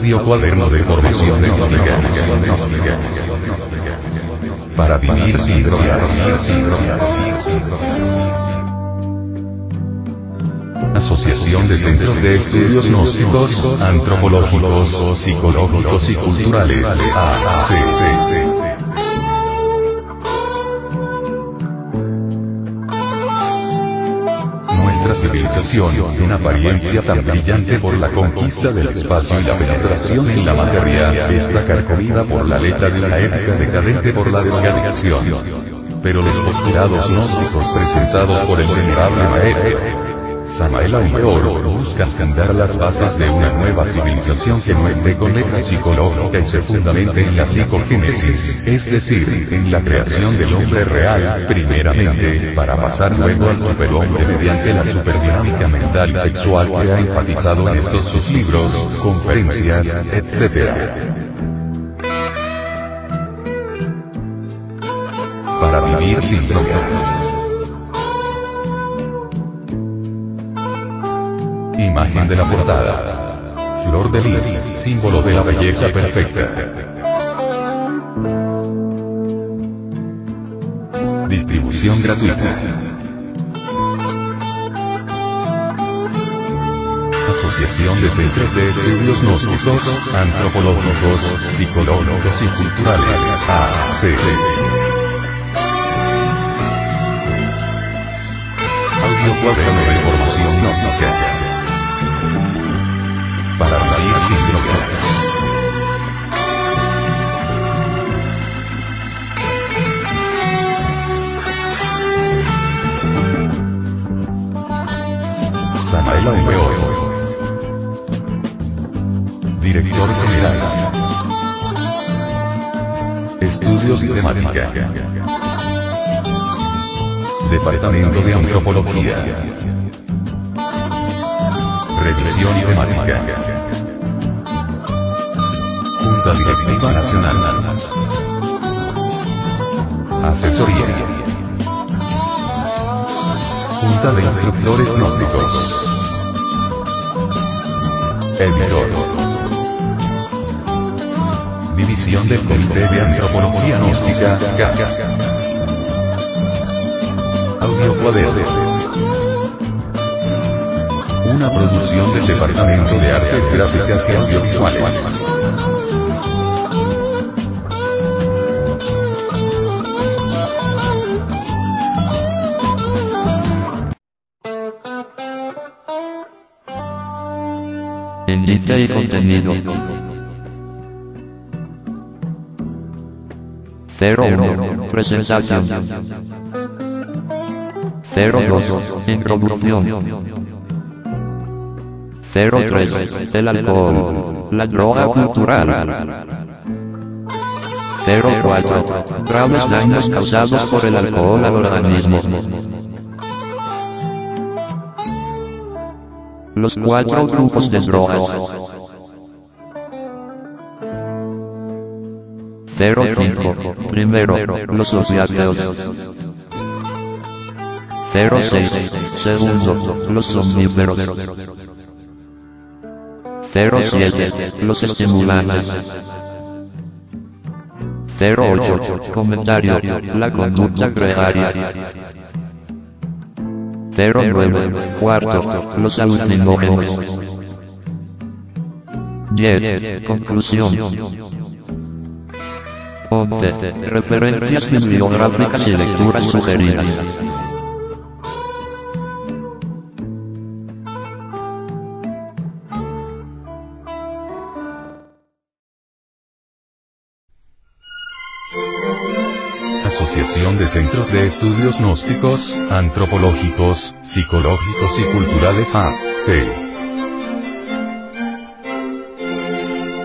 Audio cuaderno de formación gnóstica. Para vivir sin drogas. Asociación de Centros de Estudios Gnósticos, Antropológicos, Psicológicos y Culturales. ACC. Civilización, en apariencia tan brillante por la conquista del espacio y la penetración en la materia, está carcomida por la letra de la ética decadente por la drogadicción. Pero los postulados gnósticos presentados por el venerable maestro, Samael Aumeor buscan fundar las bases de una nueva civilización que no esté con letra psicológica y se fundamente en la psicogénesis, es decir, en la creación del hombre real, primeramente, para pasar luego al superhombre mediante la superdinámica mental y sexual que ha enfatizado en estos sus libros, conferencias, etc. Para vivir sin drogas. Imagen de la portada. Flor de lis, símbolo de la belleza perfecta. Distribución gratuita. Asociación de Centros de Estudios Gnósticos, Antropológicos, Psicológicos y Culturales. ACC. Audio cuaderno de información gnóstica vivir sin drogas. Samael. Director General. Estudios y Temática. Departamento de Antropología. Revisión y temática. Junta Directiva Nacional. Asesoría. Junta de Instructores Gnósticos. Editor. División del Comité de Antropología Gnóstica. Audio cuaderno una producción del Departamento de Artes Gráficas y Audiovisuales. Y contenido. 01. Presentación. 02. Introducción. 03. El alcohol. La droga cultural. 04. Graves daños causados por el alcohol al organismo. Los cuatro grupos de drogas. Primero, los opiáceos. 06. Segundo, los somníferos. 07. Los estimulantes. 08. Comentario. La conducta gregaria. 09. Cuarto. Los alucinógenos. 10. Conclusión. 11. Referencias bibliográficas y lecturas sugeridas. Asociación de Centros de Estudios Gnósticos, Antropológicos, Psicológicos y Culturales AC.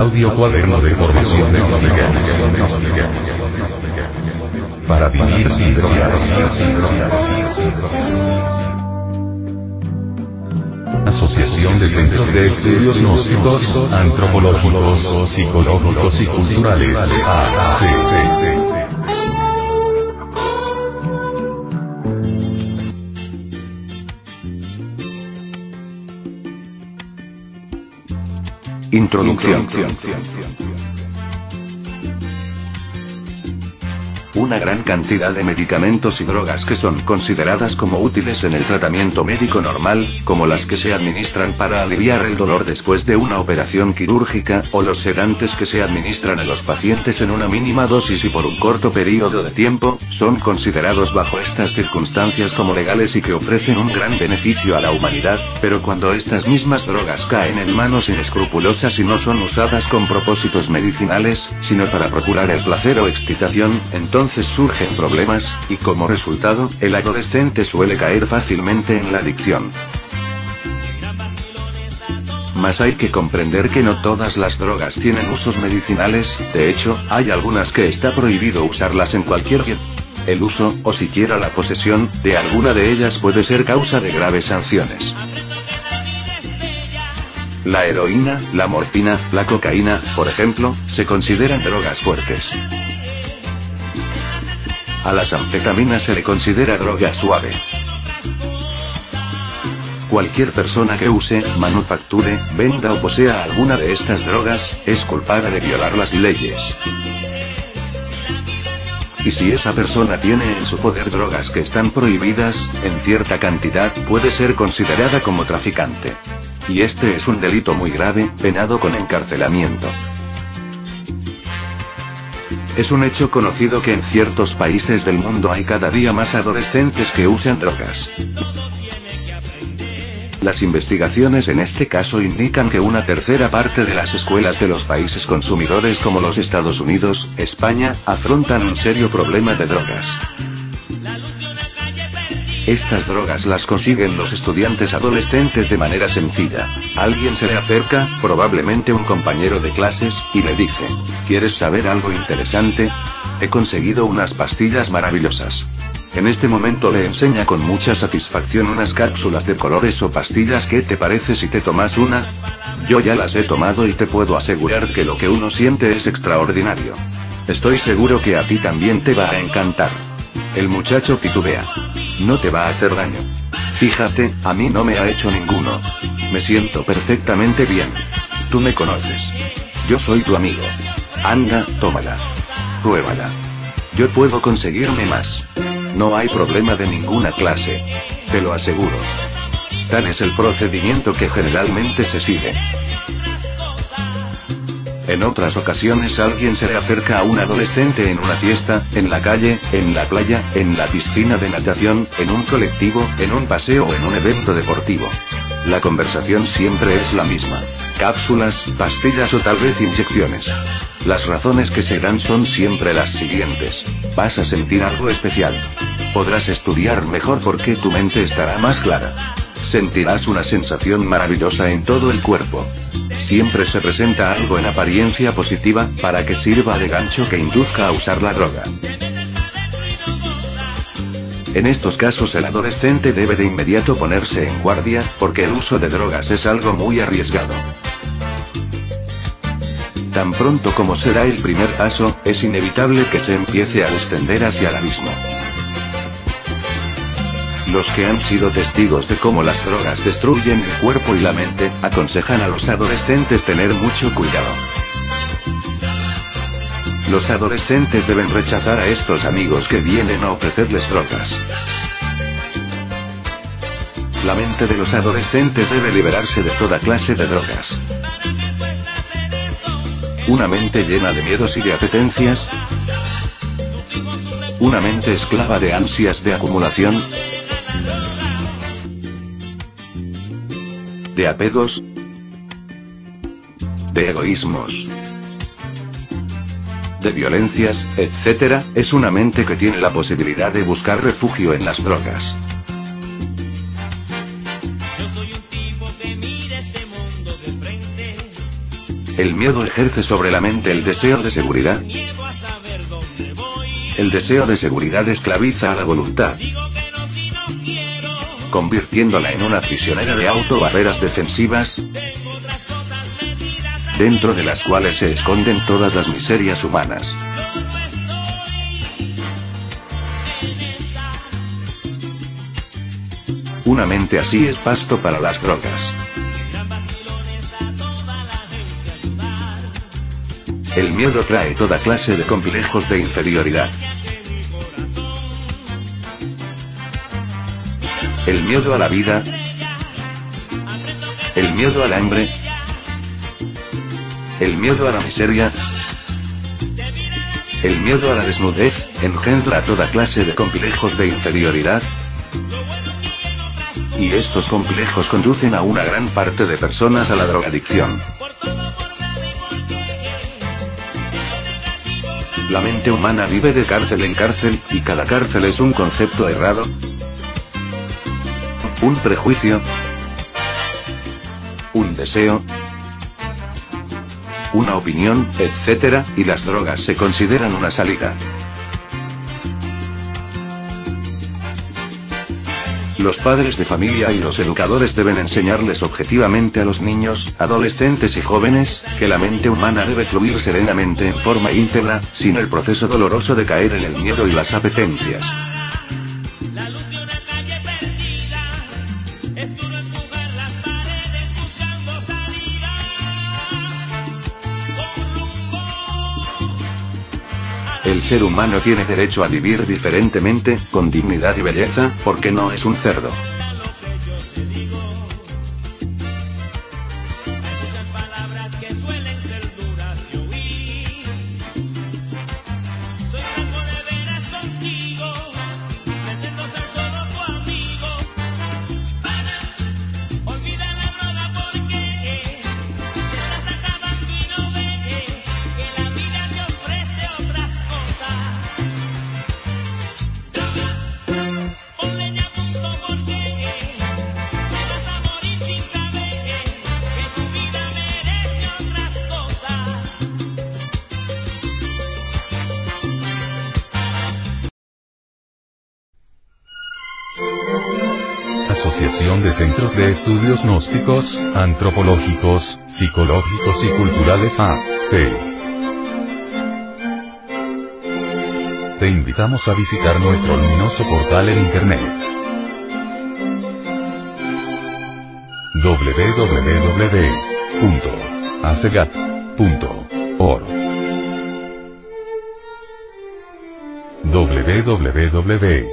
Audio cuaderno de formación de Para vivir sin drogas. Asociación de Centros de Estudios Gnósticos, Antropológicos, Psicológicos y Culturales. Introducción. Una gran cantidad de medicamentos y drogas que son consideradas como útiles en el tratamiento médico normal, como las que se administran para aliviar el dolor después de una operación quirúrgica, o los sedantes que se administran a los pacientes en una mínima dosis y por un corto periodo de tiempo, son considerados bajo estas circunstancias como legales y que ofrecen un gran beneficio a la humanidad, pero cuando estas mismas drogas caen en manos inescrupulosas y no son usadas con propósitos medicinales, sino para procurar el placer o excitación, entonces surgen problemas, y como resultado, el adolescente suele caer fácilmente en la adicción. Mas hay que comprender que no todas las drogas tienen usos medicinales, de hecho, hay algunas que está prohibido usarlas en cualquier el uso, o siquiera la posesión, de alguna de ellas puede ser causa de graves sanciones. La heroína, la morfina, la cocaína, por ejemplo, se consideran drogas fuertes. A las anfetaminas se le considera droga suave. Cualquier persona que use, manufacture, venda o posea alguna de estas drogas, es culpada de violar las leyes. Y si esa persona tiene en su poder drogas que están prohibidas, en cierta cantidad, puede ser considerada como traficante. Y este es un delito muy grave, penado con encarcelamiento. Es un hecho conocido que en ciertos países del mundo hay cada día más adolescentes que usan drogas. Las investigaciones en este caso indican que una tercera parte de las escuelas de los países consumidores como los Estados Unidos, España, afrontan un serio problema de drogas. Estas drogas las consiguen los estudiantes adolescentes de manera sencilla. Alguien se le acerca, probablemente un compañero de clases, y le dice, ¿quieres saber algo interesante? He conseguido unas pastillas maravillosas. En este momento le enseña con mucha satisfacción unas cápsulas de colores o pastillas. ¿Qué te parece si te tomas una? Yo ya las he tomado y te puedo asegurar que lo que uno siente es extraordinario. Estoy seguro que a ti también te va a encantar. El muchacho titubea. No te va a hacer daño. Fíjate, a mí no me ha hecho ninguno. Me siento perfectamente bien. Tú me conoces. Yo soy tu amigo. Anda, tómala. Pruébala. Yo puedo conseguirme más. No hay problema de ninguna clase. Te lo aseguro. Tal es el procedimiento que generalmente se sigue. En otras ocasiones alguien se le acerca a un adolescente en una fiesta, en la calle, en la playa, en la piscina de natación, en un colectivo, en un paseo o en un evento deportivo. La conversación siempre es la misma. Cápsulas, pastillas o tal vez inyecciones. Las razones que se dan son siempre las siguientes. Vas a sentir algo especial. Podrás estudiar mejor porque tu mente estará más clara. Sentirás una sensación maravillosa en todo el cuerpo. Siempre se presenta algo en apariencia positiva, para que sirva de gancho que induzca a usar la droga. En estos casos el adolescente debe de inmediato ponerse en guardia, porque el uso de drogas es algo muy arriesgado. Tan pronto como será el primer paso, es inevitable que se empiece a descender hacia el abismo. Los que han sido testigos de cómo las drogas destruyen el cuerpo y la mente, aconsejan a los adolescentes tener mucho cuidado. Los adolescentes deben rechazar a estos amigos que vienen a ofrecerles drogas. La mente de los adolescentes debe liberarse de toda clase de drogas. Una mente llena de miedos y de apetencias. Una mente esclava de ansias de acumulación, de apegos, de egoísmos, de violencias, etc., es una mente que tiene la posibilidad de buscar refugio en las drogas. El miedo ejerce sobre la mente el deseo de seguridad. El deseo de seguridad esclaviza a la voluntad, convirtiéndola en una prisionera de autobarreras defensivas, dentro de las cuales se esconden todas las miserias humanas. Una mente así es pasto para las drogas. El miedo trae toda clase de complejos de inferioridad. El miedo a la vida. El miedo al hambre. El miedo a la miseria. El miedo a la desnudez, engendra toda clase de complejos de inferioridad. Y estos complejos conducen a una gran parte de personas a la drogadicción. La mente humana vive de cárcel en cárcel, y cada cárcel es un concepto errado, un prejuicio, un deseo, una opinión, etc., y las drogas se consideran una salida. Los padres de familia y los educadores deben enseñarles objetivamente a los niños, adolescentes y jóvenes, que la mente humana debe fluir serenamente en forma íntegra, sin el proceso doloroso de caer en el miedo y las apetencias. El ser humano tiene derecho a vivir diferentemente, con dignidad y belleza, porque no es un cerdo. De Estudios Gnósticos, Antropológicos, Psicológicos y Culturales AC. Te invitamos a visitar nuestro luminoso portal en Internet. www.acegat.org www.ac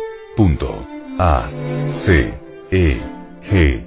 e G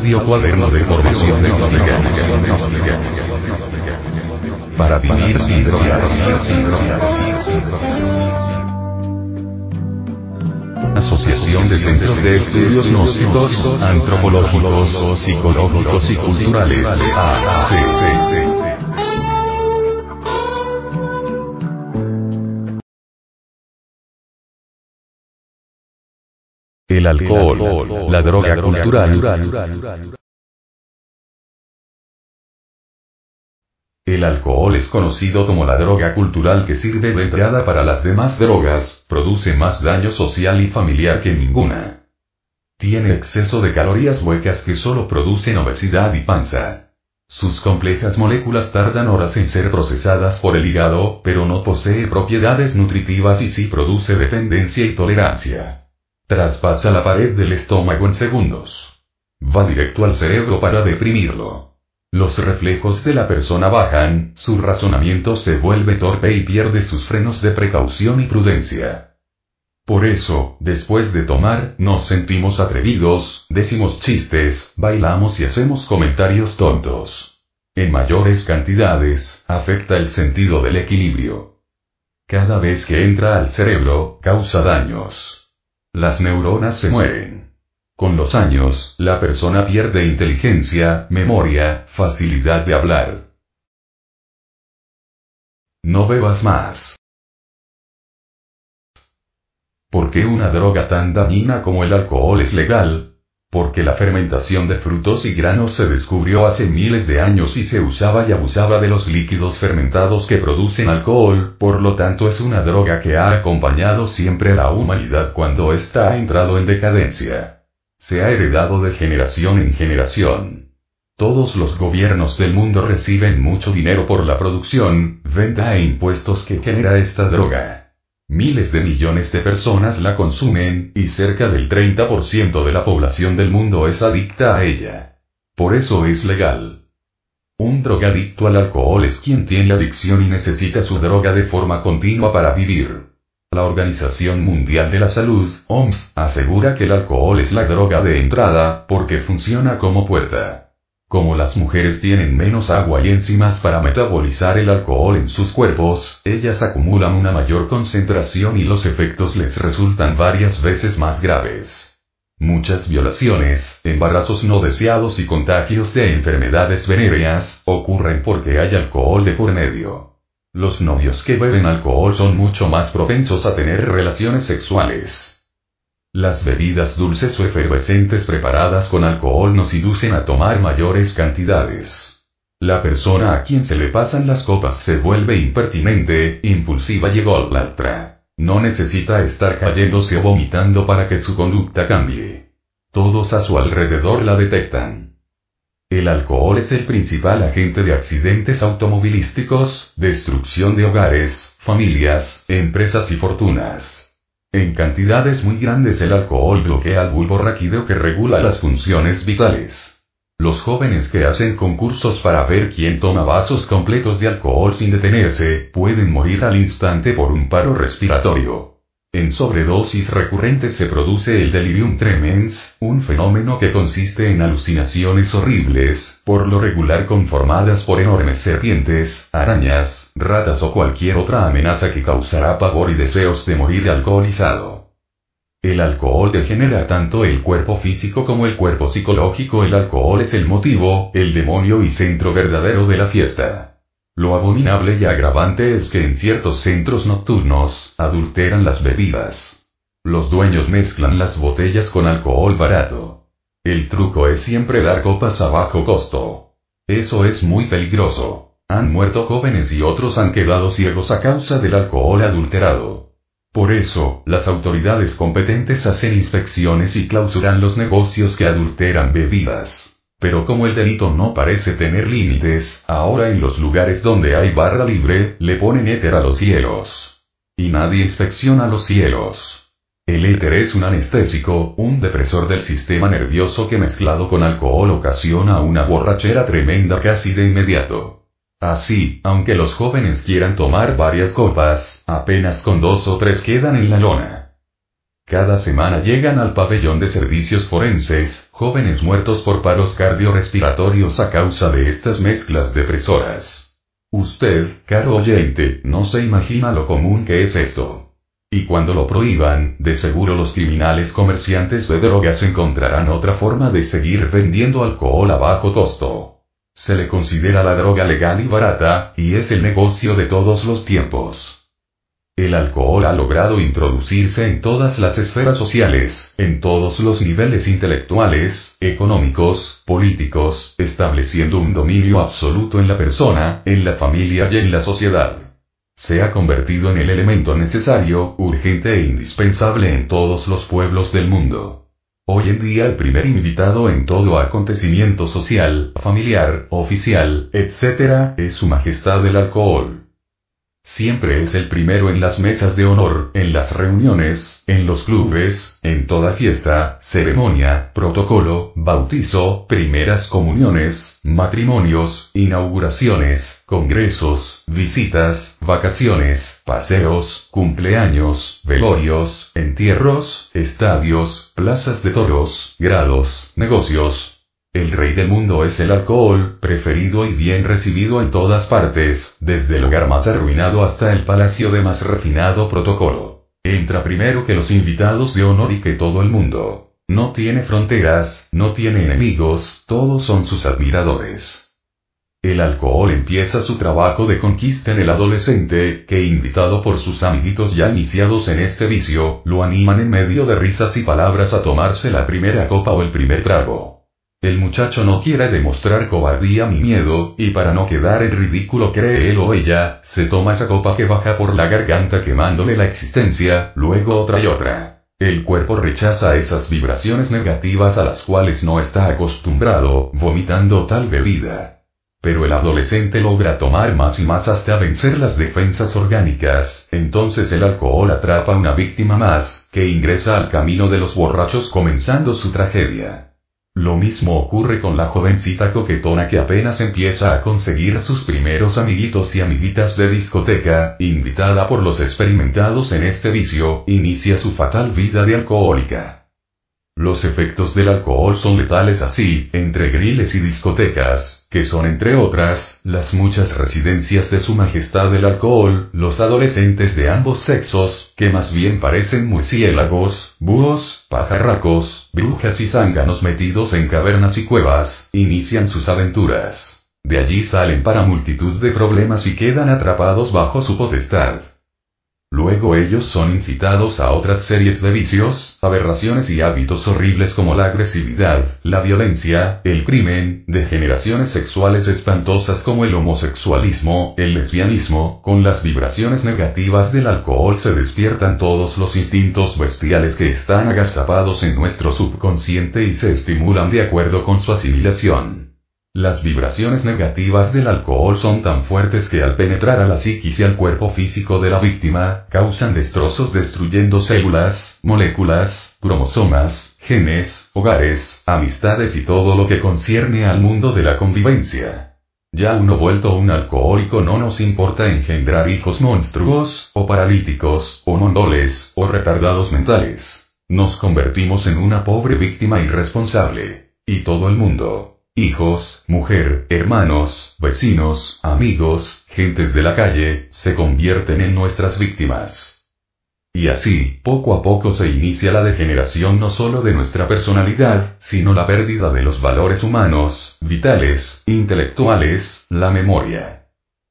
Audio cuaderno de formación gnóstica. Para vivir sin drogas. Asociación de Centros de Estudios Gnósticos, Antropológicos, Psicológicos y Culturales. El alcohol, la droga cultural. El alcohol es conocido como la droga cultural que sirve de entrada para las demás drogas, produce más daño social y familiar que ninguna. Tiene exceso de calorías huecas que solo producen obesidad y panza. Sus complejas moléculas tardan horas en ser procesadas por el hígado, pero no posee propiedades nutritivas y sí produce dependencia y tolerancia. Traspasa la pared del estómago en segundos. Va directo al cerebro para deprimirlo. Los reflejos de la persona bajan, su razonamiento se vuelve torpe y pierde sus frenos de precaución y prudencia. Por eso, después de tomar, nos sentimos atrevidos, decimos chistes, bailamos y hacemos comentarios tontos. En mayores cantidades, afecta el sentido del equilibrio. Cada vez que entra al cerebro, causa daños. Las neuronas se mueren. Con los años, la persona pierde inteligencia, memoria, facilidad de hablar. No bebas más. ¿Por qué una droga tan dañina como el alcohol es legal? Porque la fermentación de frutos y granos se descubrió hace miles de años y se usaba y abusaba de los líquidos fermentados que producen alcohol, por lo tanto es una droga que ha acompañado siempre a la humanidad cuando ésta ha entrado en decadencia. Se ha heredado de generación en generación. Todos los gobiernos del mundo reciben mucho dinero por la producción, venta e impuestos que genera esta droga. Miles de millones de personas la consumen, y cerca del 30% de la población del mundo es adicta a ella. Por eso es legal. Un drogadicto al alcohol es quien tiene adicción y necesita su droga de forma continua para vivir. La Organización Mundial de la Salud, OMS, asegura que el alcohol es la droga de entrada, porque funciona como puerta. Como las mujeres tienen menos agua y enzimas para metabolizar el alcohol en sus cuerpos, ellas acumulan una mayor concentración y los efectos les resultan varias veces más graves. Muchas violaciones, embarazos no deseados y contagios de enfermedades venéreas, ocurren porque hay alcohol de por medio. Los novios que beben alcohol son mucho más propensos a tener relaciones sexuales. Las bebidas dulces o efervescentes preparadas con alcohol nos inducen a tomar mayores cantidades. La persona a quien se le pasan las copas se vuelve impertinente, impulsiva y ególatra. No necesita estar cayéndose o vomitando para que su conducta cambie. Todos a su alrededor la detectan. El alcohol es el principal agente de accidentes automovilísticos, destrucción de hogares, familias, empresas y fortunas. En cantidades muy grandes el alcohol bloquea el bulbo raquídeo que regula las funciones vitales. Los jóvenes que hacen concursos para ver quién toma vasos completos de alcohol sin detenerse, pueden morir al instante por un paro respiratorio. En sobredosis recurrentes se produce el delirium tremens, un fenómeno que consiste en alucinaciones horribles, por lo regular conformadas por enormes serpientes, arañas, ratas o cualquier otra amenaza que causará pavor y deseos de morir alcoholizado. El alcohol degenera tanto el cuerpo físico como el cuerpo psicológico. El alcohol es el motivo, el demonio y centro verdadero de la fiesta. Lo abominable y agravante es que en ciertos centros nocturnos, adulteran las bebidas. Los dueños mezclan las botellas con alcohol barato. El truco es siempre dar copas a bajo costo. Eso es muy peligroso. Han muerto jóvenes y otros han quedado ciegos a causa del alcohol adulterado. Por eso, las autoridades competentes hacen inspecciones y clausuran los negocios que adulteran bebidas. Pero como el delito no parece tener límites, ahora en los lugares donde hay barra libre, le ponen éter a los cielos. Y nadie inspecciona los cielos. El éter es un anestésico, un depresor del sistema nervioso que mezclado con alcohol ocasiona una borrachera tremenda casi de inmediato. Así, aunque los jóvenes quieran tomar varias copas, apenas con dos o tres quedan en la lona. Cada semana llegan al pabellón de servicios forenses, jóvenes muertos por paros cardiorrespiratorios a causa de estas mezclas depresoras. Usted, caro oyente, no se imagina lo común que es esto. Y cuando lo prohíban, de seguro los criminales comerciantes de drogas encontrarán otra forma de seguir vendiendo alcohol a bajo costo. Se le considera la droga legal y barata, y es el negocio de todos los tiempos. El alcohol ha logrado introducirse en todas las esferas sociales, en todos los niveles intelectuales, económicos, políticos, estableciendo un dominio absoluto en la persona, en la familia y en la sociedad. Se ha convertido en el elemento necesario, urgente e indispensable en todos los pueblos del mundo. Hoy en día el primer invitado en todo acontecimiento social, familiar, oficial, etc., es Su Majestad el Alcohol. Siempre es el primero en las mesas de honor, en las reuniones, en los clubes, en toda fiesta, ceremonia, protocolo, bautizo, primeras comuniones, matrimonios, inauguraciones, congresos, visitas, vacaciones, paseos, cumpleaños, velorios, entierros, estadios, plazas de toros, grados, negocios, el rey del mundo es el alcohol, preferido y bien recibido en todas partes, desde el hogar más arruinado hasta el palacio de más refinado protocolo. Entra primero que los invitados de honor y que todo el mundo. No tiene fronteras, no tiene enemigos, todos son sus admiradores. El alcohol empieza su trabajo de conquista en el adolescente, que invitado por sus amiguitos ya iniciados en este vicio, lo animan en medio de risas y palabras a tomarse la primera copa o el primer trago. El muchacho no quiere demostrar cobardía ni miedo, y para no quedar en ridículo cree él o ella, se toma esa copa que baja por la garganta quemándole la existencia, luego otra y otra. El cuerpo rechaza esas vibraciones negativas a las cuales no está acostumbrado, vomitando tal bebida. Pero el adolescente logra tomar más y más hasta vencer las defensas orgánicas, entonces el alcohol atrapa una víctima más, que ingresa al camino de los borrachos comenzando su tragedia. Lo mismo ocurre con la jovencita coquetona que apenas empieza a conseguir sus primeros amiguitos y amiguitas de discoteca, invitada por los experimentados en este vicio, inicia su fatal vida de alcohólica. Los efectos del alcohol son letales así, entre griles y discotecas, que son entre otras, las muchas residencias de su majestad del alcohol, los adolescentes de ambos sexos, que más bien parecen murciélagos, búhos, pajarracos, brujas y zánganos metidos en cavernas y cuevas, inician sus aventuras. De allí salen para multitud de problemas y quedan atrapados bajo su potestad. Luego ellos son incitados a otras series de vicios, aberraciones y hábitos horribles como la agresividad, la violencia, el crimen, degeneraciones sexuales espantosas como el homosexualismo, el lesbianismo, con las vibraciones negativas del alcohol se despiertan todos los instintos bestiales que están agazapados en nuestro subconsciente y se estimulan de acuerdo con su asimilación. Las vibraciones negativas del alcohol son tan fuertes que al penetrar a la psiquis y al cuerpo físico de la víctima, causan destrozos destruyendo células, moléculas, cromosomas, genes, hogares, amistades y todo lo que concierne al mundo de la convivencia. Ya uno vuelto un alcohólico no nos importa engendrar hijos monstruos, o paralíticos, o mondoles, o retardados mentales. Nos convertimos en una pobre víctima irresponsable. Y todo el mundo, hijos, mujer, hermanos, vecinos, amigos, gentes de la calle, se convierten en nuestras víctimas. Y así, poco a poco se inicia la degeneración no solo de nuestra personalidad, sino la pérdida de los valores humanos, vitales, intelectuales, la memoria.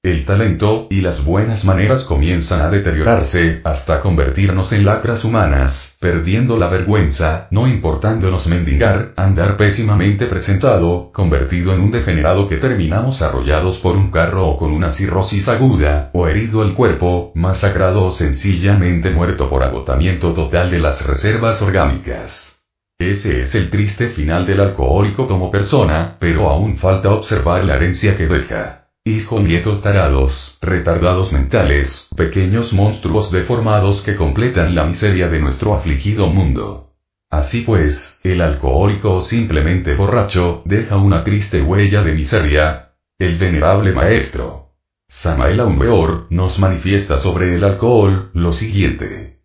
El talento y las buenas maneras comienzan a deteriorarse, hasta convertirnos en lacras humanas, perdiendo la vergüenza, no importándonos mendigar, andar pésimamente presentado, convertido en un degenerado que terminamos arrollados por un carro o con una cirrosis aguda, o herido el cuerpo, masacrado o sencillamente muerto por agotamiento total de las reservas orgánicas. Ese es el triste final del alcohólico como persona, pero aún falta observar la herencia que deja. Hijo nietos tarados, retardados mentales, pequeños monstruos deformados que completan la miseria de nuestro afligido mundo. Así pues, el alcohólico o simplemente borracho, deja una triste huella de miseria. El venerable maestro. Samael Aumbeor, nos manifiesta sobre el alcohol, lo siguiente.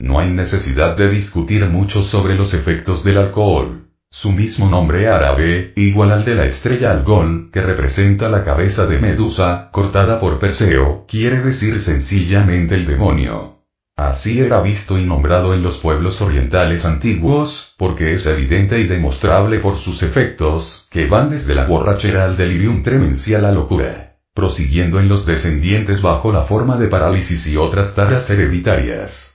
No hay necesidad de discutir mucho sobre los efectos del alcohol. Su mismo nombre árabe, igual al de la estrella Algol, que representa la cabeza de Medusa, cortada por Perseo, quiere decir sencillamente el demonio. Así era visto y nombrado en los pueblos orientales antiguos, porque es evidente y demostrable por sus efectos, que van desde la borrachera al delirium tremencial a la locura, prosiguiendo en los descendientes bajo la forma de parálisis y otras taras hereditarias.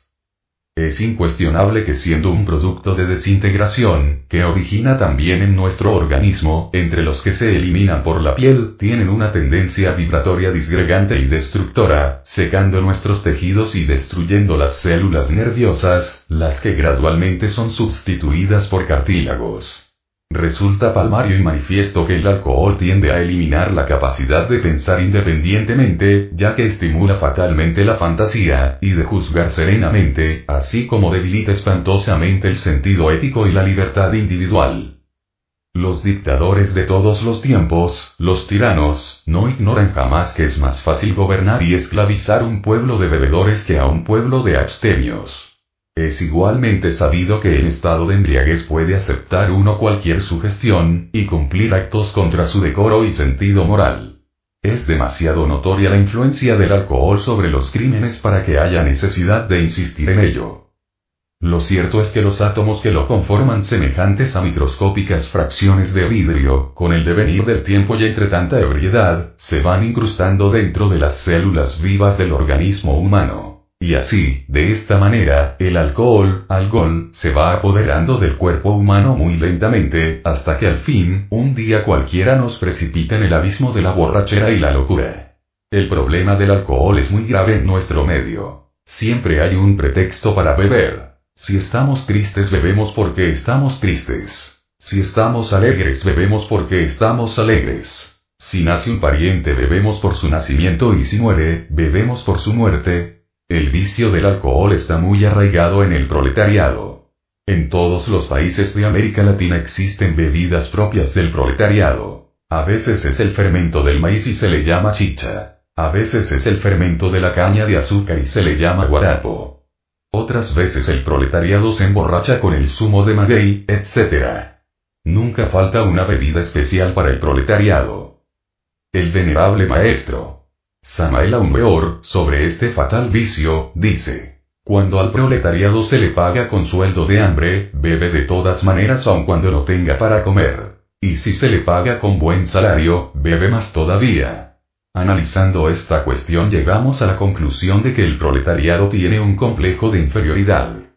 Es incuestionable que siendo un producto de desintegración, que origina también en nuestro organismo, entre los que se eliminan por la piel, tienen una tendencia vibratoria disgregante y destructora, secando nuestros tejidos y destruyendo las células nerviosas, las que gradualmente son sustituidas por cartílagos. Resulta palmario y manifiesto que el alcohol tiende a eliminar la capacidad de pensar independientemente, ya que estimula fatalmente la fantasía, y de juzgar serenamente, así como debilita espantosamente el sentido ético y la libertad individual. Los dictadores de todos los tiempos, los tiranos, no ignoran jamás que es más fácil gobernar y esclavizar un pueblo de bebedores que a un pueblo de abstemios. Es igualmente sabido que en estado de embriaguez puede aceptar uno cualquier sugestión, y cumplir actos contra su decoro y sentido moral. Es demasiado notoria la influencia del alcohol sobre los crímenes para que haya necesidad de insistir en ello. Lo cierto es que los átomos que lo conforman semejantes a microscópicas fracciones de vidrio, con el devenir del tiempo y entre tanta ebriedad, se van incrustando dentro de las células vivas del organismo humano. Y así, de esta manera, el alcohol, algón, se va apoderando del cuerpo humano muy lentamente, hasta que al fin, un día cualquiera nos precipita en el abismo de la borrachera y la locura. El problema del alcohol es muy grave en nuestro medio. Siempre hay un pretexto para beber. Si estamos tristes bebemos porque estamos tristes. Si estamos alegres bebemos porque estamos alegres. Si nace un pariente bebemos por su nacimiento y si muere, bebemos por su muerte, el vicio del alcohol está muy arraigado en el proletariado. En todos los países de América Latina existen bebidas propias del proletariado. A veces es el fermento del maíz y se le llama chicha. A veces es el fermento de la caña de azúcar y se le llama guarapo. Otras veces el proletariado se emborracha con el zumo de maguey, etc. Nunca falta una bebida especial para el proletariado. El venerable maestro, Samael Aumbeor, sobre este fatal vicio, dice. Cuando al proletariado se le paga con sueldo de hambre, bebe de todas maneras aun cuando no tenga para comer. Y si se le paga con buen salario, bebe más todavía. Analizando esta cuestión llegamos a la conclusión de que el proletariado tiene un complejo de inferioridad.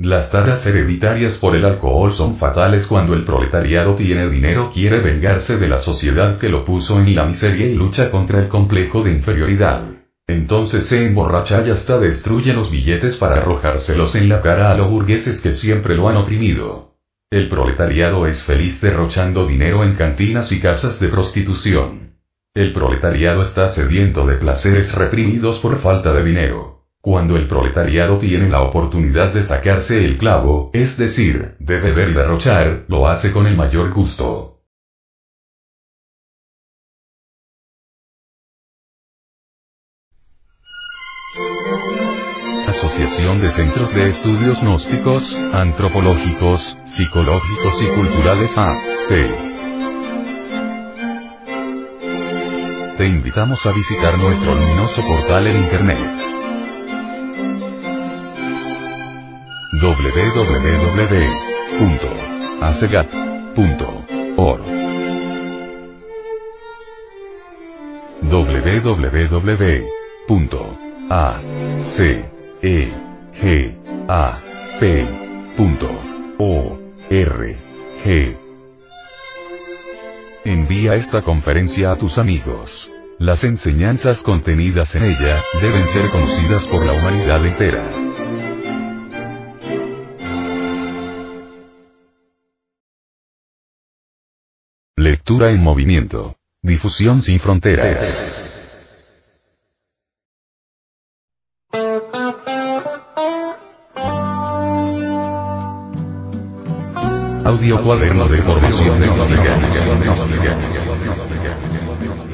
Las taras hereditarias por el alcohol son fatales cuando el proletariado tiene dinero quiere vengarse de la sociedad que lo puso en la miseria y lucha contra el complejo de inferioridad. Entonces se emborracha y hasta destruye los billetes para arrojárselos en la cara a los burgueses que siempre lo han oprimido. El proletariado es feliz derrochando dinero en cantinas y casas de prostitución. El proletariado está sediento de placeres reprimidos por falta de dinero. Cuando el proletariado tiene la oportunidad de sacarse el clavo, es decir, de beber y derrochar, lo hace con el mayor gusto. Asociación de Centros de Estudios Gnósticos, Antropológicos, Psicológicos y Culturales AC. Te invitamos a visitar nuestro luminoso portal en Internet www.acegat.org www.acegap.org Envía esta conferencia a tus amigos. Las enseñanzas contenidas en ella, deben ser conocidas por la humanidad entera. Lectura en movimiento. Difusión sin fronteras. Audio cuaderno de formación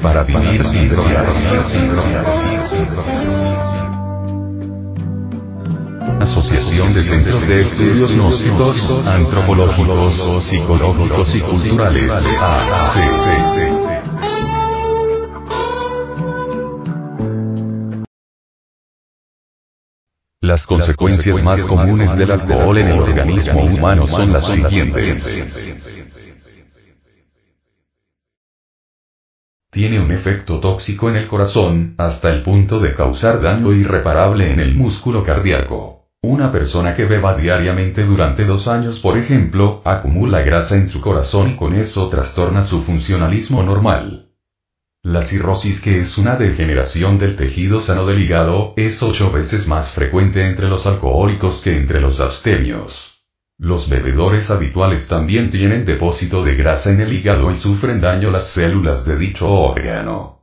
Para vivir sin drogas. Asociación de Centros de Estudios Gnósticos, Antropológicos, Psicológicos y Culturales. Las consecuencias más comunes del alcohol en el organismo humano son las siguientes. tiene un efecto tóxico en el corazón, hasta el punto de causar daño irreparable en el músculo cardíaco. Una persona que beba diariamente durante dos años, por ejemplo, acumula grasa en su corazón y con eso trastorna su funcionalismo normal. La cirrosis, que es una degeneración del tejido sano del hígado, es ocho veces más frecuente entre los alcohólicos que entre los abstemios. Los bebedores habituales también tienen depósito de grasa en el hígado y sufren daño las células de dicho órgano.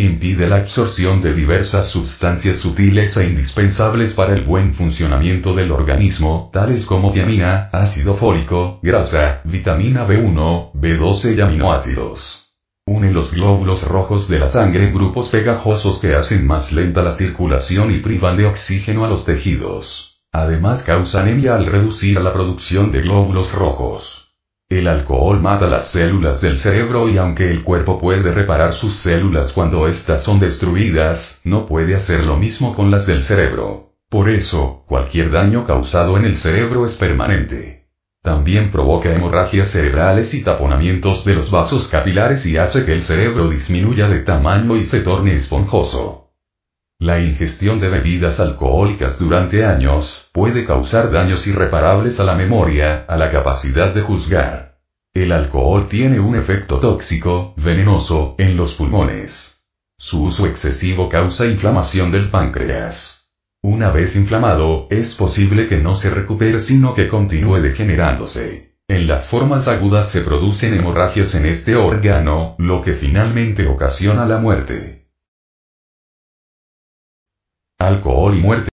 Impide la absorción de diversas sustancias útiles e indispensables para el buen funcionamiento del organismo, tales como tiamina, ácido fólico, grasa, vitamina B1, B12 y aminoácidos. Une los glóbulos rojos de la sangre en grupos pegajosos que hacen más lenta la circulación y privan de oxígeno a los tejidos. Además causa anemia al reducir la producción de glóbulos rojos. El alcohol mata las células del cerebro y aunque el cuerpo puede reparar sus células cuando éstas son destruidas, no puede hacer lo mismo con las del cerebro. Por eso, cualquier daño causado en el cerebro es permanente. También provoca hemorragias cerebrales y taponamientos de los vasos capilares y hace que el cerebro disminuya de tamaño y se torne esponjoso. La ingestión de bebidas alcohólicas durante años puede causar daños irreparables a la memoria, a la capacidad de juzgar. El alcohol tiene un efecto tóxico, venenoso, en los pulmones. Su uso excesivo causa inflamación del páncreas. Una vez inflamado, es posible que no se recupere sino que continúe degenerándose. En las formas agudas se producen hemorragias en este órgano, lo que finalmente ocasiona la muerte alcohol y muerte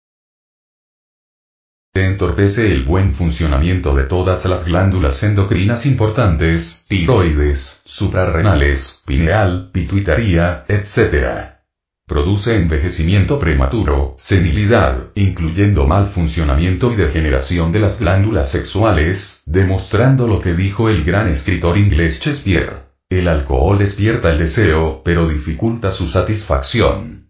entorpece el buen funcionamiento de todas las glándulas endocrinas importantes, tiroides, suprarrenales, pineal, pituitaria, etc. Produce envejecimiento prematuro, senilidad, incluyendo mal funcionamiento y degeneración de las glándulas sexuales, demostrando lo que dijo el gran escritor inglés Shakespeare. El alcohol despierta el deseo, pero dificulta su satisfacción.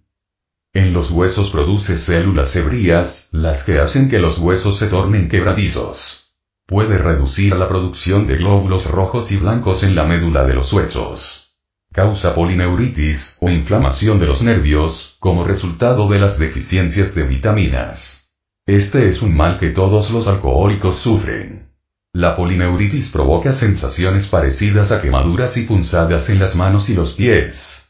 En los huesos produce células hebrías, las que hacen que los huesos se tornen quebradizos. Puede reducir la producción de glóbulos rojos y blancos en la médula de los huesos. Causa polineuritis, o inflamación de los nervios, como resultado de las deficiencias de vitaminas. Este es un mal que todos los alcohólicos sufren. La polineuritis provoca sensaciones parecidas a quemaduras y punzadas en las manos y los pies.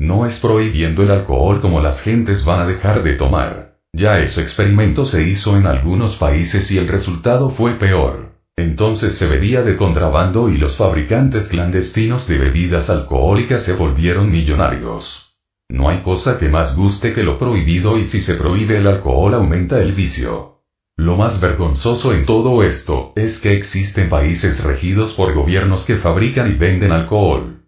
No es prohibiendo el alcohol como las gentes van a dejar de tomar. Ya ese experimento se hizo en algunos países y el resultado fue peor. Entonces se bebía de contrabando y los fabricantes clandestinos de bebidas alcohólicas se volvieron millonarios. No hay cosa que más guste que lo prohibido y si se prohíbe el alcohol aumenta el vicio. Lo más vergonzoso en todo esto, es que existen países regidos por gobiernos que fabrican y venden alcohol.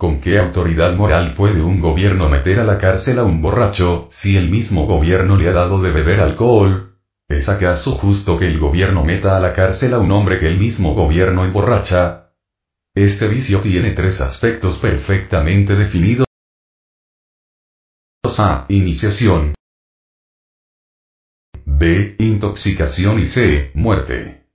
¿Con qué autoridad moral puede un gobierno meter a la cárcel a un borracho, si el mismo gobierno le ha dado de beber alcohol? ¿Es acaso justo que el gobierno meta a la cárcel a un hombre que el mismo gobierno emborracha? Este vicio tiene tres aspectos perfectamente definidos. A. Iniciación. B. Intoxicación y C. Muerte.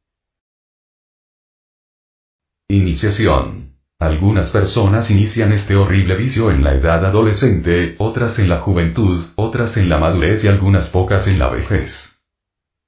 Iniciación. Algunas personas inician este horrible vicio en la edad adolescente, otras en la juventud, otras en la madurez y algunas pocas en la vejez.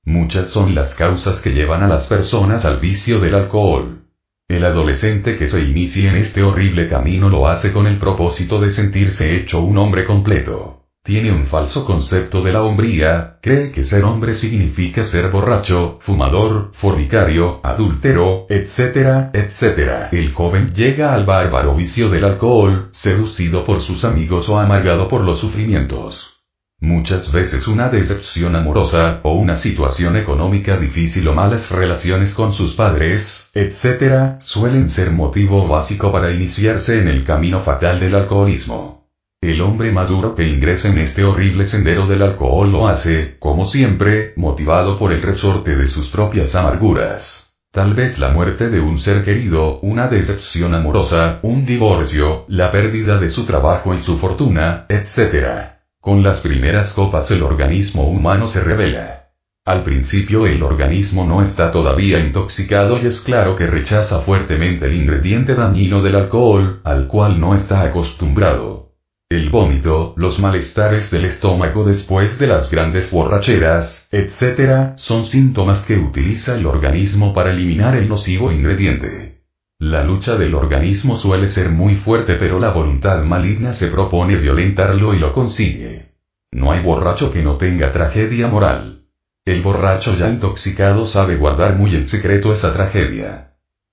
Muchas son las causas que llevan a las personas al vicio del alcohol. El adolescente que se inicie en este horrible camino lo hace con el propósito de sentirse hecho un hombre completo tiene un falso concepto de la hombría, cree que ser hombre significa ser borracho, fumador, fornicario, adúltero, etcétera, etcétera. El joven llega al bárbaro vicio del alcohol, seducido por sus amigos o amargado por los sufrimientos. Muchas veces una decepción amorosa, o una situación económica difícil o malas relaciones con sus padres, etcétera, suelen ser motivo básico para iniciarse en el camino fatal del alcoholismo. El hombre maduro que ingresa en este horrible sendero del alcohol lo hace, como siempre, motivado por el resorte de sus propias amarguras. Tal vez la muerte de un ser querido, una decepción amorosa, un divorcio, la pérdida de su trabajo y su fortuna, etc. Con las primeras copas el organismo humano se revela. Al principio el organismo no está todavía intoxicado y es claro que rechaza fuertemente el ingrediente dañino del alcohol, al cual no está acostumbrado. El vómito, los malestares del estómago después de las grandes borracheras, etc., son síntomas que utiliza el organismo para eliminar el nocivo ingrediente. La lucha del organismo suele ser muy fuerte pero la voluntad maligna se propone violentarlo y lo consigue. No hay borracho que no tenga tragedia moral. El borracho ya intoxicado sabe guardar muy en secreto esa tragedia.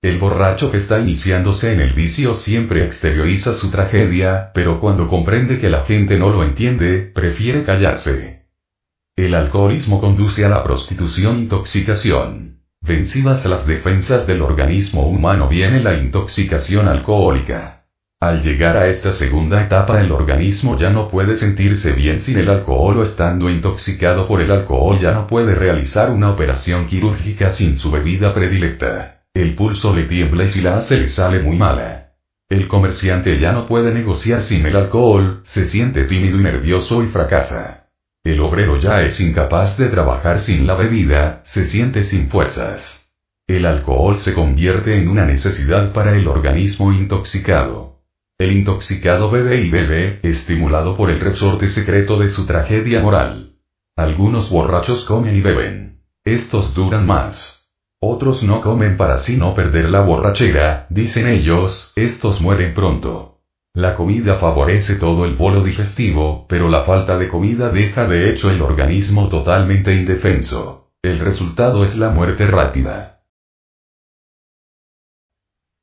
El borracho que está iniciándose en el vicio siempre exterioriza su tragedia, pero cuando comprende que la gente no lo entiende, prefiere callarse. El alcoholismo conduce a la prostitución intoxicación. Vencidas las defensas del organismo humano viene la intoxicación alcohólica. Al llegar a esta segunda etapa el organismo ya no puede sentirse bien sin el alcohol o estando intoxicado por el alcohol ya no puede realizar una operación quirúrgica sin su bebida predilecta. El pulso le tiembla y si la hace le sale muy mala. El comerciante ya no puede negociar sin el alcohol, se siente tímido y nervioso y fracasa. El obrero ya es incapaz de trabajar sin la bebida, se siente sin fuerzas. El alcohol se convierte en una necesidad para el organismo intoxicado. El intoxicado bebe y bebe, estimulado por el resorte secreto de su tragedia moral. Algunos borrachos comen y beben. Estos duran más. Otros no comen para así no perder la borrachera, dicen ellos, estos mueren pronto. La comida favorece todo el bolo digestivo, pero la falta de comida deja de hecho el organismo totalmente indefenso. El resultado es la muerte rápida.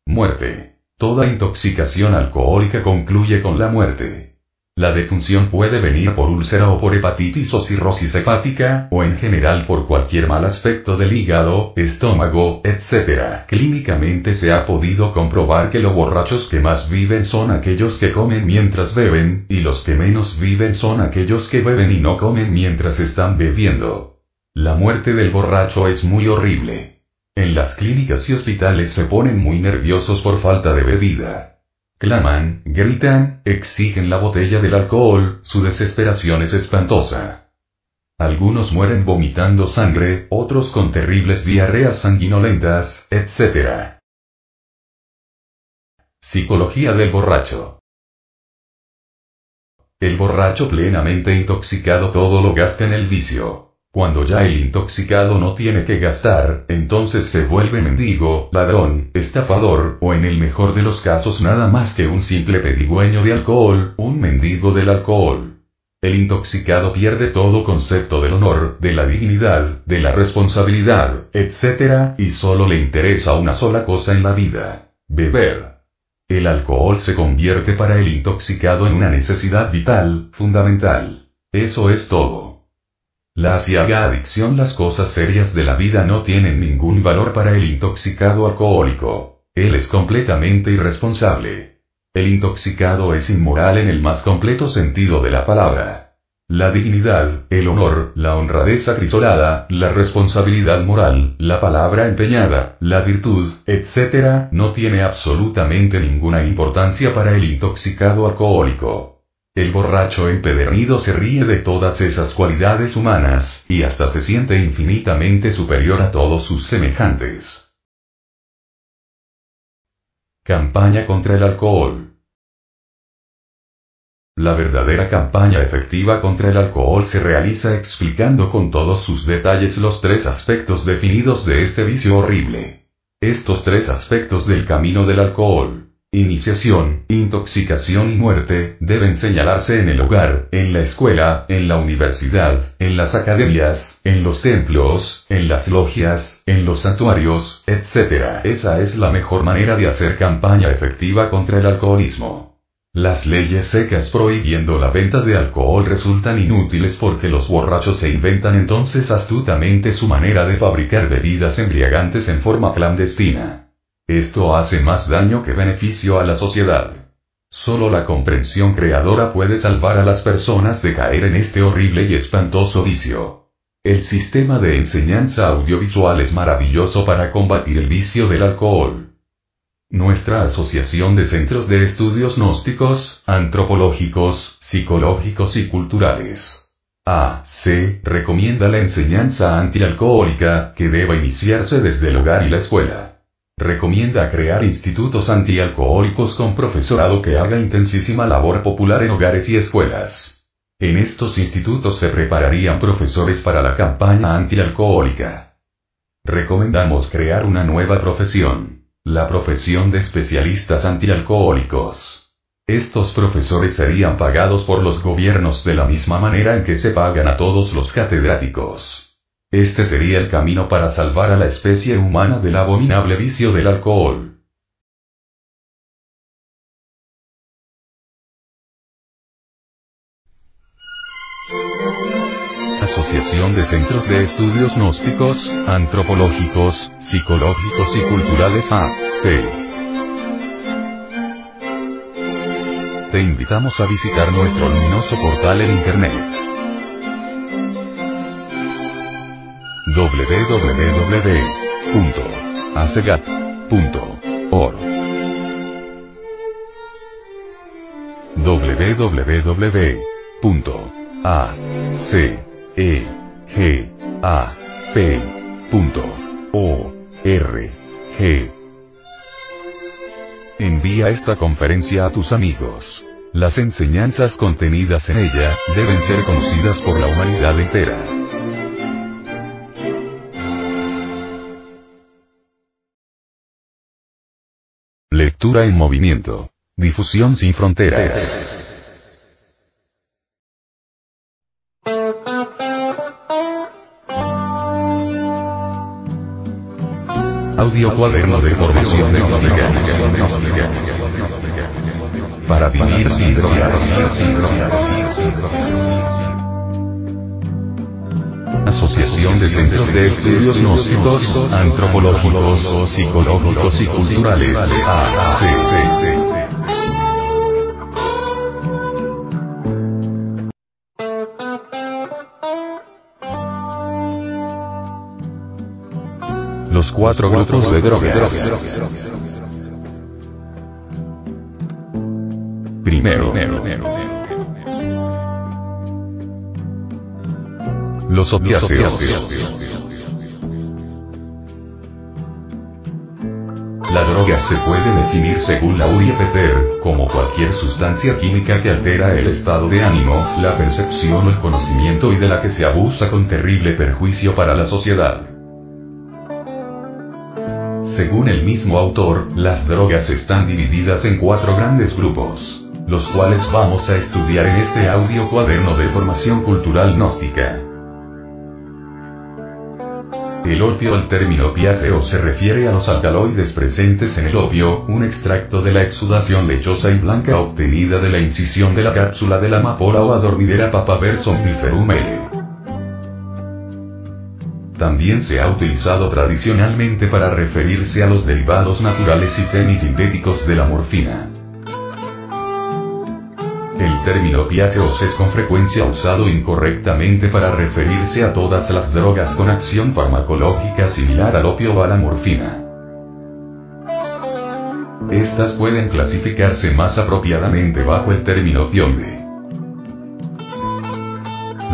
Muerte. Toda intoxicación alcohólica concluye con la muerte. La defunción puede venir por úlcera o por hepatitis o cirrosis hepática, o en general por cualquier mal aspecto del hígado, estómago, etc. Clínicamente se ha podido comprobar que los borrachos que más viven son aquellos que comen mientras beben, y los que menos viven son aquellos que beben y no comen mientras están bebiendo. La muerte del borracho es muy horrible. En las clínicas y hospitales se ponen muy nerviosos por falta de bebida. Claman, gritan, exigen la botella del alcohol, su desesperación es espantosa. Algunos mueren vomitando sangre, otros con terribles diarreas sanguinolentas, etc. Psicología del borracho. El borracho plenamente intoxicado todo lo gasta en el vicio. Cuando ya el intoxicado no tiene que gastar, entonces se vuelve mendigo, ladrón, estafador, o en el mejor de los casos nada más que un simple pedigüeño de alcohol, un mendigo del alcohol. El intoxicado pierde todo concepto del honor, de la dignidad, de la responsabilidad, etc., y solo le interesa una sola cosa en la vida, beber. El alcohol se convierte para el intoxicado en una necesidad vital, fundamental. Eso es todo. La asiaga adicción Las cosas serias de la vida no tienen ningún valor para el intoxicado alcohólico. Él es completamente irresponsable. El intoxicado es inmoral en el más completo sentido de la palabra. La dignidad, el honor, la honradez acrisolada, la responsabilidad moral, la palabra empeñada, la virtud, etc., no tiene absolutamente ninguna importancia para el intoxicado alcohólico. El borracho empedernido se ríe de todas esas cualidades humanas, y hasta se siente infinitamente superior a todos sus semejantes. Campaña contra el alcohol. La verdadera campaña efectiva contra el alcohol se realiza explicando con todos sus detalles los tres aspectos definidos de este vicio horrible. Estos tres aspectos del camino del alcohol Iniciación, intoxicación y muerte, deben señalarse en el hogar, en la escuela, en la universidad, en las academias, en los templos, en las logias, en los santuarios, etc. Esa es la mejor manera de hacer campaña efectiva contra el alcoholismo. Las leyes secas prohibiendo la venta de alcohol resultan inútiles porque los borrachos se inventan entonces astutamente su manera de fabricar bebidas embriagantes en forma clandestina. Esto hace más daño que beneficio a la sociedad. Solo la comprensión creadora puede salvar a las personas de caer en este horrible y espantoso vicio. El sistema de enseñanza audiovisual es maravilloso para combatir el vicio del alcohol. Nuestra Asociación de Centros de Estudios Gnósticos, Antropológicos, Psicológicos y Culturales. A.C. recomienda la enseñanza antialcohólica, que deba iniciarse desde el hogar y la escuela. Recomienda crear institutos antialcohólicos con profesorado que haga intensísima labor popular en hogares y escuelas. En estos institutos se prepararían profesores para la campaña antialcohólica. Recomendamos crear una nueva profesión, la profesión de especialistas antialcohólicos. Estos profesores serían pagados por los gobiernos de la misma manera en que se pagan a todos los catedráticos. Este sería el camino para salvar a la especie humana del abominable vicio del alcohol. Asociación de Centros de Estudios Gnósticos, Antropológicos, Psicológicos y Culturales AC. Te invitamos a visitar nuestro luminoso portal en Internet. www.acegat.org www.acegap.org Envía esta conferencia a tus amigos. Las enseñanzas contenidas en ella, deben ser conocidas por la humanidad entera. Lectura en movimiento. Difusión sin fronteras. Audio cuaderno de formación gnóstica. Para vivir sin drogas. Asociación de Centros de Estudios Gnósticos, Antropológicos, Psicológicos y Culturales. Los cuatro grupos de drogas. Primero. Los opiáceos. La droga se puede definir según la Peter, como cualquier sustancia química que altera el estado de ánimo, la percepción o el conocimiento y de la que se abusa con terrible perjuicio para la sociedad. Según el mismo autor, las drogas están divididas en cuatro grandes grupos, los cuales vamos a estudiar en este audio cuaderno de formación cultural gnóstica. El opio El término opiáceo se refiere a los alcaloides presentes en el opio, un extracto de la exudación lechosa y blanca obtenida de la incisión de la cápsula de la amapola o adormidera papaver somniferum L. También se ha utilizado tradicionalmente para referirse a los derivados naturales y semisintéticos de la morfina. El término opiáceos es con frecuencia usado incorrectamente para referirse a todas las drogas con acción farmacológica similar al opio o a la morfina. Estas pueden clasificarse más apropiadamente bajo el término opioide.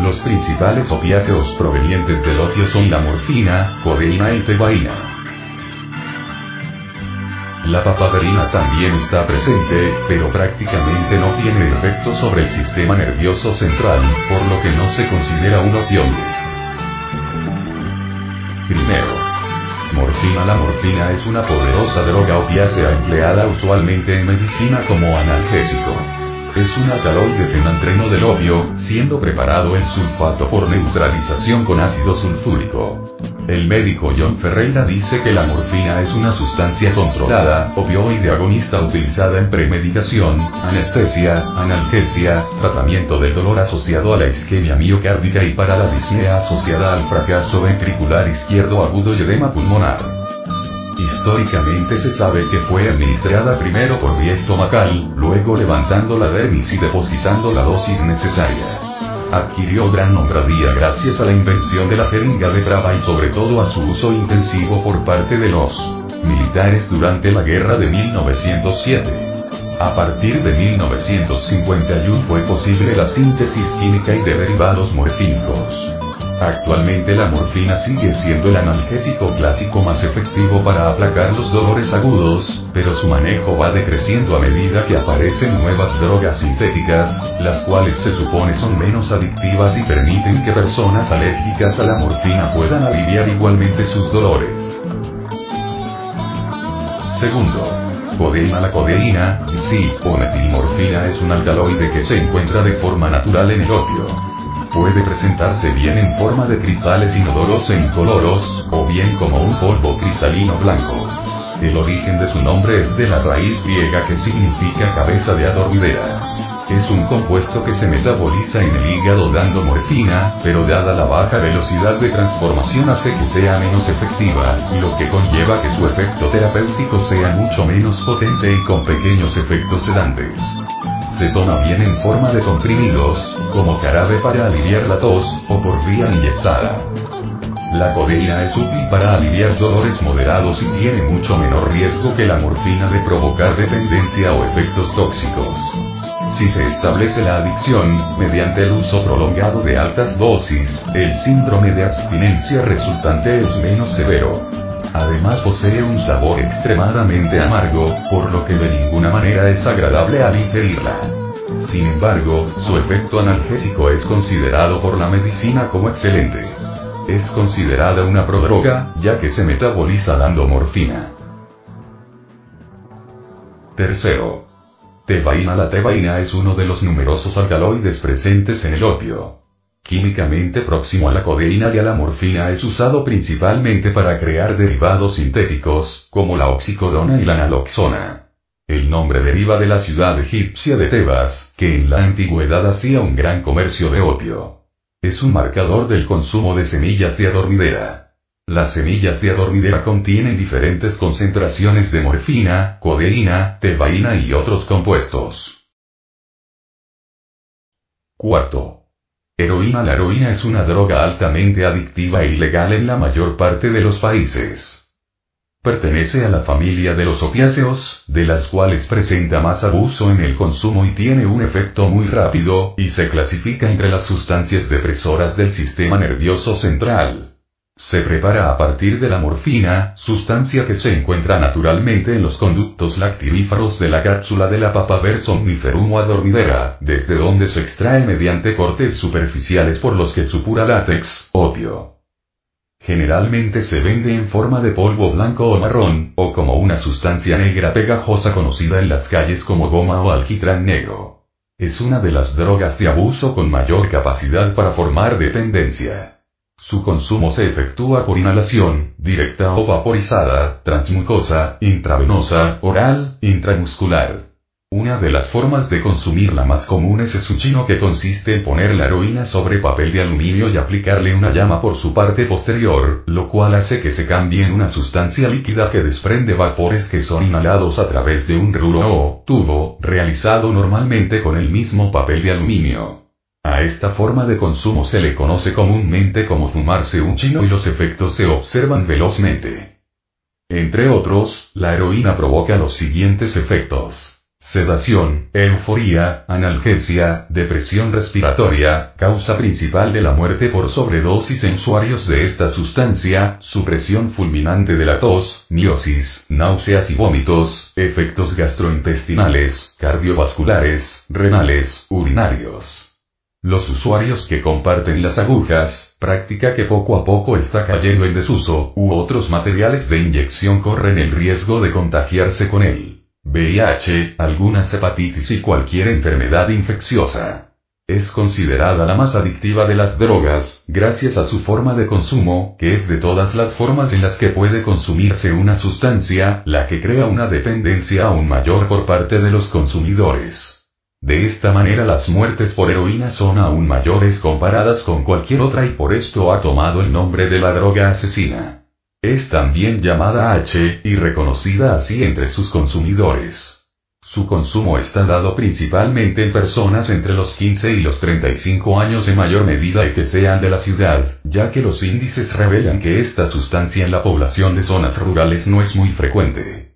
Los principales opiáceos provenientes del opio son la morfina, codeína y tebaína. La papaverina también está presente, pero prácticamente no tiene efecto sobre el sistema nervioso central, por lo que no se considera un opioide. Primero. Morfina La morfina es una poderosa droga opiácea empleada usualmente en medicina como analgésico. Es un alcaloide fenantreno del opio, siendo preparado en sulfato por neutralización con ácido sulfúrico. El médico John Ferreira dice que la morfina es una sustancia controlada, opioide agonista utilizada en premedicación, anestesia, analgesia, tratamiento del dolor asociado a la isquemia miocárdica y para la disnea asociada al fracaso ventricular izquierdo agudo y edema pulmonar. Históricamente se sabe que fue administrada primero por vía estomacal, luego levantando la dermis y depositando la dosis necesaria. Adquirió gran nombradía gracias a la invención de la jeringa de traba y sobre todo a su uso intensivo por parte de los militares durante la guerra de 1907. A partir de 1951 fue posible la síntesis química y de derivados morfínicos. Actualmente la morfina sigue siendo el analgésico clásico más efectivo para aplacar los dolores agudos, pero su manejo va decreciendo a medida que aparecen nuevas drogas sintéticas, las cuales se supone son menos adictivas y permiten que personas alérgicas a la morfina puedan aliviar igualmente sus dolores. Segundo, codeína La codeína, sí, o metilmorfina es un alcaloide que se encuentra de forma natural en el opio. Puede presentarse bien en forma de cristales inodoros e incoloros, o bien como un polvo cristalino blanco. El origen de su nombre es de la raíz griega que significa cabeza de adormidera. Es un compuesto que se metaboliza en el hígado dando morfina, pero dada la baja velocidad de transformación hace que sea menos efectiva, lo que conlleva que su efecto terapéutico sea mucho menos potente y con pequeños efectos sedantes. Se toma bien en forma de comprimidos, como jarabe para aliviar la tos, o por vía inyectada. La codeína es útil para aliviar dolores moderados y tiene mucho menor riesgo que la morfina de provocar dependencia o efectos tóxicos. Si se establece la adicción, mediante el uso prolongado de altas dosis, el síndrome de abstinencia resultante es menos severo. Además posee un sabor extremadamente amargo, por lo que de ninguna manera es agradable al ingerirla. Sin embargo, su efecto analgésico es considerado por la medicina como excelente. Es considerada una prodroga, ya que se metaboliza dando morfina. Tercero. Tebaína La tebaína es uno de los numerosos alcaloides presentes en el opio. Químicamente próximo a la codeína y a la morfina es usado principalmente para crear derivados sintéticos, como la oxicodona y la naloxona. El nombre deriva de la ciudad egipcia de Tebas, que en la antigüedad hacía un gran comercio de opio. Es un marcador del consumo de semillas de adormidera. Las semillas de adormidera contienen diferentes concentraciones de morfina, codeína, tebaína y otros compuestos. Cuarto. Heroína La heroína es una droga altamente adictiva e ilegal en la mayor parte de los países. Pertenece a la familia de los opiáceos, de las cuales presenta más abuso en el consumo y tiene un efecto muy rápido, y se clasifica entre las sustancias depresoras del sistema nervioso central. Se prepara a partir de la morfina, sustancia que se encuentra naturalmente en los conductos lactivíferos de la cápsula de la papa somniferum o adormidera, desde donde se extrae mediante cortes superficiales por los que supura látex, opio. Generalmente se vende en forma de polvo blanco o marrón, o como una sustancia negra pegajosa conocida en las calles como goma o alquitrán negro. Es una de las drogas de abuso con mayor capacidad para formar dependencia. Su consumo se efectúa por inhalación, directa o vaporizada, transmucosa, intravenosa, oral, intramuscular. Una de las formas de consumirla más comunes es su chino que consiste en poner la heroína sobre papel de aluminio y aplicarle una llama por su parte posterior, lo cual hace que se cambie en una sustancia líquida que desprende vapores que son inhalados a través de un rulo o tubo, realizado normalmente con el mismo papel de aluminio. A esta forma de consumo se le conoce comúnmente como fumarse un chino y los efectos se observan velozmente. Entre otros, la heroína provoca los siguientes efectos. Sedación, euforía, analgesia, depresión respiratoria, causa principal de la muerte por sobredosis en usuarios de esta sustancia, supresión fulminante de la tos, miosis, náuseas y vómitos, efectos gastrointestinales, cardiovasculares, renales, urinarios. Los usuarios que comparten las agujas, práctica que poco a poco está cayendo en desuso, u otros materiales de inyección corren el riesgo de contagiarse con él. VIH, algunas hepatitis y cualquier enfermedad infecciosa. Es considerada la más adictiva de las drogas, gracias a su forma de consumo, que es de todas las formas en las que puede consumirse una sustancia, la que crea una dependencia aún mayor por parte de los consumidores. De esta manera las muertes por heroína son aún mayores comparadas con cualquier otra y por esto ha tomado el nombre de la droga asesina. Es también llamada H, y reconocida así entre sus consumidores. Su consumo está dado principalmente en personas entre los 15 y los 35 años en mayor medida y que sean de la ciudad, ya que los índices revelan que esta sustancia en la población de zonas rurales no es muy frecuente.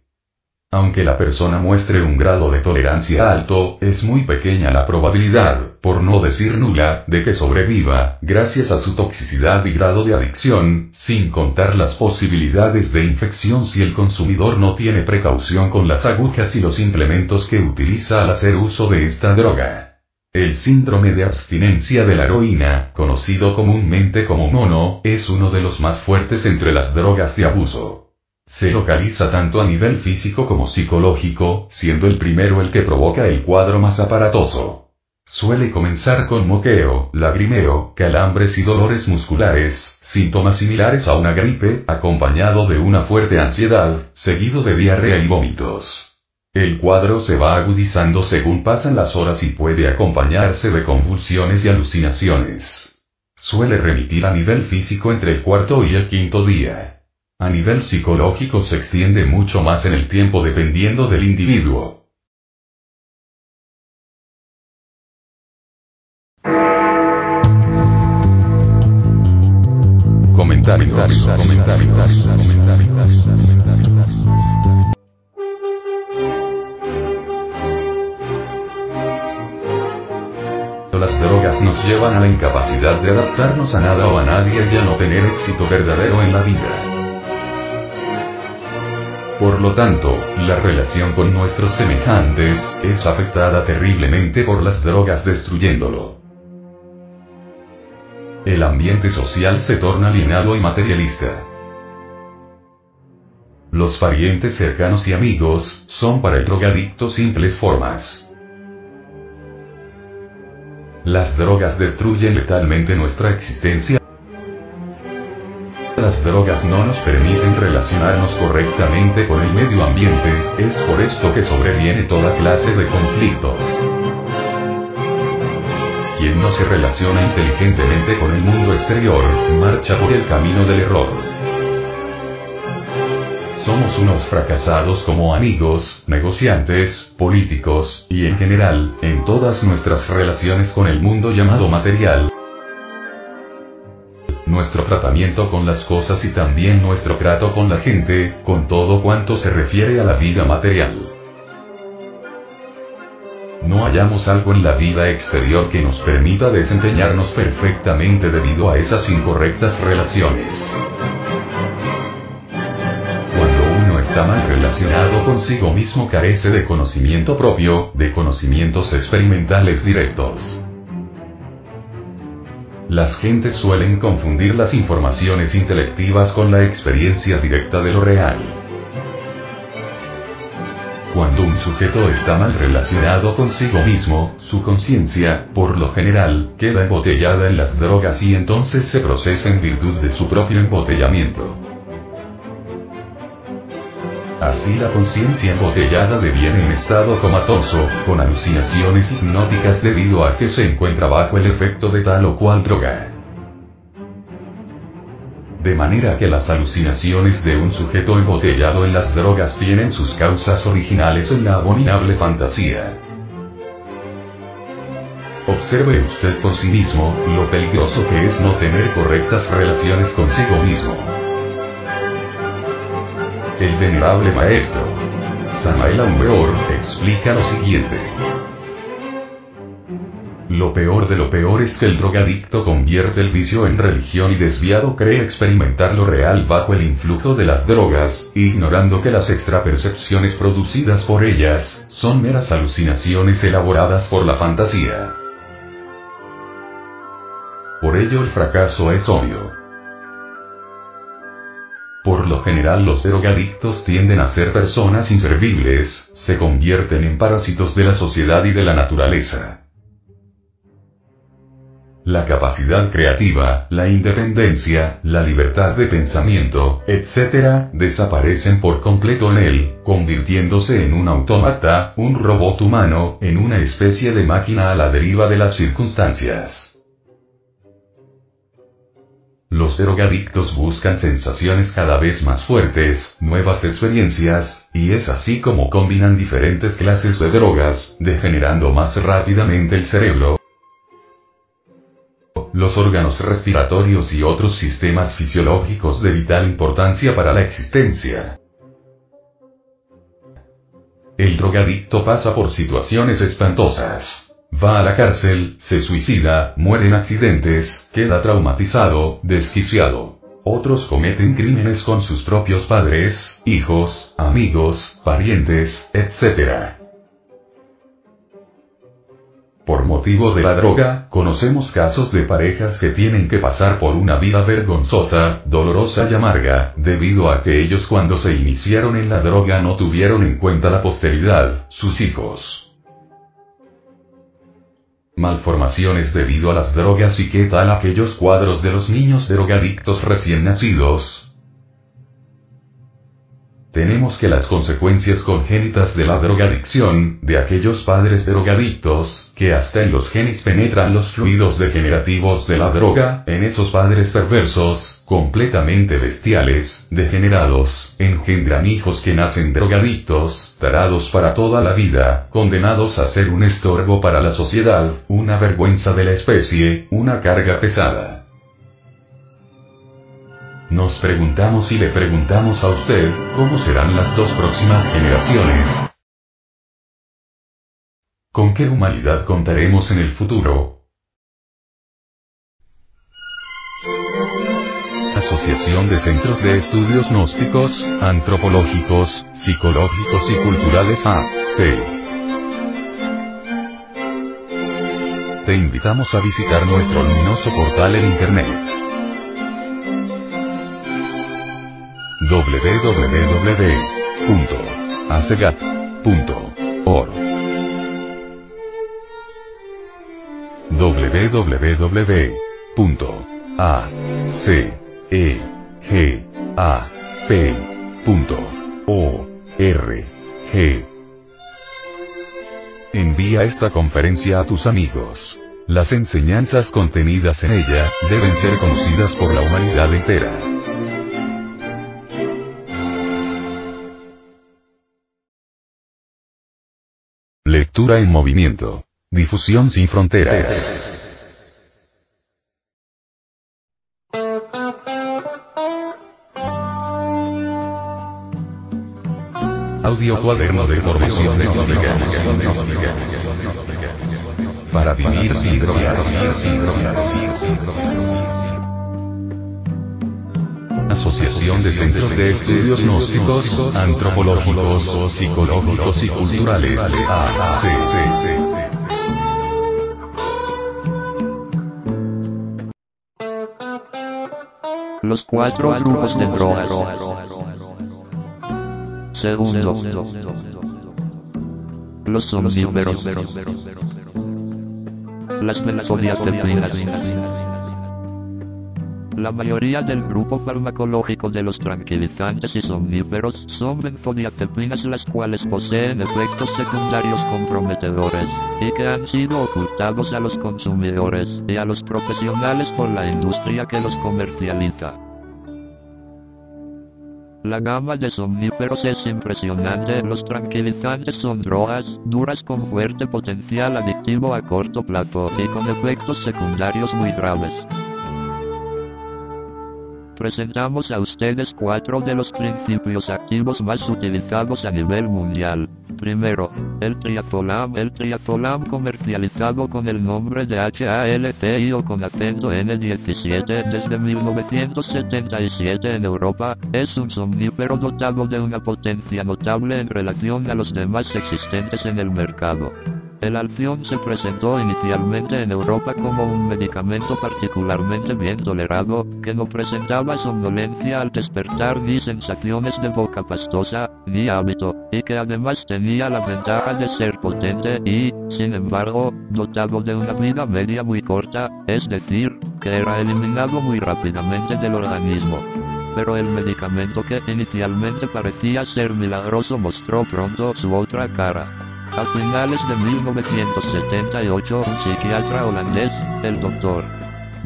Aunque la persona muestre un grado de tolerancia alto, es muy pequeña la probabilidad, por no decir nula, de que sobreviva, gracias a su toxicidad y grado de adicción, sin contar las posibilidades de infección si el consumidor no tiene precaución con las agujas y los implementos que utiliza al hacer uso de esta droga. El síndrome de abstinencia de la heroína, conocido comúnmente como mono, es uno de los más fuertes entre las drogas de abuso. Se localiza tanto a nivel físico como psicológico, siendo el primero el que provoca el cuadro más aparatoso. Suele comenzar con moqueo, lagrimeo, calambres y dolores musculares, síntomas similares a una gripe, acompañado de una fuerte ansiedad, seguido de diarrea y vómitos. El cuadro se va agudizando según pasan las horas y puede acompañarse de convulsiones y alucinaciones. Suele remitir a nivel físico entre el cuarto y el quinto día. A nivel psicológico se extiende mucho más en el tiempo dependiendo del individuo. Las drogas nos llevan a la incapacidad de adaptarnos a nada o a nadie y a no tener éxito verdadero en la vida. Por lo tanto, la relación con nuestros semejantes es afectada terriblemente por las drogas destruyéndolo. El ambiente social se torna alienado y materialista. Los parientes cercanos y amigos son para el drogadicto simples formas. Las drogas destruyen letalmente nuestra existencia. Las drogas no nos permiten relacionarnos correctamente con el medio ambiente, es por esto que sobreviene toda clase de conflictos quien no se relaciona inteligentemente con el mundo exterior, marcha por el camino del error. Somos unos fracasados como amigos, negociantes, políticos, y en general, en todas nuestras relaciones con el mundo llamado material. Nuestro tratamiento con las cosas y también nuestro trato con la gente, con todo cuanto se refiere a la vida material no hallamos algo en la vida exterior que nos permita desempeñarnos perfectamente debido a esas incorrectas relaciones. Cuando uno está mal relacionado consigo mismo carece de conocimiento propio, de conocimientos experimentales directos. Las gentes suelen confundir las informaciones intelectivas con la experiencia directa de lo real. Cuando un sujeto está mal relacionado consigo mismo, su conciencia, por lo general, queda embotellada en las drogas y entonces se procesa en virtud de su propio embotellamiento. Así la conciencia embotellada deviene en estado comatoso, con alucinaciones hipnóticas debido a que se encuentra bajo el efecto de tal o cual droga de manera que las alucinaciones de un sujeto embotellado en las drogas tienen sus causas originales en la abominable fantasía. Observe usted por sí mismo, lo peligroso que es no tener correctas relaciones consigo mismo. El venerable maestro, Samael Aumbeor, explica lo siguiente. Lo peor de lo peor es que el drogadicto convierte el vicio en religión y desviado cree experimentar lo real bajo el influjo de las drogas, ignorando que las extrapercepciones producidas por ellas, son meras alucinaciones elaboradas por la fantasía. Por ello el fracaso es obvio. Por lo general los drogadictos tienden a ser personas inservibles, se convierten en parásitos de la sociedad y de la naturaleza. La capacidad creativa, la independencia, la libertad de pensamiento, etc., desaparecen por completo en él, convirtiéndose en un autómata, un robot humano, en una especie de máquina a la deriva de las circunstancias. Los drogadictos buscan sensaciones cada vez más fuertes, nuevas experiencias, y es así como combinan diferentes clases de drogas, degenerando más rápidamente el cerebro, los órganos respiratorios y otros sistemas fisiológicos de vital importancia para la existencia. El drogadicto pasa por situaciones espantosas. Va a la cárcel, se suicida, muere en accidentes, queda traumatizado, desquiciado. Otros cometen crímenes con sus propios padres, hijos, amigos, parientes, etc. Por motivo de la droga, conocemos casos de parejas que tienen que pasar por una vida vergonzosa, dolorosa y amarga, debido a que ellos cuando se iniciaron en la droga no tuvieron en cuenta la posteridad, sus hijos. Malformaciones debido a las drogas y qué tal aquellos cuadros de los niños drogadictos recién nacidos. Tenemos que las consecuencias congénitas de la drogadicción, de aquellos padres drogadictos, que hasta en los genes penetran los fluidos degenerativos de la droga, en esos padres perversos, completamente bestiales, degenerados, engendran hijos que nacen drogadictos, tarados para toda la vida, condenados a ser un estorbo para la sociedad, una vergüenza de la especie, una carga pesada. Nos preguntamos y le preguntamos a usted, ¿cómo serán las dos próximas generaciones? ¿Con qué humanidad contaremos en el futuro? Asociación de Centros de Estudios Gnósticos, Antropológicos, Psicológicos y Culturales AC. Te invitamos a visitar nuestro luminoso portal en Internet www.acegap.org www.acegap.org Envía esta conferencia a tus amigos. Las enseñanzas contenidas en ella deben ser conocidas por la humanidad entera. Lectura en movimiento. Difusión sin fronteras. Audio cuaderno de formación de Para vivir sin drogas. Asociación de Centros de Estudios Gnósticos, Antropológicos, Psicológicos y Culturales. Los cuatro grupos de drogas. Segundo. Los somníferos. Las benzodiazepinas. La mayoría del grupo farmacológico de los tranquilizantes y somníferos son benzodiazepinas las cuales poseen efectos secundarios comprometedores, y que han sido ocultados a los consumidores y a los profesionales por la industria que los comercializa. La gama de somníferos es impresionante. Los tranquilizantes son drogas duras con fuerte potencial adictivo a corto plazo y con efectos secundarios muy graves presentamos a ustedes cuatro de los principios activos más utilizados a nivel mundial. Primero, el triazolam. El triazolam comercializado con el nombre de HALCI o con acento N17 desde 1977 en Europa, es un somnífero dotado de una potencia notable en relación a los demás existentes en el mercado. El alción se presentó inicialmente en Europa como un medicamento particularmente bien tolerado, que no presentaba somnolencia al despertar ni sensaciones de boca pastosa, ni hábito, y que además tenía la ventaja de ser potente y, sin embargo, dotado de una vida media muy corta, es decir, que era eliminado muy rápidamente del organismo. Pero el medicamento que inicialmente parecía ser milagroso mostró pronto su otra cara. A finales de 1978, un psiquiatra holandés, el Dr.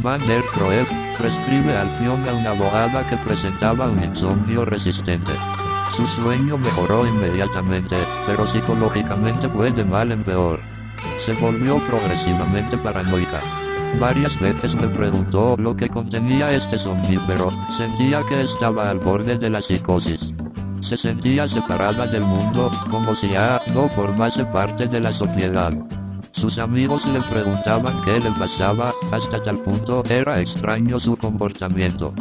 Van der Kroef, prescribe alción a una abogada que presentaba un insomnio resistente. Su sueño mejoró inmediatamente, pero psicológicamente fue de mal en peor. Se volvió progresivamente paranoica. Varias veces me preguntó lo que contenía este somnífero, sentía que estaba al borde de la psicosis se sentía separada del mundo, como si ya no formase parte de la sociedad. Sus amigos le preguntaban qué le pasaba, hasta tal punto era extraño su comportamiento.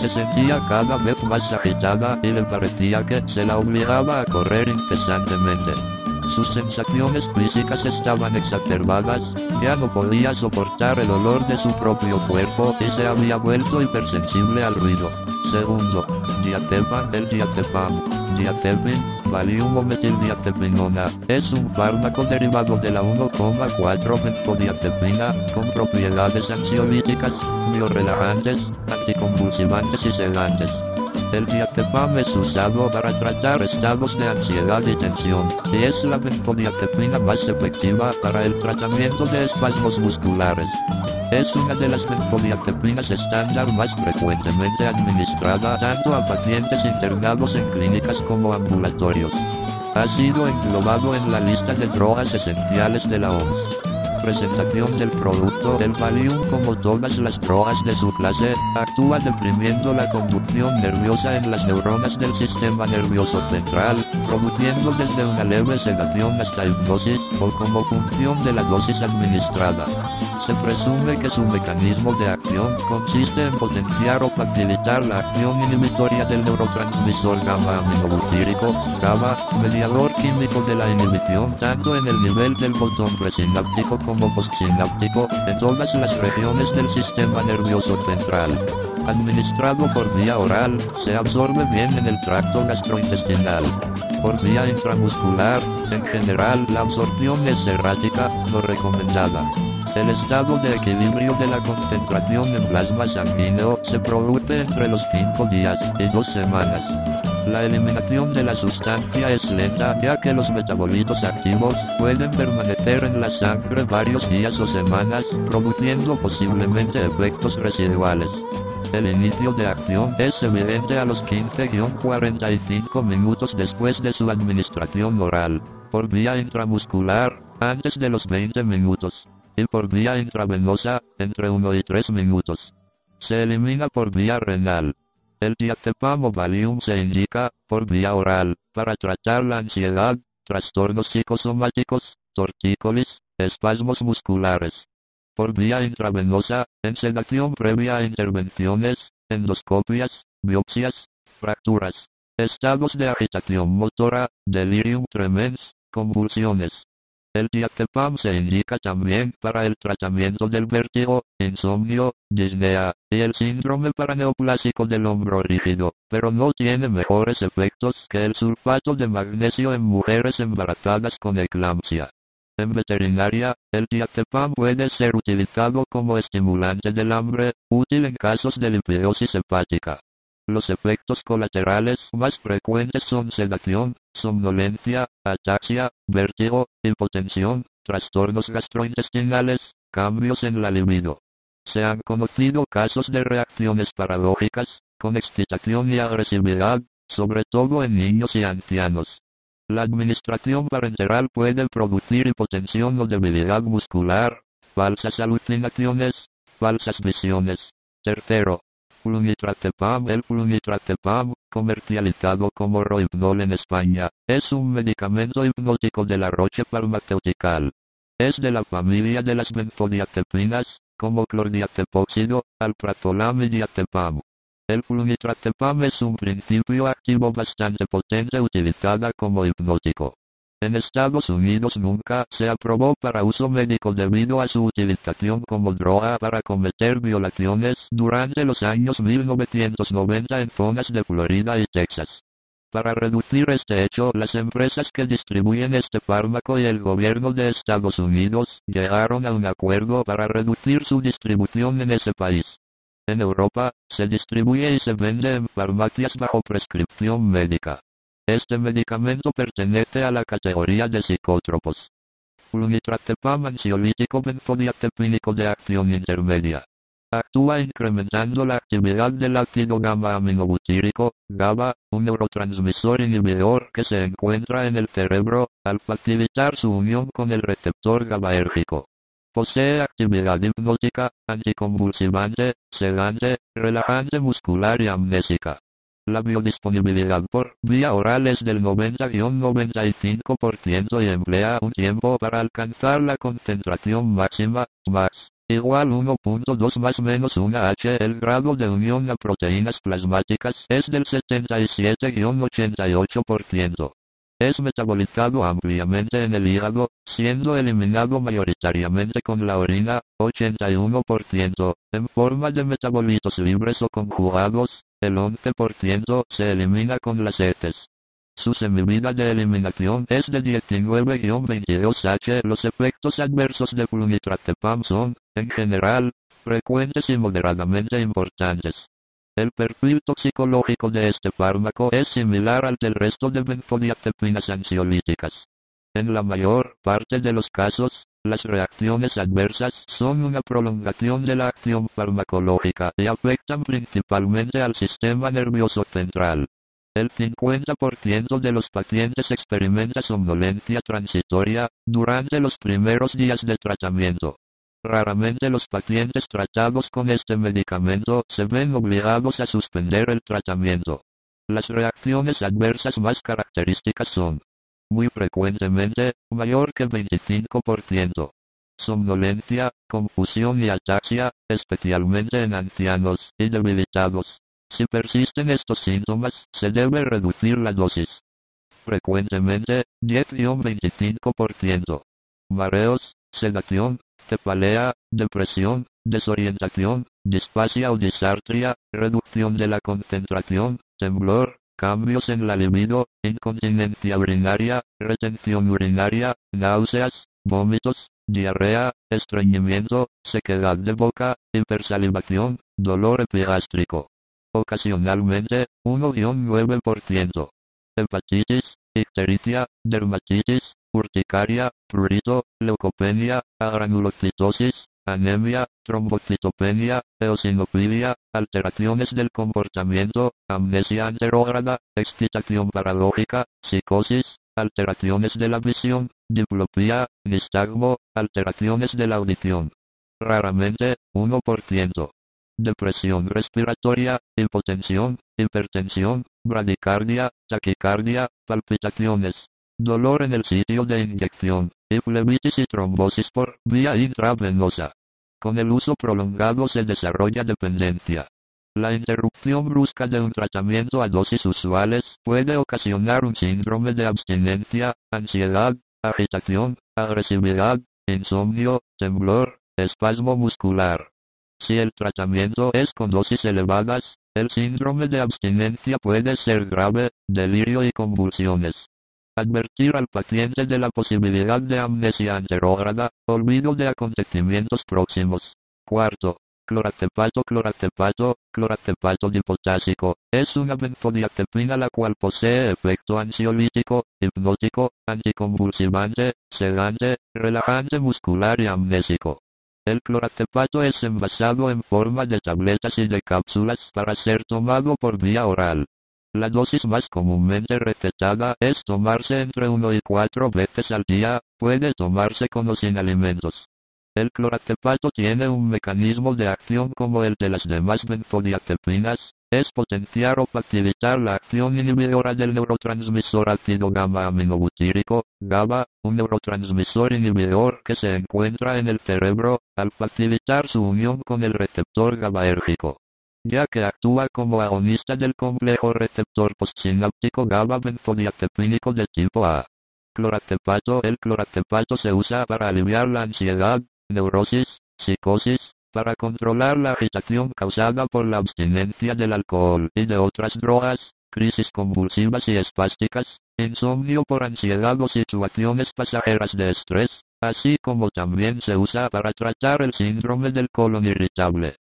Se sentía cada vez más agitada y le parecía que se la obligaba a correr incesantemente. Sus sensaciones físicas estaban exacerbadas, ya no podía soportar el olor de su propio cuerpo y se había vuelto hipersensible al ruido. Segundo, diazepam, el diazepam, diazepin, Valium o metildiazepinona, es un fármaco derivado de la 1,4 benzodiazepina, con propiedades ansiolíticas, biorelajantes, anticonvulsivantes y sedantes. El diazepam es usado para tratar estados de ansiedad y tensión, y es la benzodiazepina más efectiva para el tratamiento de espasmos musculares. Es una de las benzodiazepinas estándar más frecuentemente administrada tanto a pacientes internados en clínicas como ambulatorios. Ha sido englobado en la lista de drogas esenciales de la OMS presentación del producto, el Valium como todas las drogas de su clase, actúa deprimiendo la conducción nerviosa en las neuronas del sistema nervioso central, produciendo desde una leve sedación hasta hipnosis, o como función de la dosis administrada. Se presume que su mecanismo de acción consiste en potenciar o facilitar la acción inhibitoria del neurotransmisor gamma aminobutírico, GABA, mediador químico de la inhibición tanto en el nivel del botón presináptico como postsináptico, en todas las regiones del sistema nervioso central. Administrado por vía oral, se absorbe bien en el tracto gastrointestinal. Por vía intramuscular, en general la absorción es errática, no recomendada. El estado de equilibrio de la concentración en plasma sanguíneo se produce entre los 5 días y 2 semanas. La eliminación de la sustancia es lenta ya que los metabolitos activos pueden permanecer en la sangre varios días o semanas, produciendo posiblemente efectos residuales. El inicio de acción es evidente a los 15-45 minutos después de su administración oral, por vía intramuscular, antes de los 20 minutos, y por vía intravenosa, entre 1 y 3 minutos. Se elimina por vía renal, el diazepam Valium se indica, por vía oral, para tratar la ansiedad, trastornos psicosomáticos, tortícolis, espasmos musculares. Por vía intravenosa, en sedación previa a intervenciones, endoscopias, biopsias, fracturas, estados de agitación motora, delirium tremens, convulsiones. El diazepam se indica también para el tratamiento del vértigo, insomnio, disnea, y el síndrome paraneoplásico del hombro rígido, pero no tiene mejores efectos que el sulfato de magnesio en mujeres embarazadas con eclampsia. En veterinaria, el diazepam puede ser utilizado como estimulante del hambre, útil en casos de lipidiosis hepática. Los efectos colaterales más frecuentes son sedación, somnolencia, ataxia, vértigo, hipotensión, trastornos gastrointestinales, cambios en la libido. Se han conocido casos de reacciones paradójicas, con excitación y agresividad, sobre todo en niños y ancianos. La administración parenteral puede producir hipotensión o debilidad muscular, falsas alucinaciones, falsas visiones. Tercero, El flunitrazepam, comercializado como Rohypnol en España, es un medicamento hipnótico de la Roche Farmacéutica. Es de la familia de las benzodiazepinas, como clordiazepóxido, alprazolam y diazepam. El flunitrazepam es un principio activo bastante potente utilizada como hipnótico. En Estados Unidos nunca se aprobó para uso médico debido a su utilización como droga para cometer violaciones durante los años 1990 en zonas de Florida y Texas. Para reducir este hecho, las empresas que distribuyen este fármaco y el gobierno de Estados Unidos llegaron a un acuerdo para reducir su distribución en ese país. En Europa, se distribuye y se vende en farmacias bajo prescripción médica. Este medicamento pertenece a la categoría de psicótropos. Flunitrazepam ansiolítico benzodiazepínico de acción intermedia. Actúa incrementando la actividad del ácido gamma aminobutírico, GABA, un neurotransmisor inhibidor que se encuentra en el cerebro, al facilitar su unión con el receptor GABAérgico. Posee actividad hipnótica, anticonvulsivante, sedante, relajante muscular y amnésica. La biodisponibilidad por vía oral es del 90-95% y emplea un tiempo para alcanzar la concentración máxima, más, igual 1.2 más menos 1 H. El grado de unión a proteínas plasmáticas es del 77-88%. Es metabolizado ampliamente en el hígado, siendo eliminado mayoritariamente con la orina, 81%, en forma de metabolitos libres o conjugados, El 11% se elimina con las heces. Su semivida de eliminación es de 19-22H. Los efectos adversos de flunitrazepam son, en general, frecuentes y moderadamente importantes. El perfil toxicológico de este fármaco es similar al del resto de benzodiazepinas ansiolíticas. En la mayor parte de los casos, las reacciones adversas son una prolongación de la acción farmacológica y afectan principalmente al sistema nervioso central. El 50% de los pacientes experimenta somnolencia transitoria durante los primeros días de tratamiento. Raramente los pacientes tratados con este medicamento se ven obligados a suspender el tratamiento. Las reacciones adversas más características son, muy frecuentemente, mayor que 25%. Somnolencia, confusión y ataxia, especialmente en ancianos y debilitados. Si persisten estos síntomas, se debe reducir la dosis. Frecuentemente, 10-25%. Mareos, sedación, cefalea, depresión, desorientación, disfasia o disartria, reducción de la concentración, temblor, cambios en la libido, incontinencia urinaria, retención urinaria, náuseas, vómitos, diarrea, estreñimiento, sequedad de boca, hipersalivación, dolor epigástrico. Ocasionalmente, 1-9%. Hepatitis, ictericia, dermatitis, urticaria, prurito, leucopenia, agranulocitosis, anemia, trombocitopenia, eosinofilia, alteraciones del comportamiento, amnesia anterógrada, excitación paradójica, psicosis, alteraciones de la visión, diplopía, nistagmo, alteraciones de la audición. Raramente, 1%. Depresión respiratoria, hipotensión, hipertensión, bradicardia, taquicardia, palpitaciones, dolor en el sitio de inyección, y flebitis y trombosis por vía intravenosa. Con el uso prolongado se desarrolla dependencia. La interrupción brusca de un tratamiento a dosis usuales puede ocasionar un síndrome de abstinencia, ansiedad, agitación, agresividad, insomnio, temblor, espasmo muscular. Si el tratamiento es con dosis elevadas, el síndrome de abstinencia puede ser grave, delirio y convulsiones. Advertir al paciente de la posibilidad de amnesia anterógrada, olvido de acontecimientos próximos. Cuarto, cloracepato cloracepato, cloracepato dipotásico, es una benzodiazepina la cual posee efecto ansiolítico, hipnótico, anticonvulsivante, sedante, relajante muscular y amnésico. El cloracepato es envasado en forma de tabletas y de cápsulas para ser tomado por vía oral. La dosis más comúnmente recetada es tomarse entre 1 y 4 veces al día, puede tomarse con o sin alimentos. El cloracepato tiene un mecanismo de acción como el de las demás benzodiazepinas, es potenciar o facilitar la acción inhibidora del neurotransmisor ácido gamma aminobutírico, GABA, un neurotransmisor inhibidor que se encuentra en el cerebro, al facilitar su unión con el receptor GABAérgico ya que actúa como agonista del complejo receptor postsináptico GABA benzodiazepínico de tipo A. Cloracepato El cloracepato se usa para aliviar la ansiedad, neurosis, psicosis, para controlar la agitación causada por la abstinencia del alcohol y de otras drogas, crisis convulsivas y espásticas, insomnio por ansiedad o situaciones pasajeras de estrés, así como también se usa para tratar el síndrome del colon irritable.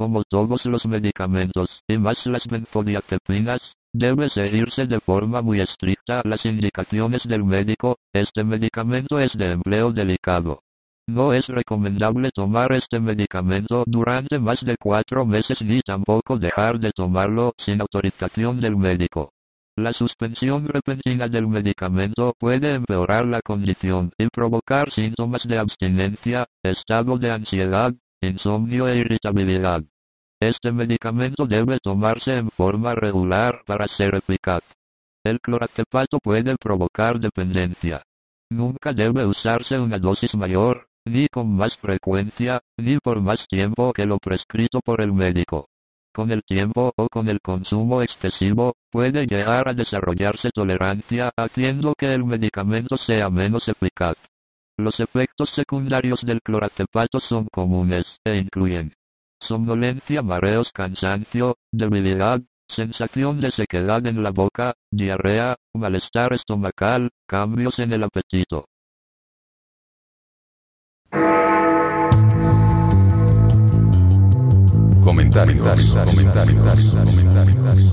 Como todos los medicamentos, y más las benzodiazepinas, debe seguirse de forma muy estricta las indicaciones del médico, este medicamento es de empleo delicado. No es recomendable tomar este medicamento durante más de cuatro meses ni tampoco dejar de tomarlo sin autorización del médico. La suspensión repentina del medicamento puede empeorar la condición y provocar síntomas de abstinencia, estado de ansiedad, insomnio e irritabilidad. Este medicamento debe tomarse en forma regular para ser eficaz. El cloracepato puede provocar dependencia. Nunca debe usarse una dosis mayor, ni con más frecuencia, ni por más tiempo que lo prescrito por el médico. Con el tiempo o con el consumo excesivo, puede llegar a desarrollarse tolerancia haciendo que el medicamento sea menos eficaz. Los efectos secundarios del cloracepato son comunes, e incluyen somnolencia, mareos, cansancio, debilidad, sensación de sequedad en la boca, diarrea, malestar estomacal, cambios en el apetito. Comentarios, comentarios, comentarios,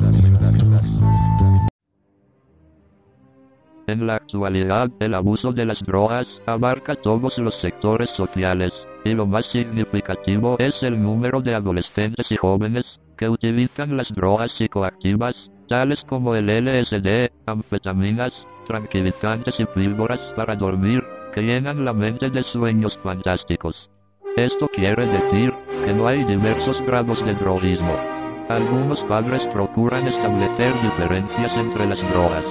En la actualidad, el abuso de las drogas abarca todos los sectores sociales, y lo más significativo es el número de adolescentes y jóvenes que utilizan las drogas psicoactivas, tales como el LSD, anfetaminas, tranquilizantes y píldoras para dormir, que llenan la mente de sueños fantásticos. Esto quiere decir que no hay diversos grados de drogismo. Algunos padres procuran establecer diferencias entre las drogas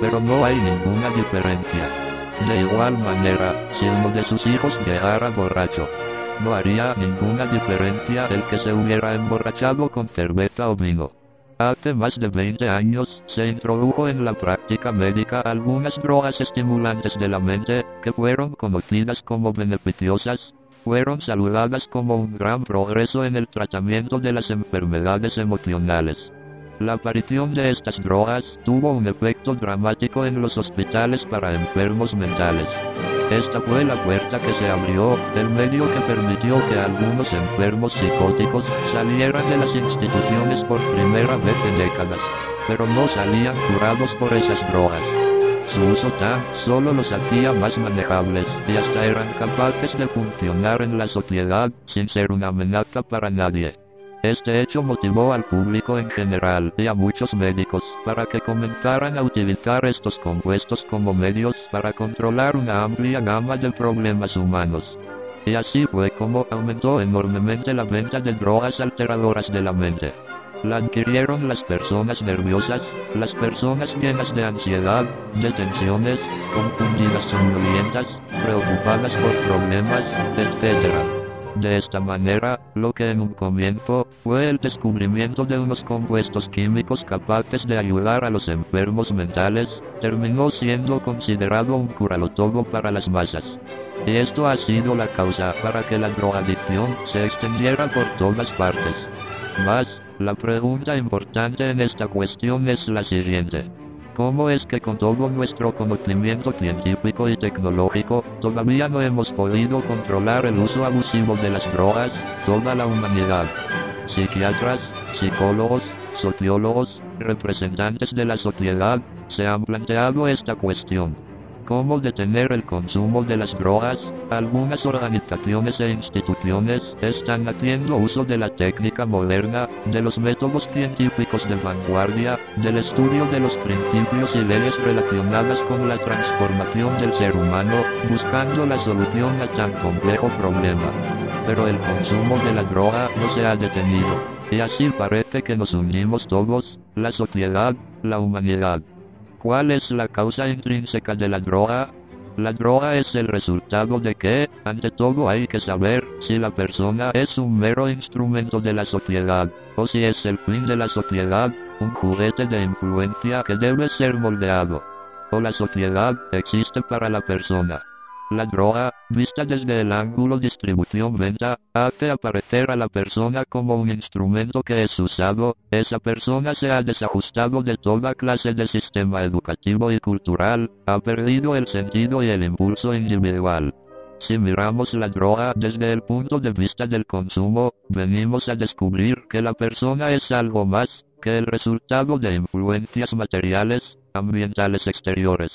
pero no hay ninguna diferencia. De igual manera, si uno de sus hijos llegara borracho, no haría ninguna diferencia el que se hubiera emborrachado con cerveza o vino. Hace más de 20 años, se introdujo en la práctica médica algunas drogas estimulantes de la mente, que fueron conocidas como beneficiosas, fueron saludadas como un gran progreso en el tratamiento de las enfermedades emocionales. La aparición de estas drogas tuvo un efecto dramático en los hospitales para enfermos mentales. Esta fue la puerta que se abrió, el medio que permitió que algunos enfermos psicóticos salieran de las instituciones por primera vez en décadas, pero no salían curados por esas drogas. Su uso tan solo los hacía más manejables y hasta eran capaces de funcionar en la sociedad sin ser una amenaza para nadie. Este hecho motivó al público en general y a muchos médicos para que comenzaran a utilizar estos compuestos como medios para controlar una amplia gama de problemas humanos. Y así fue como aumentó enormemente la venta de drogas alteradoras de la mente. La adquirieron las personas nerviosas, las personas llenas de ansiedad, de tensiones, confundidas somnolientas, preocupadas por problemas, etc. De esta manera, lo que en un comienzo fue el descubrimiento de unos compuestos químicos capaces de ayudar a los enfermos mentales, terminó siendo considerado un curalotogo para las masas. Y esto ha sido la causa para que la drogadicción se extendiera por todas partes. Más, la pregunta importante en esta cuestión es la siguiente. ¿Cómo es que con todo nuestro conocimiento científico y tecnológico, todavía no hemos podido controlar el uso abusivo de las drogas, toda la humanidad? Psiquiatras, psicólogos, sociólogos, representantes de la sociedad, se han planteado esta cuestión cómo detener el consumo de las drogas, algunas organizaciones e instituciones están haciendo uso de la técnica moderna, de los métodos científicos de vanguardia, del estudio de los principios y leyes relacionadas con la transformación del ser humano, buscando la solución a tan complejo problema. Pero el consumo de la droga no se ha detenido. Y así parece que nos unimos todos, la sociedad, la humanidad. ¿Cuál es la causa intrínseca de la droga? La droga es el resultado de que, ante todo hay que saber, si la persona es un mero instrumento de la sociedad, o si es el fin de la sociedad, un juguete de influencia que debe ser moldeado. O la sociedad existe para la persona. La droga, vista desde el ángulo distribución-venta, hace aparecer a la persona como un instrumento que es usado, esa persona se ha desajustado de toda clase de sistema educativo y cultural, ha perdido el sentido y el impulso individual. Si miramos la droga desde el punto de vista del consumo, venimos a descubrir que la persona es algo más que el resultado de influencias materiales, ambientales exteriores.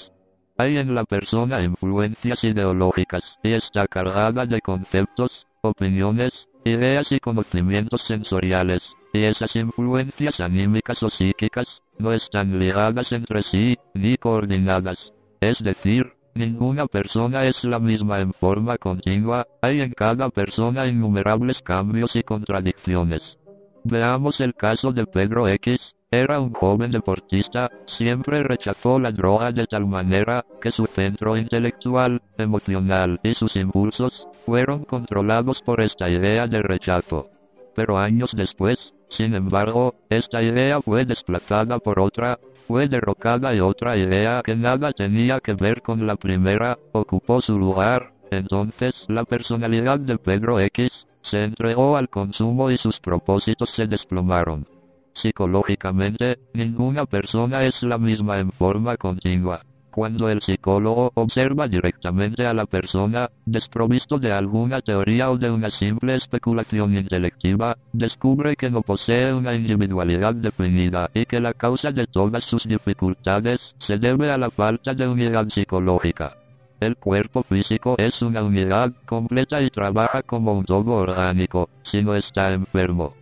Hay en la persona influencias ideológicas y está cargada de conceptos, opiniones, ideas y conocimientos sensoriales, y esas influencias anímicas o psíquicas no están ligadas entre sí, ni coordinadas. Es decir, ninguna persona es la misma en forma continua, hay en cada persona innumerables cambios y contradicciones. Veamos el caso de Pedro X, era un joven deportista, siempre rechazó la droga de tal manera que su centro intelectual, emocional y sus impulsos fueron controlados por esta idea de rechazo. Pero años después, sin embargo, esta idea fue desplazada por otra, fue derrocada y otra idea que nada tenía que ver con la primera, ocupó su lugar, entonces la personalidad de Pedro X se entregó al consumo y sus propósitos se desplomaron. Psicológicamente, ninguna persona es la misma en forma continua. Cuando el psicólogo observa directamente a la persona, desprovisto de alguna teoría o de una simple especulación intelectiva, descubre que no posee una individualidad definida y que la causa de todas sus dificultades se debe a la falta de unidad psicológica. El cuerpo físico es una unidad completa y trabaja como un todo orgánico, si no está enfermo.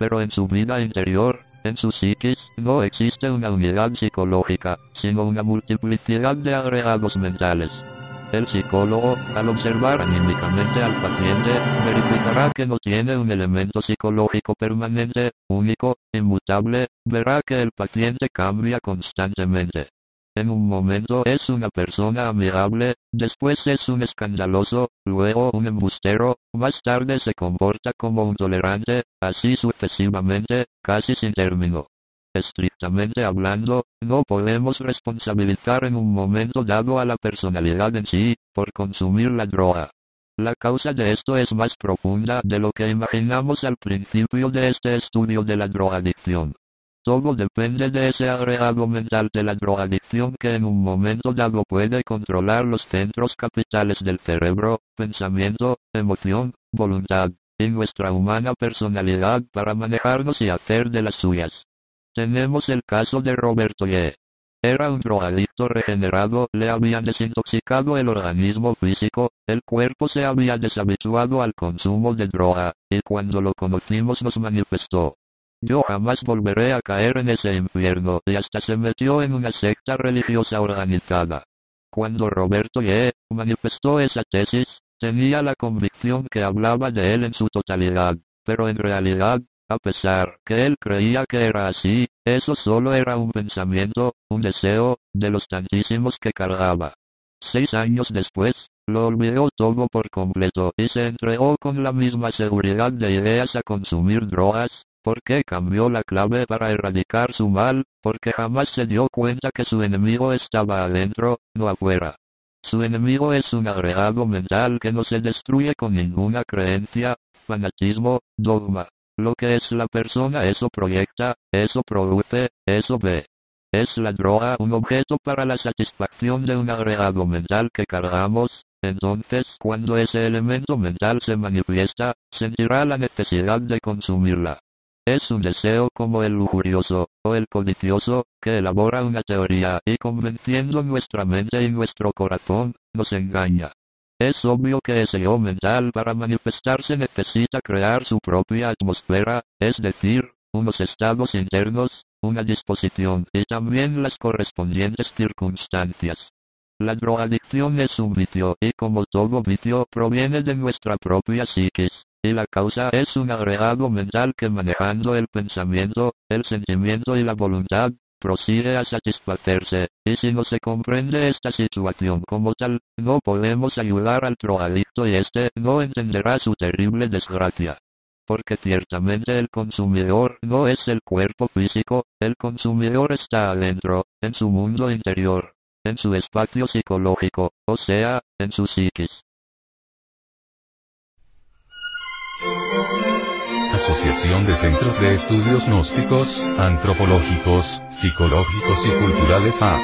Pero en su vida interior, en su psiquis, no existe una unidad psicológica, sino una multiplicidad de agregados mentales. El psicólogo, al observar anímicamente al paciente, verificará que no tiene un elemento psicológico permanente, único, inmutable, verá que el paciente cambia constantemente. En un momento es una persona amigable, después es un escandaloso, luego un embustero, más tarde se comporta como un tolerante, así sucesivamente, casi sin término. Estrictamente hablando, no podemos responsabilizar en un momento dado a la personalidad en sí, por consumir la droga. La causa de esto es más profunda de lo que imaginamos al principio de este estudio de la drogadicción. Todo depende de ese agregado mental de la drogadicción que en un momento dado puede controlar los centros capitales del cerebro, pensamiento, emoción, voluntad, y nuestra humana personalidad para manejarnos y hacer de las suyas. Tenemos el caso de Roberto Ye. Era un drogadicto regenerado, le habían desintoxicado el organismo físico, el cuerpo se había deshabituado al consumo de droga, y cuando lo conocimos nos manifestó, yo jamás volveré a caer en ese infierno y hasta se metió en una secta religiosa organizada. Cuando Roberto Ye manifestó esa tesis, tenía la convicción que hablaba de él en su totalidad, pero en realidad, a pesar que él creía que era así, eso solo era un pensamiento, un deseo, de los tantísimos que cargaba. Seis años después, lo olvidó todo por completo y se entregó con la misma seguridad de ideas a consumir drogas, porque cambió la clave para erradicar su mal, porque jamás se dio cuenta que su enemigo estaba adentro, no afuera. Su enemigo es un agregado mental que no se destruye con ninguna creencia, fanatismo, dogma. Lo que es la persona eso proyecta, eso produce, eso ve. Es la droga un objeto para la satisfacción de un agregado mental que cargamos, entonces cuando ese elemento mental se manifiesta, sentirá la necesidad de consumirla. Es un deseo como el lujurioso, o el codicioso, que elabora una teoría y convenciendo nuestra mente y nuestro corazón, nos engaña. Es obvio que ese yo mental para manifestarse necesita crear su propia atmósfera, es decir, unos estados internos, una disposición y también las correspondientes circunstancias. La drogadicción es un vicio y como todo vicio proviene de nuestra propia psiquis. Y la causa es un agregado mental que manejando el pensamiento, el sentimiento y la voluntad, prosigue a satisfacerse, y si no se comprende esta situación como tal, no podemos ayudar al drogadicto y éste no entenderá su terrible desgracia. Porque ciertamente el consumidor no es el cuerpo físico, el consumidor está adentro, en su mundo interior, en su espacio psicológico, o sea, en su psiquis. Asociación de Centros de Estudios Gnósticos, Antropológicos, Psicológicos y Culturales AC.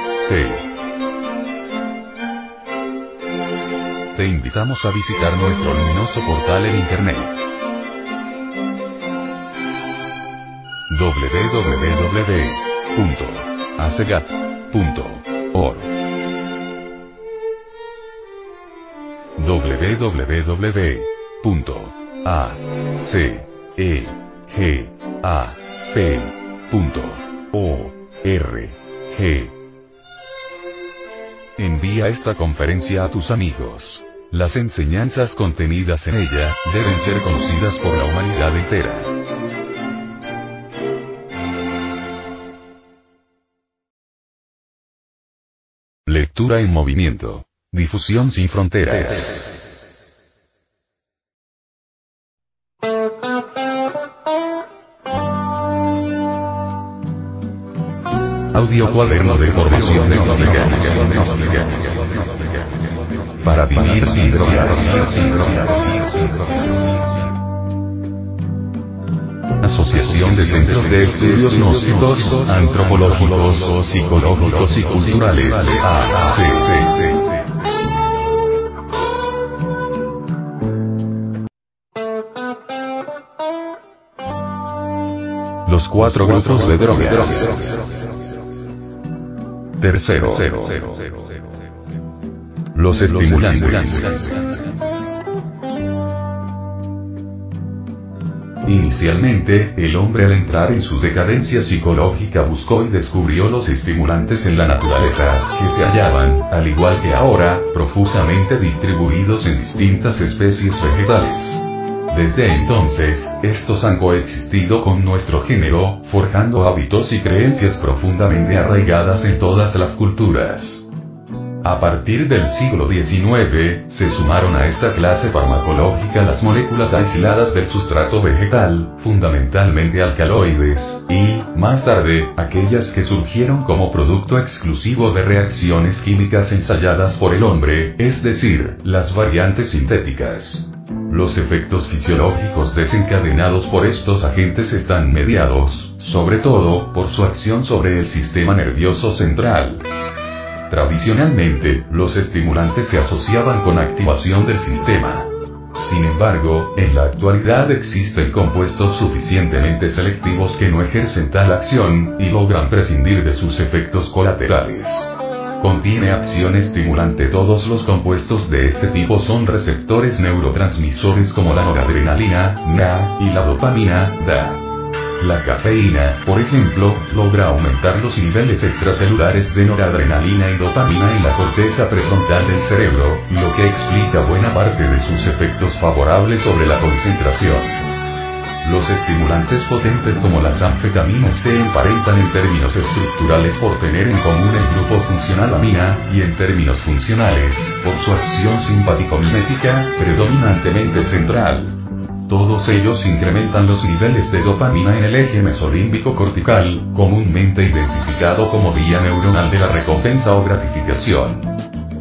Te invitamos a visitar nuestro luminoso portal en Internet. www.acegap.org www a C E G A P O R G Envía esta conferencia a tus amigos. Las enseñanzas contenidas en ella deben ser conocidas por la humanidad entera. Lectura en movimiento. Difusión sin fronteras. Audio cuaderno de formación Para vivir sin drogas. Asociación de Centros de Estudios Gnósticos, Antropológicos, Psicológicos y Culturales. Los cuatro grupos de drogas. Tercero. Los estimulantes. Inicialmente, el hombre al entrar en su decadencia psicológica buscó y descubrió los estimulantes en la naturaleza, que se hallaban, al igual que ahora, profusamente distribuidos en distintas especies vegetales. Desde entonces, estos han coexistido con nuestro género, forjando hábitos y creencias profundamente arraigadas en todas las culturas. A partir del siglo XIX, se sumaron a esta clase farmacológica las moléculas aisladas del sustrato vegetal, fundamentalmente alcaloides, y, más tarde, aquellas que surgieron como producto exclusivo de reacciones químicas ensayadas por el hombre, es decir, las variantes sintéticas. Los efectos fisiológicos desencadenados por estos agentes están mediados, sobre todo, por su acción sobre el sistema nervioso central. Tradicionalmente, los estimulantes se asociaban con activación del sistema. Sin embargo, en la actualidad existen compuestos suficientemente selectivos que no ejercen tal acción, y logran prescindir de sus efectos colaterales. Contiene acción estimulante. Todos los compuestos de este tipo son receptores neurotransmisores como la noradrenalina, NA, y la dopamina, DA. La cafeína, por ejemplo, logra aumentar los niveles extracelulares de noradrenalina y dopamina en la corteza prefrontal del cerebro, lo que explica buena parte de sus efectos favorables sobre la concentración. Los estimulantes potentes como las anfetaminas se emparentan en términos estructurales por tener en común el grupo funcional amina, y en términos funcionales, por su acción simpático-mimética, predominantemente central. Todos ellos incrementan los niveles de dopamina en el eje mesolímbico cortical, comúnmente identificado como vía neuronal de la recompensa o gratificación.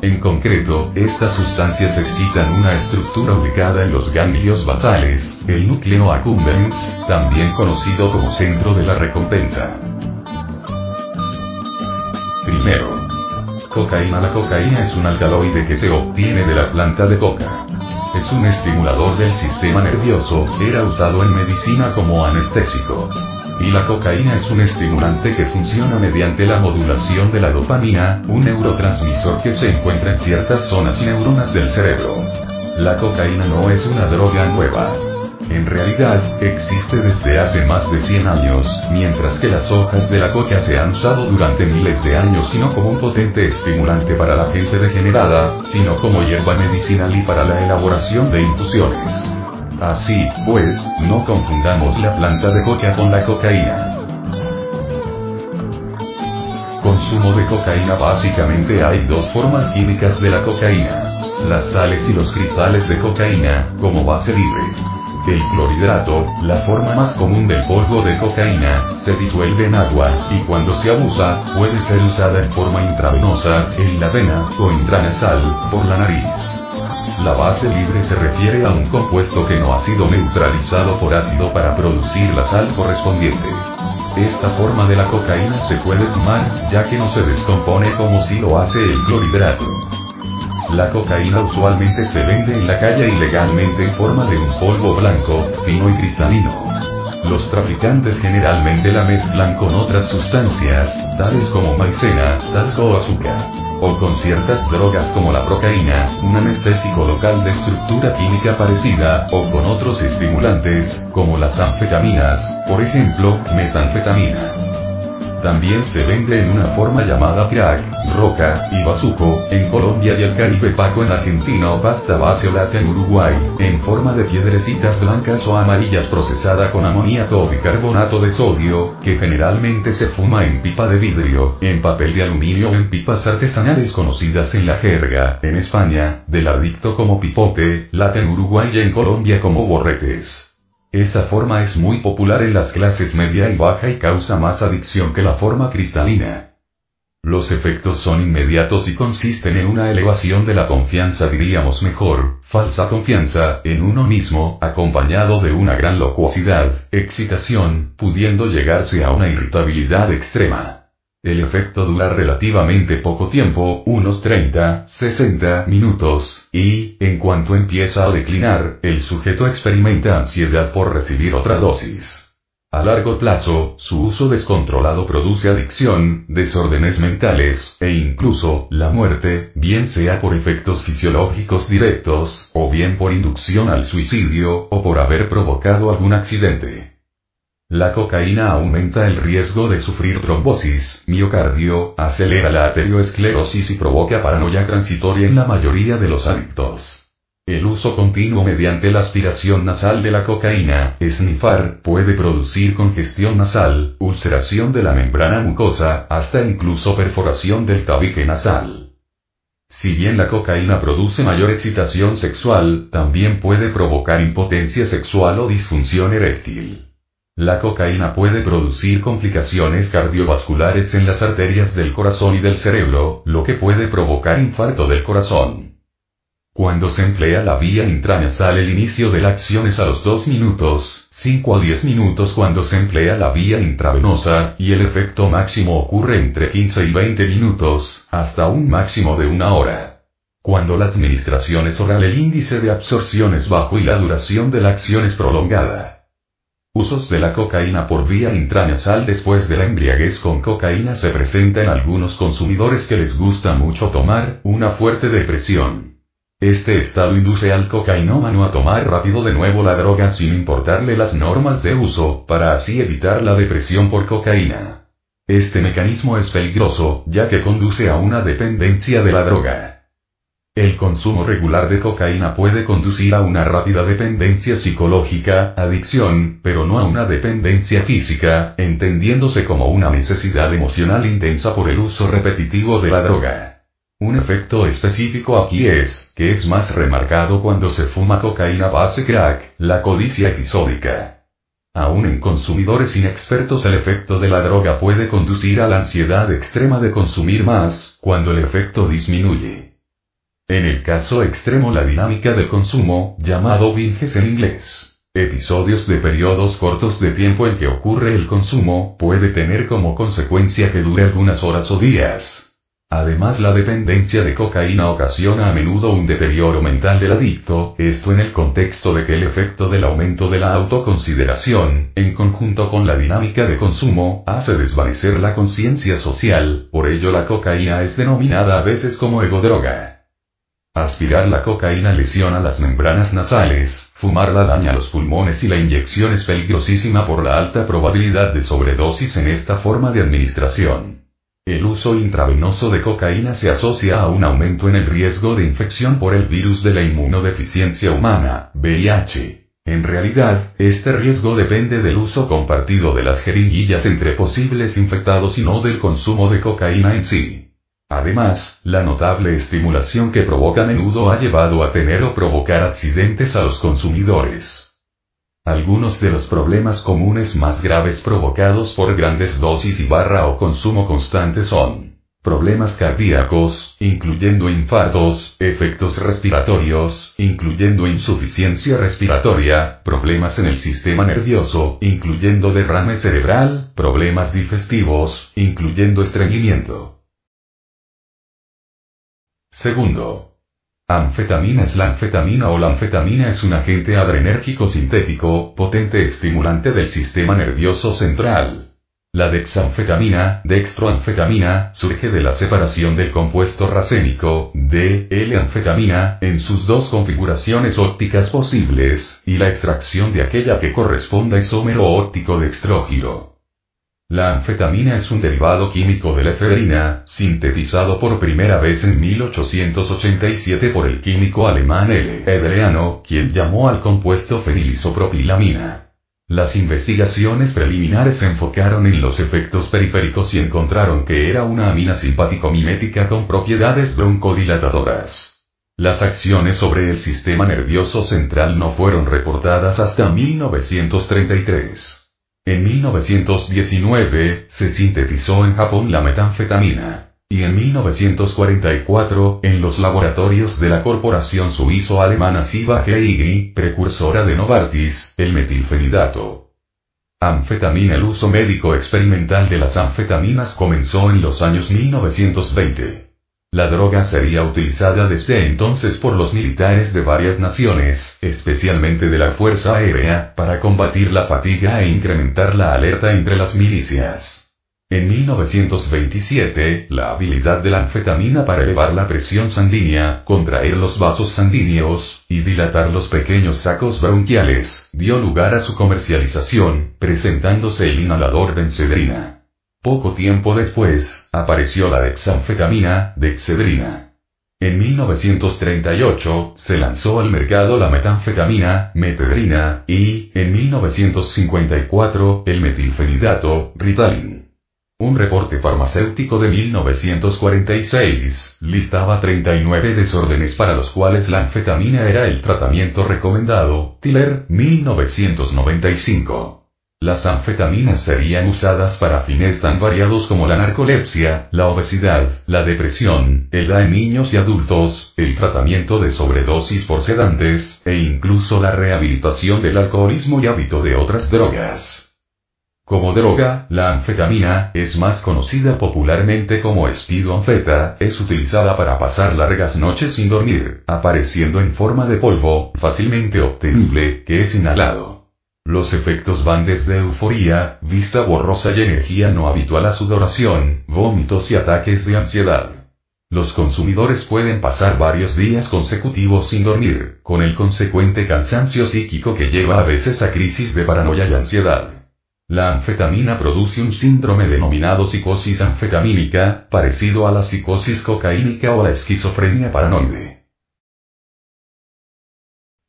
En concreto, estas sustancias excitan una estructura ubicada en los ganglios basales, el núcleo accumbens, también conocido como centro de la recompensa. Primero, cocaína. La cocaína es un alcaloide que se obtiene de la planta de coca es un estimulador del sistema nervioso, era usado en medicina como anestésico. Y la cocaína es un estimulante que funciona mediante la modulación de la dopamina, un neurotransmisor que se encuentra en ciertas zonas neuronas del cerebro. La cocaína no es una droga nueva. En realidad, existe desde hace más de 100 años, mientras que las hojas de la coca se han usado durante miles de años y no como un potente estimulante para la gente degenerada, sino como hierba medicinal y para la elaboración de infusiones. Así, pues, no confundamos la planta de coca con la cocaína. Consumo de cocaína Básicamente hay dos formas químicas de la cocaína. Las sales y los cristales de cocaína, como base libre. El clorhidrato, la forma más común del polvo de cocaína, se disuelve en agua, y cuando se abusa, puede ser usada en forma intravenosa, en la vena, o intranasal, por la nariz. La base libre se refiere a un compuesto que no ha sido neutralizado por ácido para producir la sal correspondiente. Esta forma de la cocaína se puede fumar, ya que no se descompone como si lo hace el clorhidrato. La cocaína usualmente se vende en la calle ilegalmente en forma de un polvo blanco, fino y cristalino. Los traficantes generalmente la mezclan con otras sustancias, tales como maicena, talco o azúcar. O con ciertas drogas como la procaína, un anestésico local de estructura química parecida, o con otros estimulantes, como las anfetaminas, por ejemplo, metanfetamina. También se vende en una forma llamada crack, roca, y bazuco, en Colombia y el Caribe Paco en Argentina o pasta base lata en Uruguay, en forma de piedrecitas blancas o amarillas procesada con amoníaco o bicarbonato de sodio, que generalmente se fuma en pipa de vidrio, en papel de aluminio o en pipas artesanales conocidas en la jerga, en España, del adicto como pipote, lata en Uruguay y en Colombia como borretes. Esa forma es muy popular en las clases media y baja y causa más adicción que la forma cristalina. Los efectos son inmediatos y consisten en una elevación de la confianza, diríamos mejor, falsa confianza, en uno mismo, acompañado de una gran locuosidad, excitación, pudiendo llegarse a una irritabilidad extrema. El efecto dura relativamente poco tiempo, unos 30, 60 minutos, y, en cuanto empieza a declinar, el sujeto experimenta ansiedad por recibir otra dosis. A largo plazo, su uso descontrolado produce adicción, desórdenes mentales, e incluso, la muerte, bien sea por efectos fisiológicos directos, o bien por inducción al suicidio, o por haber provocado algún accidente. La cocaína aumenta el riesgo de sufrir trombosis, miocardio, acelera la arterioesclerosis y provoca paranoia transitoria en la mayoría de los adictos. El uso continuo mediante la aspiración nasal de la cocaína, snifar, puede producir congestión nasal, ulceración de la membrana mucosa, hasta incluso perforación del tabique nasal. Si bien la cocaína produce mayor excitación sexual, también puede provocar impotencia sexual o disfunción eréctil. La cocaína puede producir complicaciones cardiovasculares en las arterias del corazón y del cerebro, lo que puede provocar infarto del corazón. Cuando se emplea la vía intranasal el inicio de la acción es a los 2 minutos, 5 a 10 minutos cuando se emplea la vía intravenosa, y el efecto máximo ocurre entre 15 y 20 minutos, hasta un máximo de una hora. Cuando la administración es oral el índice de absorción es bajo y la duración de la acción es prolongada. Usos de la cocaína por vía intranasal después de la embriaguez con cocaína se presenta en algunos consumidores que les gusta mucho tomar, una fuerte depresión. Este estado induce al cocainómano a tomar rápido de nuevo la droga sin importarle las normas de uso, para así evitar la depresión por cocaína. Este mecanismo es peligroso, ya que conduce a una dependencia de la droga. El consumo regular de cocaína puede conducir a una rápida dependencia psicológica, adicción, pero no a una dependencia física, entendiéndose como una necesidad emocional intensa por el uso repetitivo de la droga. Un efecto específico aquí es, que es más remarcado cuando se fuma cocaína base crack, la codicia episódica. Aún en consumidores inexpertos el efecto de la droga puede conducir a la ansiedad extrema de consumir más, cuando el efecto disminuye. En el caso extremo la dinámica del consumo, llamado binges en inglés. Episodios de periodos cortos de tiempo en que ocurre el consumo, puede tener como consecuencia que dure algunas horas o días. Además la dependencia de cocaína ocasiona a menudo un deterioro mental del adicto, esto en el contexto de que el efecto del aumento de la autoconsideración, en conjunto con la dinámica de consumo, hace desvanecer la conciencia social, por ello la cocaína es denominada a veces como egodroga. Aspirar la cocaína lesiona las membranas nasales, fumarla daña los pulmones y la inyección es peligrosísima por la alta probabilidad de sobredosis en esta forma de administración. El uso intravenoso de cocaína se asocia a un aumento en el riesgo de infección por el virus de la inmunodeficiencia humana, VIH. En realidad, este riesgo depende del uso compartido de las jeringuillas entre posibles infectados y no del consumo de cocaína en sí. Además, la notable estimulación que provoca a menudo ha llevado a tener o provocar accidentes a los consumidores. Algunos de los problemas comunes más graves provocados por grandes dosis y barra o consumo constante son problemas cardíacos, incluyendo infartos, efectos respiratorios, incluyendo insuficiencia respiratoria, problemas en el sistema nervioso, incluyendo derrame cerebral, problemas digestivos, incluyendo estreñimiento. Segundo. Anfetamina es la anfetamina o la anfetamina es un agente adrenérgico sintético, potente estimulante del sistema nervioso central. La dexanfetamina, dextroanfetamina, surge de la separación del compuesto racémico, D-L-anfetamina, en sus dos configuraciones ópticas posibles, y la extracción de aquella que corresponda isómero óptico dextrógiro. La anfetamina es un derivado químico de la efedrina, sintetizado por primera vez en 1887 por el químico alemán L. Edreano, quien llamó al compuesto fenilisopropilamina. Las investigaciones preliminares se enfocaron en los efectos periféricos y encontraron que era una amina simpático-mimética con propiedades broncodilatadoras. Las acciones sobre el sistema nervioso central no fueron reportadas hasta 1933. En 1919, se sintetizó en Japón la metanfetamina. Y en 1944, en los laboratorios de la corporación suizo-alemana Siva GI, precursora de Novartis, el metilfenidato. Anfetamina El uso médico experimental de las anfetaminas comenzó en los años 1920. La droga sería utilizada desde entonces por los militares de varias naciones, especialmente de la Fuerza Aérea, para combatir la fatiga e incrementar la alerta entre las milicias. En 1927, la habilidad de la anfetamina para elevar la presión sanguínea, contraer los vasos sanguíneos, y dilatar los pequeños sacos bronquiales, dio lugar a su comercialización, presentándose el inhalador Benzedrina. Poco tiempo después, apareció la dexanfetamina, Dexedrina. En 1938, se lanzó al mercado la metanfetamina, metedrina, y, en 1954, el metilfenidato, Ritalin. Un reporte farmacéutico de 1946 listaba 39 desórdenes para los cuales la anfetamina era el tratamiento recomendado, Tiller, 1995. Las anfetaminas serían usadas para fines tan variados como la narcolepsia, la obesidad, la depresión, el en niños y adultos, el tratamiento de sobredosis por sedantes, e incluso la rehabilitación del alcoholismo y hábito de otras drogas. Como droga, la anfetamina, es más conocida popularmente como speedoanfeta, es utilizada para pasar largas noches sin dormir, apareciendo en forma de polvo, fácilmente obtenible, que es inhalado. Los efectos van desde euforía, vista borrosa y energía no habitual a sudoración, vómitos y ataques de ansiedad. Los consumidores pueden pasar varios días consecutivos sin dormir, con el consecuente cansancio psíquico que lleva a veces a crisis de paranoia y ansiedad. La anfetamina produce un síndrome denominado psicosis anfetamínica, parecido a la psicosis cocaínica o la esquizofrenia paranoide.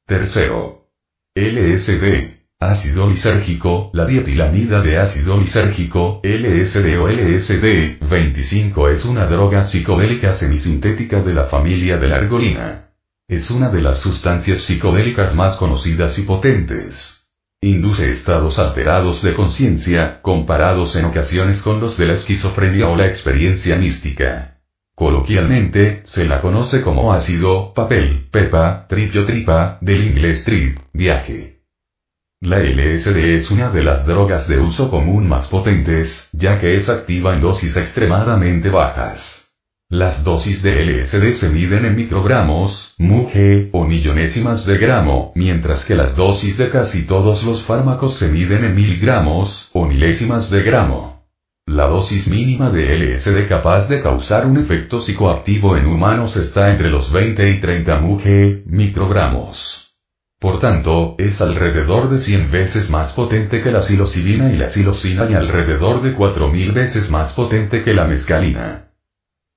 Tercero. LSD. Ácido lisérgico, la dietilamida de ácido lisérgico, LSD o LSD, 25 es una droga psicodélica semisintética de la familia de la argolina. Es una de las sustancias psicodélicas más conocidas y potentes. Induce estados alterados de conciencia, comparados en ocasiones con los de la esquizofrenia o la experiencia mística. Coloquialmente, se la conoce como ácido, papel, pepa, tripio tripa, del inglés trip, viaje. La LSD es una de las drogas de uso común más potentes, ya que es activa en dosis extremadamente bajas. Las dosis de LSD se miden en microgramos, mg, o millonésimas de gramo, mientras que las dosis de casi todos los fármacos se miden en miligramos, o milésimas de gramo. La dosis mínima de LSD capaz de causar un efecto psicoactivo en humanos está entre los 20 y 30 mg, microgramos. Por tanto, es alrededor de 100 veces más potente que la psilocibina y la psilocina y alrededor de 4000 veces más potente que la mescalina.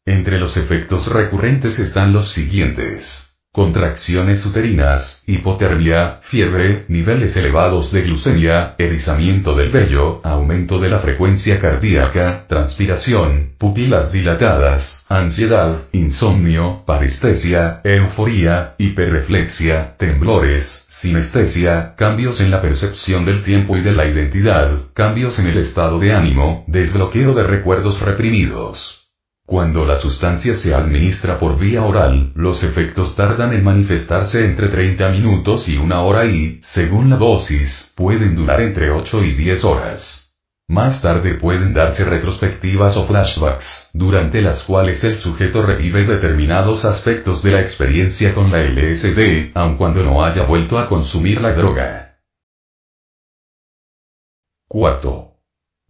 Entre los efectos recurrentes están los siguientes. Contracciones uterinas, hipotermia, fiebre, niveles elevados de glucemia, erizamiento del vello, aumento de la frecuencia cardíaca, transpiración, pupilas dilatadas, ansiedad, insomnio, parestesia, euforía, hiperreflexia, temblores, sinestesia, cambios en la percepción del tiempo y de la identidad, cambios en el estado de ánimo, desbloqueo de recuerdos reprimidos. Cuando la sustancia se administra por vía oral, los efectos tardan en manifestarse entre 30 minutos y una hora y, según la dosis, pueden durar entre 8 y 10 horas. Más tarde pueden darse retrospectivas o flashbacks, durante las cuales el sujeto revive determinados aspectos de la experiencia con la LSD, aun cuando no haya vuelto a consumir la droga. Cuarto.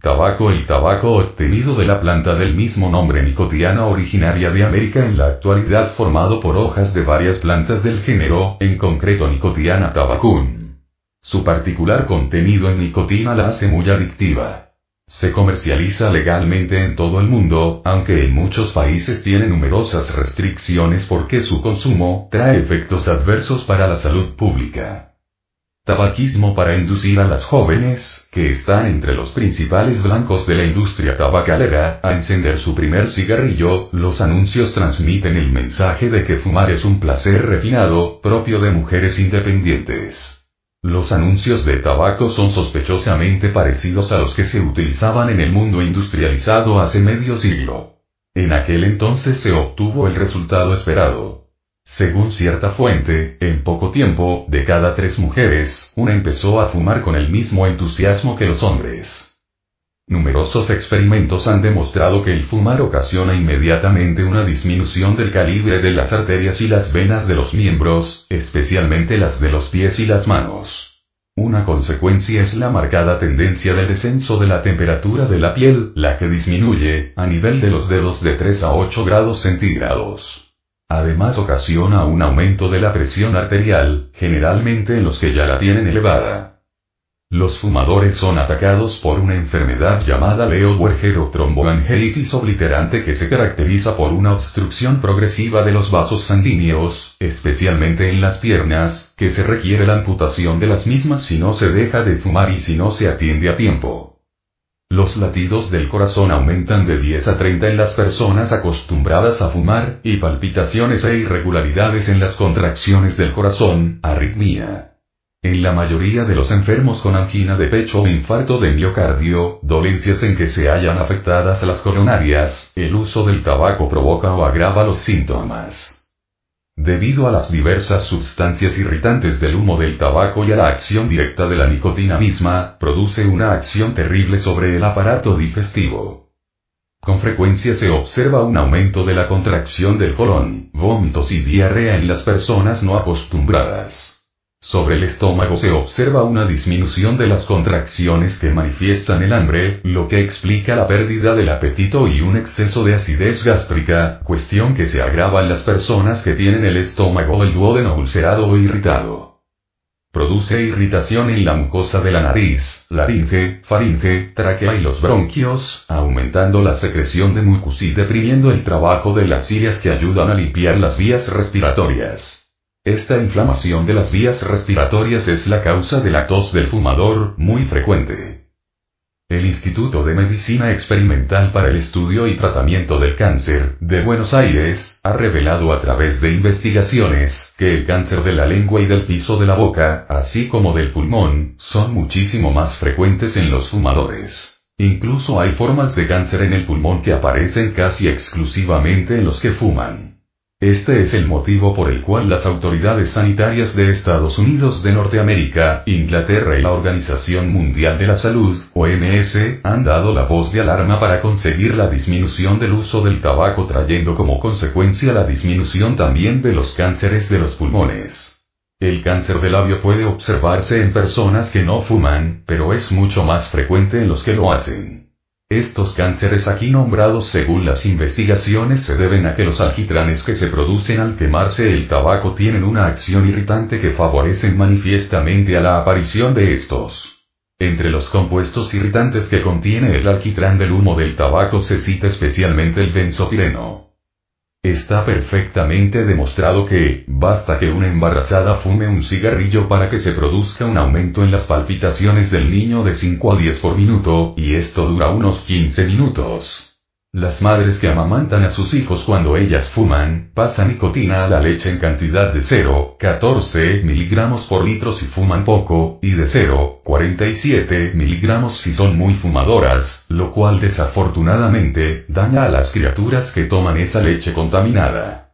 Tabaco El tabaco obtenido de la planta del mismo nombre nicotiana originaria de América en la actualidad formado por hojas de varias plantas del género, en concreto nicotiana tabacum. Su particular contenido en nicotina la hace muy adictiva. Se comercializa legalmente en todo el mundo, aunque en muchos países tiene numerosas restricciones porque su consumo trae efectos adversos para la salud pública. Tabaquismo para inducir a las jóvenes, que están entre los principales blancos de la industria tabacalera, a encender su primer cigarrillo, los anuncios transmiten el mensaje de que fumar es un placer refinado, propio de mujeres independientes. Los anuncios de tabaco son sospechosamente parecidos a los que se utilizaban en el mundo industrializado hace medio siglo. En aquel entonces se obtuvo el resultado esperado. Según cierta fuente, en poco tiempo, de cada tres mujeres, una empezó a fumar con el mismo entusiasmo que los hombres. Numerosos experimentos han demostrado que el fumar ocasiona inmediatamente una disminución del calibre de las arterias y las venas de los miembros, especialmente las de los pies y las manos. Una consecuencia es la marcada tendencia del descenso de la temperatura de la piel, la que disminuye, a nivel de los dedos de 3 a 8 grados centígrados. Además ocasiona un aumento de la presión arterial, generalmente en los que ya la tienen elevada. Los fumadores son atacados por una enfermedad llamada Leo-Werger o obliterante que se caracteriza por una obstrucción progresiva de los vasos sanguíneos, especialmente en las piernas, que se requiere la amputación de las mismas si no se deja de fumar y si no se atiende a tiempo. Los latidos del corazón aumentan de 10 a 30 en las personas acostumbradas a fumar, y palpitaciones e irregularidades en las contracciones del corazón, arritmia. En la mayoría de los enfermos con angina de pecho o infarto de miocardio, dolencias en que se hallan afectadas las coronarias, el uso del tabaco provoca o agrava los síntomas. Debido a las diversas sustancias irritantes del humo del tabaco y a la acción directa de la nicotina misma, produce una acción terrible sobre el aparato digestivo. Con frecuencia se observa un aumento de la contracción del colon, vómitos y diarrea en las personas no acostumbradas. Sobre el estómago se observa una disminución de las contracciones que manifiestan el hambre, lo que explica la pérdida del apetito y un exceso de acidez gástrica, cuestión que se agrava en las personas que tienen el estómago del duodeno ulcerado o irritado. Produce irritación en la mucosa de la nariz, laringe, faringe, tráquea y los bronquios, aumentando la secreción de mucus y deprimiendo el trabajo de las cilias que ayudan a limpiar las vías respiratorias. Esta inflamación de las vías respiratorias es la causa de la tos del fumador, muy frecuente. El Instituto de Medicina Experimental para el Estudio y Tratamiento del Cáncer, de Buenos Aires, ha revelado a través de investigaciones, que el cáncer de la lengua y del piso de la boca, así como del pulmón, son muchísimo más frecuentes en los fumadores. Incluso hay formas de cáncer en el pulmón que aparecen casi exclusivamente en los que fuman. Este es el motivo por el cual las autoridades sanitarias de Estados Unidos de Norteamérica, Inglaterra y la Organización Mundial de la Salud, OMS, han dado la voz de alarma para conseguir la disminución del uso del tabaco trayendo como consecuencia la disminución también de los cánceres de los pulmones. El cáncer de labio puede observarse en personas que no fuman, pero es mucho más frecuente en los que lo hacen. Estos cánceres aquí nombrados según las investigaciones se deben a que los alquitranes que se producen al quemarse el tabaco tienen una acción irritante que favorecen manifiestamente a la aparición de estos. Entre los compuestos irritantes que contiene el alquitrán del humo del tabaco se cita especialmente el benzopireno. Está perfectamente demostrado que, basta que una embarazada fume un cigarrillo para que se produzca un aumento en las palpitaciones del niño de 5 a 10 por minuto, y esto dura unos 15 minutos. Las madres que amamantan a sus hijos cuando ellas fuman, pasan nicotina a la leche en cantidad de 0,14 miligramos por litro si fuman poco, y de 0,47 miligramos si son muy fumadoras, lo cual desafortunadamente, daña a las criaturas que toman esa leche contaminada.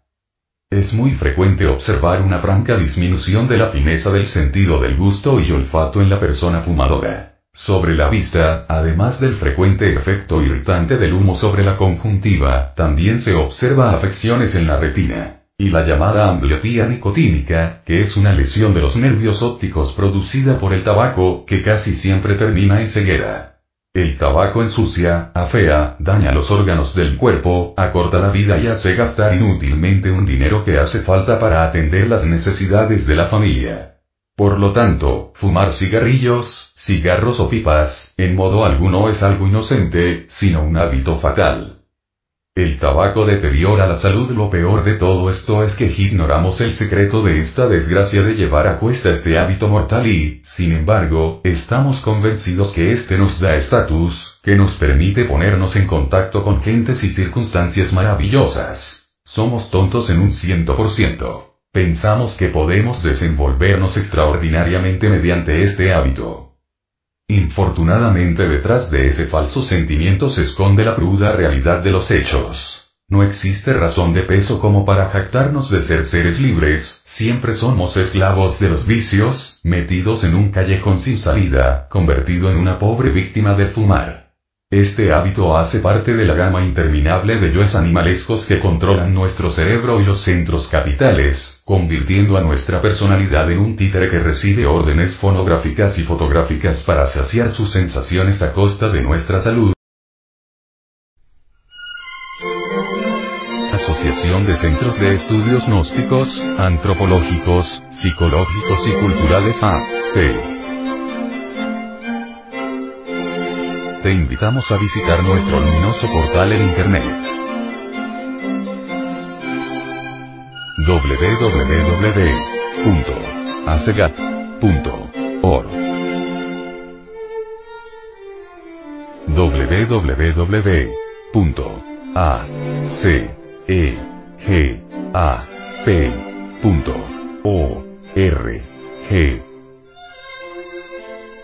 Es muy frecuente observar una franca disminución de la fineza del sentido del gusto y olfato en la persona fumadora. Sobre la vista, además del frecuente efecto irritante del humo sobre la conjuntiva, también se observa afecciones en la retina. Y la llamada ambliopía nicotínica, que es una lesión de los nervios ópticos producida por el tabaco, que casi siempre termina en ceguera. El tabaco ensucia, afea, daña los órganos del cuerpo, acorta la vida y hace gastar inútilmente un dinero que hace falta para atender las necesidades de la familia. Por lo tanto, fumar cigarrillos, cigarros o pipas, en modo alguno es algo inocente, sino un hábito fatal. El tabaco deteriora la salud. Lo peor de todo esto es que ignoramos el secreto de esta desgracia de llevar a cuesta este hábito mortal y, sin embargo, estamos convencidos que este nos da estatus, que nos permite ponernos en contacto con gentes y circunstancias maravillosas. Somos tontos en un ciento por ciento. Pensamos que podemos desenvolvernos extraordinariamente mediante este hábito. Infortunadamente detrás de ese falso sentimiento se esconde la cruda realidad de los hechos. No existe razón de peso como para jactarnos de ser seres libres, siempre somos esclavos de los vicios, metidos en un callejón sin salida, convertido en una pobre víctima del fumar. Este hábito hace parte de la gama interminable de yoes animalescos que controlan nuestro cerebro y los centros capitales, convirtiendo a nuestra personalidad en un títere que recibe órdenes fonográficas y fotográficas para saciar sus sensaciones a costa de nuestra salud, Asociación de Centros de Estudios Gnósticos, Antropológicos, Psicológicos y Culturales AC. Te invitamos a visitar nuestro luminoso portal en Internet. www.acegat.org www.ac e G A P O R G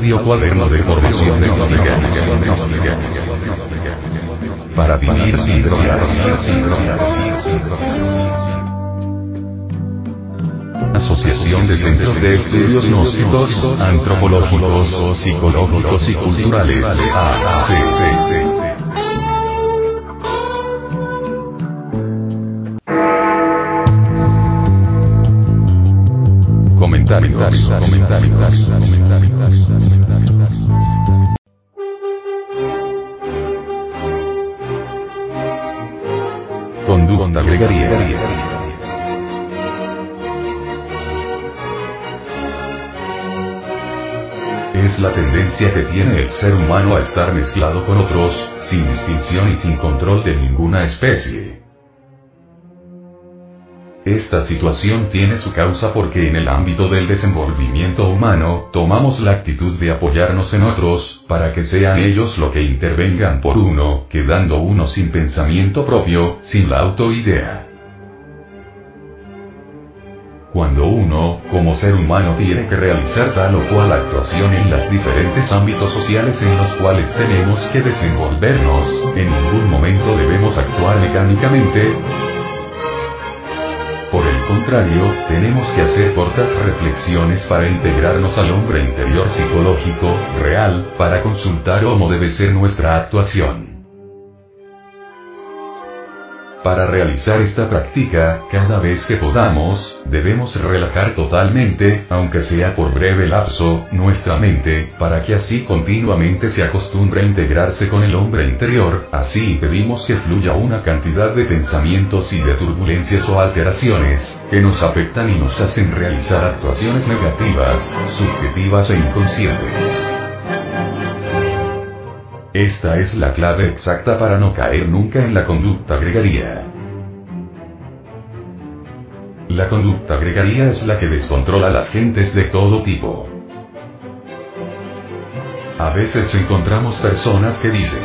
Audio cuaderno de formación Para vivir sin drogas. Asociación de Centros de Estudios Gnósticos, Antropológicos, Psicológicos y Culturales. Comentarios, comentarios, comentarios. Es la tendencia que tiene el ser humano a estar mezclado con otros, sin distinción y sin control de ninguna especie. Esta situación tiene su causa porque en el ámbito del desenvolvimiento humano, tomamos la actitud de apoyarnos en otros, para que sean ellos lo que intervengan por uno, quedando uno sin pensamiento propio, sin la autoidea. Cuando uno, como ser humano, tiene que realizar tal o cual actuación en los diferentes ámbitos sociales en los cuales tenemos que desenvolvernos, en ningún momento debemos actuar mecánicamente, contrario, tenemos que hacer cortas reflexiones para integrarnos al hombre interior psicológico, real, para consultar cómo debe ser nuestra actuación. Para realizar esta práctica, cada vez que podamos, debemos relajar totalmente, aunque sea por breve lapso, nuestra mente, para que así continuamente se acostumbre a integrarse con el hombre interior, así impedimos que fluya una cantidad de pensamientos y de turbulencias o alteraciones, que nos afectan y nos hacen realizar actuaciones negativas, subjetivas e inconscientes. Esta es la clave exacta para no caer nunca en la conducta gregaria. La conducta gregaria es la que descontrola a las gentes de todo tipo. A veces encontramos personas que dicen,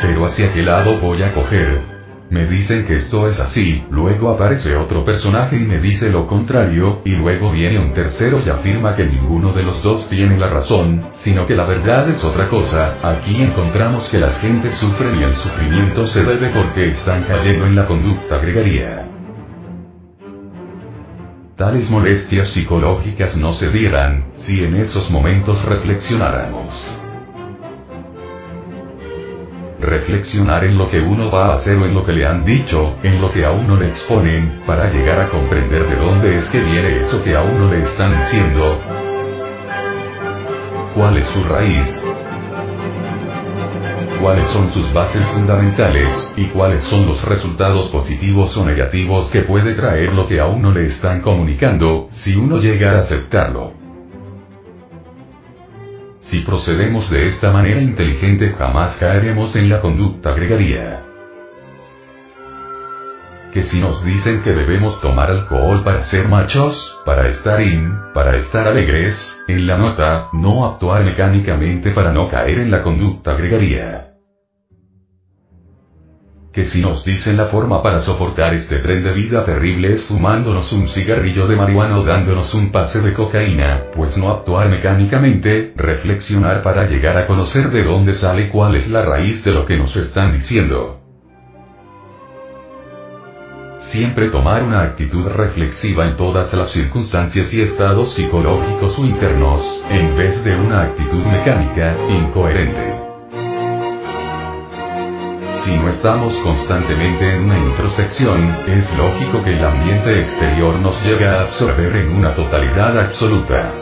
pero hacia qué lado voy a coger, me dicen que esto es así, luego aparece otro personaje y me dice lo contrario, y luego viene un tercero y afirma que ninguno de los dos tiene la razón, sino que la verdad es otra cosa, aquí encontramos que las gentes sufren y el sufrimiento se debe porque están cayendo en la conducta gregaria. Tales molestias psicológicas no se dieran, si en esos momentos reflexionáramos reflexionar en lo que uno va a hacer o en lo que le han dicho, en lo que a uno le exponen, para llegar a comprender de dónde es que viene eso que a uno le están diciendo. ¿Cuál es su raíz? cuáles son sus bases fundamentales, y cuáles son los resultados positivos o negativos que puede traer lo que a uno le están comunicando, si uno llega a aceptarlo. Si procedemos de esta manera inteligente jamás caeremos en la conducta gregaria. Que si nos dicen que debemos tomar alcohol para ser machos, para estar in, para estar alegres, en la nota, no actuar mecánicamente para no caer en la conducta gregaria que si nos dicen la forma para soportar este tren de vida terrible es fumándonos un cigarrillo de marihuana o dándonos un pase de cocaína, pues no actuar mecánicamente, reflexionar para llegar a conocer de dónde sale cuál es la raíz de lo que nos están diciendo. Siempre tomar una actitud reflexiva en todas las circunstancias y estados psicológicos o internos, en vez de una actitud mecánica, incoherente. Si no estamos constantemente en una introspección, es lógico que el ambiente exterior nos llegue a absorber en una totalidad absoluta.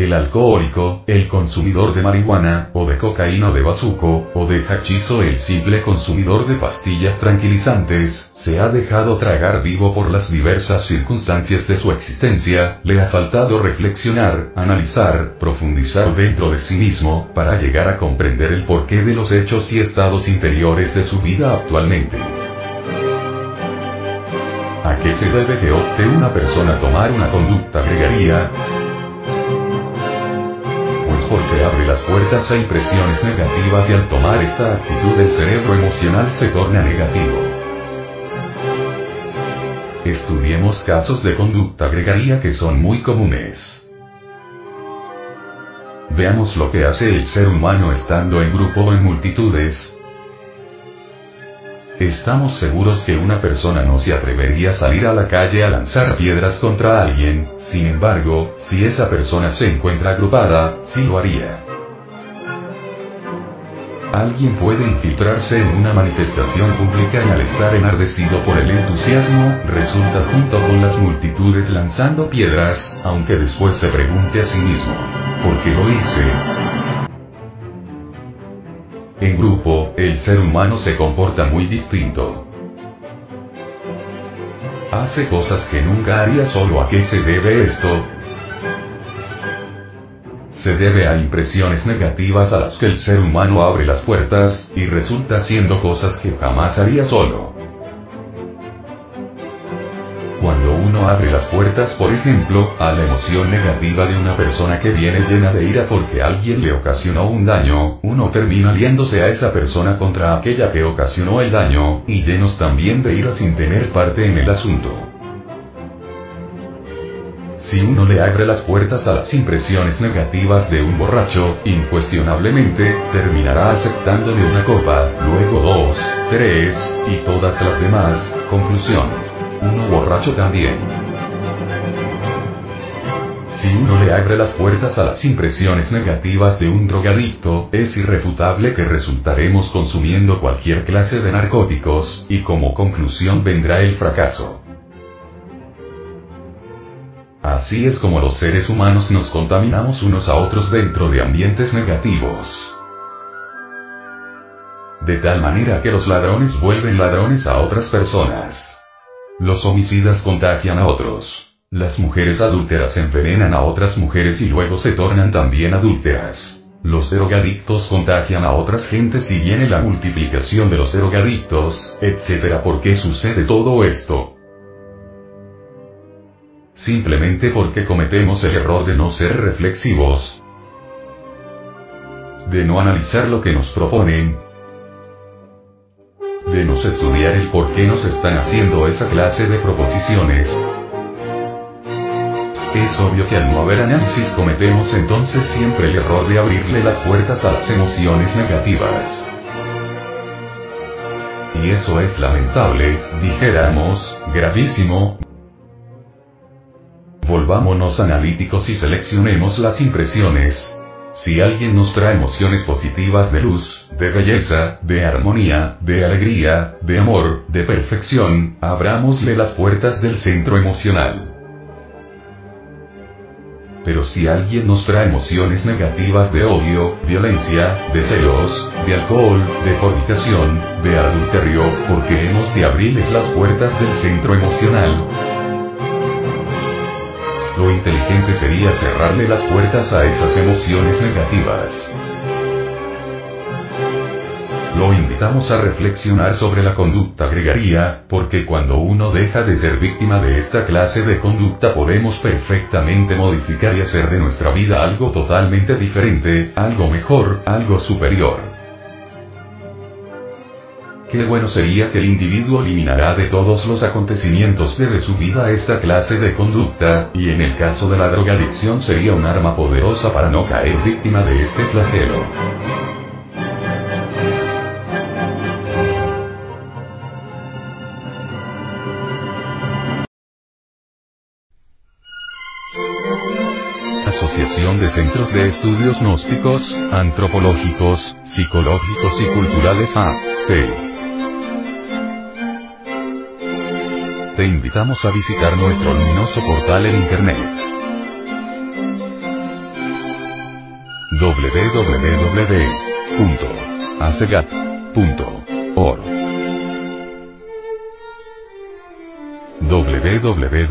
El alcohólico, el consumidor de marihuana, o de cocaína de bazuco, o de hachizo el simple consumidor de pastillas tranquilizantes, se ha dejado tragar vivo por las diversas circunstancias de su existencia, le ha faltado reflexionar, analizar, profundizar dentro de sí mismo, para llegar a comprender el porqué de los hechos y estados interiores de su vida actualmente. ¿A qué se debe que opte una persona tomar una conducta gregaria? Porque abre las puertas a impresiones negativas y al tomar esta actitud el cerebro emocional se torna negativo. Estudiemos casos de conducta gregaria que son muy comunes. Veamos lo que hace el ser humano estando en grupo o en multitudes, Estamos seguros que una persona no se atrevería a salir a la calle a lanzar piedras contra alguien, sin embargo, si esa persona se encuentra agrupada, sí lo haría. Alguien puede infiltrarse en una manifestación pública y al estar enardecido por el entusiasmo, resulta junto con las multitudes lanzando piedras, aunque después se pregunte a sí mismo, ¿por qué lo hice? En grupo, el ser humano se comporta muy distinto. Hace cosas que nunca haría solo. ¿A qué se debe esto? Se debe a impresiones negativas a las que el ser humano abre las puertas, y resulta haciendo cosas que jamás haría solo. Cuando uno abre las puertas, por ejemplo, a la emoción negativa de una persona que viene llena de ira porque alguien le ocasionó un daño, uno termina liándose a esa persona contra aquella que ocasionó el daño, y llenos también de ira sin tener parte en el asunto. Si uno le abre las puertas a las impresiones negativas de un borracho, incuestionablemente, terminará aceptándole una copa, luego dos, tres, y todas las demás, conclusión uno borracho también. Si uno le abre las puertas a las impresiones negativas de un drogadicto, es irrefutable que resultaremos consumiendo cualquier clase de narcóticos, y como conclusión vendrá el fracaso. Así es como los seres humanos nos contaminamos unos a otros dentro de ambientes negativos. De tal manera que los ladrones vuelven ladrones a otras personas. Los homicidas contagian a otros. Las mujeres adúlteras envenenan a otras mujeres y luego se tornan también adúlteras. Los drogadictos contagian a otras gentes y viene la multiplicación de los drogadictos, etc. ¿Por qué sucede todo esto? Simplemente porque cometemos el error de no ser reflexivos, de no analizar lo que nos proponen, Debemos estudiar el por qué nos están haciendo esa clase de proposiciones. Es obvio que al no haber análisis cometemos entonces siempre el error de abrirle las puertas a las emociones negativas. Y eso es lamentable, dijéramos, gravísimo. Volvámonos analíticos y seleccionemos las impresiones, si alguien nos trae emociones positivas de luz, de belleza, de armonía, de alegría, de amor, de perfección, abramosle las puertas del centro emocional. Pero si alguien nos trae emociones negativas de odio, violencia, de celos, de alcohol, de fornicación, de adulterio, porque hemos de abrirles las puertas del centro emocional, lo inteligente sería cerrarle las puertas a esas emociones negativas. Lo invitamos a reflexionar sobre la conducta gregaria, porque cuando uno deja de ser víctima de esta clase de conducta podemos perfectamente modificar y hacer de nuestra vida algo totalmente diferente, algo mejor, algo superior. Qué bueno sería que el individuo eliminará de todos los acontecimientos de su vida esta clase de conducta, y en el caso de la drogadicción sería un arma poderosa para no caer víctima de este flagelo. Asociación de Centros de Estudios Gnósticos, Antropológicos, Psicológicos y Culturales AC. Te invitamos a visitar nuestro luminoso portal en Internet. www.acegat.org www.acegap.org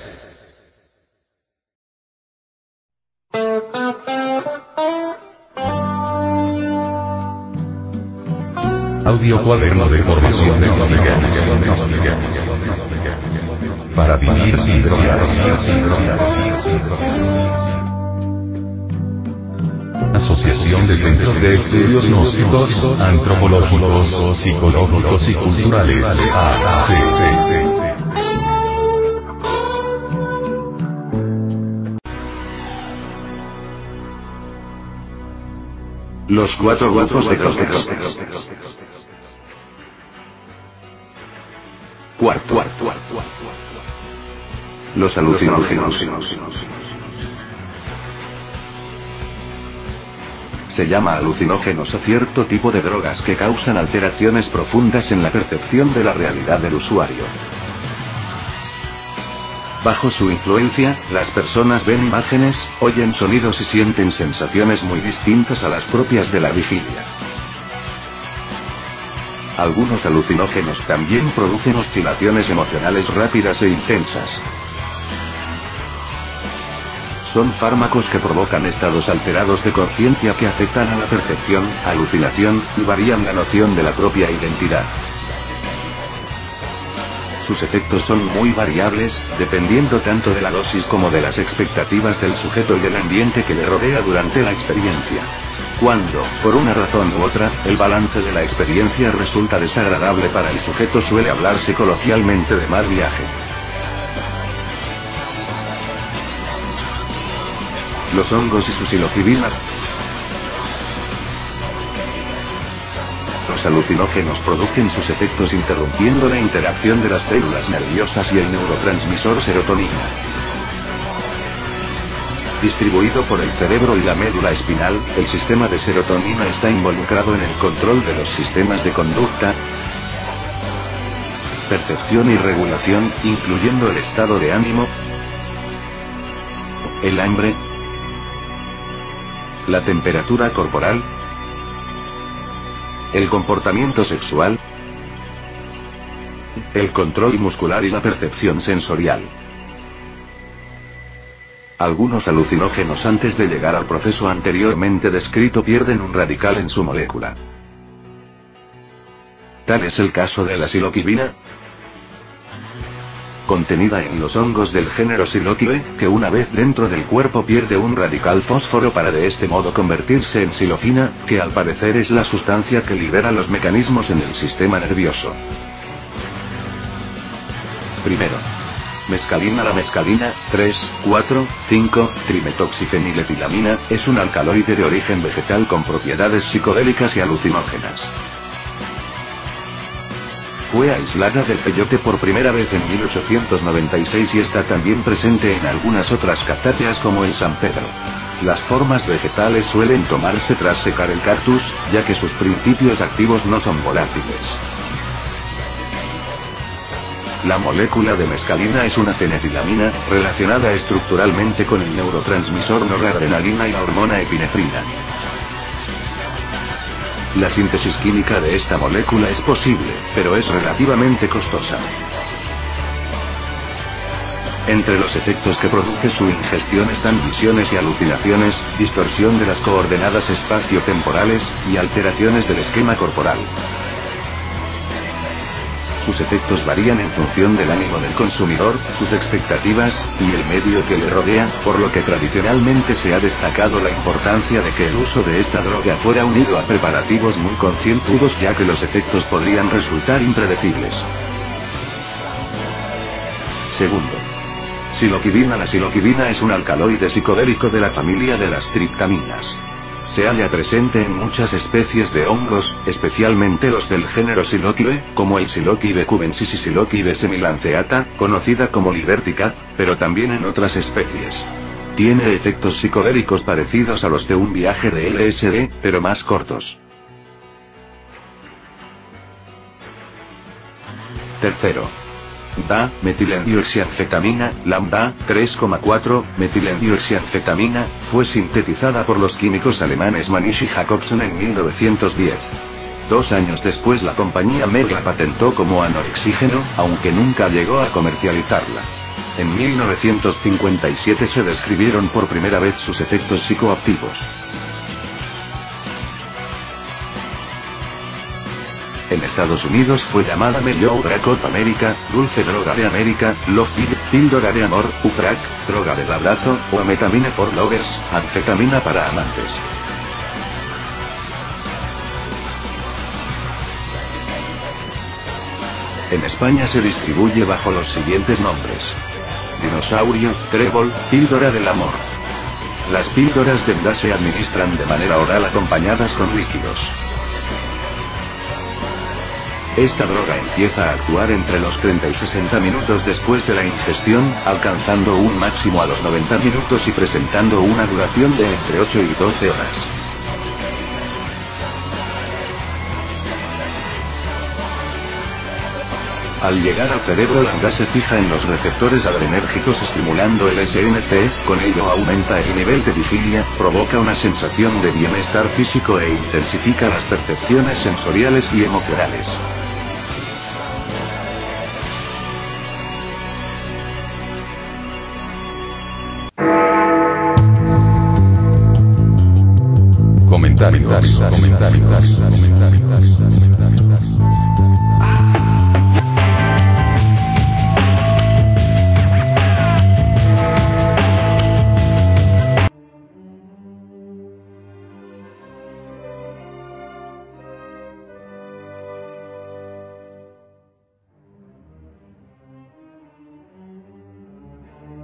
Audio cuaderno de formación Para vivir sin drogas. Asociación de Centros de Estudios Gnósticos, Antropológicos, Psicológicos y Culturales. Los cuatro grupos de cótex. Cuarto. Los alucinógenos. Se llama alucinógenos a cierto tipo de drogas que causan alteraciones profundas en la percepción de la realidad del usuario. Bajo su influencia, las personas ven imágenes, oyen sonidos y sienten sensaciones muy distintas a las propias de la vigilia. Algunos alucinógenos también producen oscilaciones emocionales rápidas e intensas. Son fármacos que provocan estados alterados de conciencia que afectan a la percepción, alucinación, y varían la noción de la propia identidad. Sus efectos son muy variables, dependiendo tanto de la dosis como de las expectativas del sujeto y del ambiente que le rodea durante la experiencia. Cuando, por una razón u otra, el balance de la experiencia resulta desagradable para el sujeto suele hablarse coloquialmente de mal viaje. Los hongos y su psilocibina. Los alucinógenos producen sus efectos interrumpiendo la interacción de las células nerviosas y el neurotransmisor serotonina. Distribuido por el cerebro y la médula espinal, el sistema de serotonina está involucrado en el control de los sistemas de conducta, percepción y regulación, incluyendo el estado de ánimo, el hambre, la temperatura corporal, el comportamiento sexual, el control muscular y la percepción sensorial. Algunos alucinógenos antes de llegar al proceso anteriormente descrito pierden un radical en su molécula. Tal es el caso de la siloquibina, contenida en los hongos del género Psilocybe, que una vez dentro del cuerpo pierde un radical fósforo para de este modo convertirse en silocina, que al parecer es la sustancia que libera los mecanismos en el sistema nervioso. Primero, Mescalina La mescalina, 3, 4, 5, trimetoxifeniletilamina, es un alcaloide de origen vegetal con propiedades psicodélicas y alucinógenas. Fue aislada del peyote por primera vez en 1896 y está también presente en algunas otras cactáceas como el San Pedro. Las formas vegetales suelen tomarse tras secar el cactus, ya que sus principios activos no son volátiles. La molécula de mescalina es una fenetilamina, relacionada estructuralmente con el neurotransmisor noradrenalina y la hormona epinefrina. La síntesis química de esta molécula es posible, pero es relativamente costosa. Entre los efectos que produce su ingestión están visiones y alucinaciones, distorsión de las coordenadas espacio-temporales, y alteraciones del esquema corporal. Sus efectos varían en función del ánimo del consumidor, sus expectativas, y el medio que le rodea, por lo que tradicionalmente se ha destacado la importancia de que el uso de esta droga fuera unido a preparativos muy concienzudos ya que los efectos podrían resultar impredecibles. Segundo. Siloquidina La siloquidina es un alcaloide psicodélico de la familia de las triptaminas. Se halla presente en muchas especies de hongos, especialmente los del género Siloquibe, como el Siloquibe cubensis y Siloquibe semilanceata, conocida como libértica, pero también en otras especies. Tiene efectos psicodélicos parecidos a los de un viaje de LSD, pero más cortos. Tercero. Da, lambda, 3,4, metilendioxianfetamina, fue sintetizada por los químicos alemanes Manish y Jacobson en 1910. Dos años después la compañía Merck la patentó como anorexígeno, aunque nunca llegó a comercializarla. En 1957 se describieron por primera vez sus efectos psicoactivos. En Estados Unidos fue llamada Mellow Drug of America, Dulce Droga de América, Love Pill, Píldora de Amor, Ucrack, Droga del Abrazo, o Ametamine for Lovers, Anfetamina para amantes. En España se distribuye bajo los siguientes nombres. Dinosaurio, Trébol, Píldora del Amor. Las píldoras de MDA se administran de manera oral acompañadas con líquidos. Esta droga empieza a actuar entre los 30 y 60 minutos después de la ingestión, alcanzando un máximo a los 90 minutos y presentando una duración de entre 8 y 12 horas. Al llegar al cerebro la gas se fija en los receptores adrenérgicos estimulando el SNC, con ello aumenta el nivel de vigilia, provoca una sensación de bienestar físico e intensifica las percepciones sensoriales y emocionales. Comentarios, comentarios, comentarios, comentarios.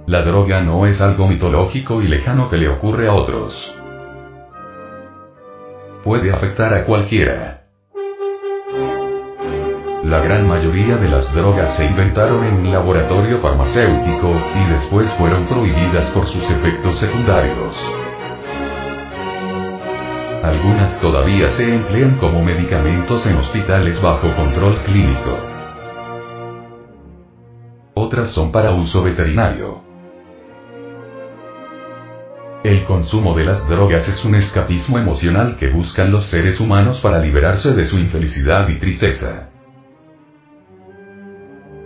La droga no es algo mitológico y lejano que le ocurre a otros. Puede afectar a cualquiera. La gran mayoría de las drogas se inventaron en un laboratorio farmacéutico, y después fueron prohibidas por sus efectos secundarios. Algunas todavía se emplean como medicamentos en hospitales bajo control clínico. Otras son para uso veterinario. El consumo de las drogas es un escapismo emocional que buscan los seres humanos para liberarse de su infelicidad y tristeza.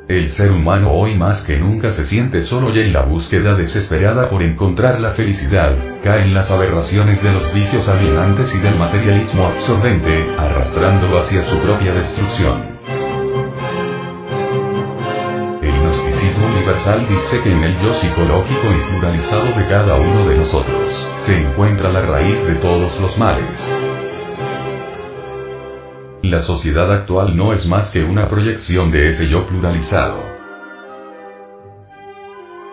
El ser humano hoy más que nunca se siente solo y en la búsqueda desesperada por encontrar la felicidad, cae en las aberraciones de los vicios alienantes y del materialismo absorbente, arrastrándolo hacia su propia destrucción. Dice que en el yo psicológico y pluralizado de cada uno de nosotros, se encuentra la raíz de todos los males. La sociedad actual no es más que una proyección de ese yo pluralizado.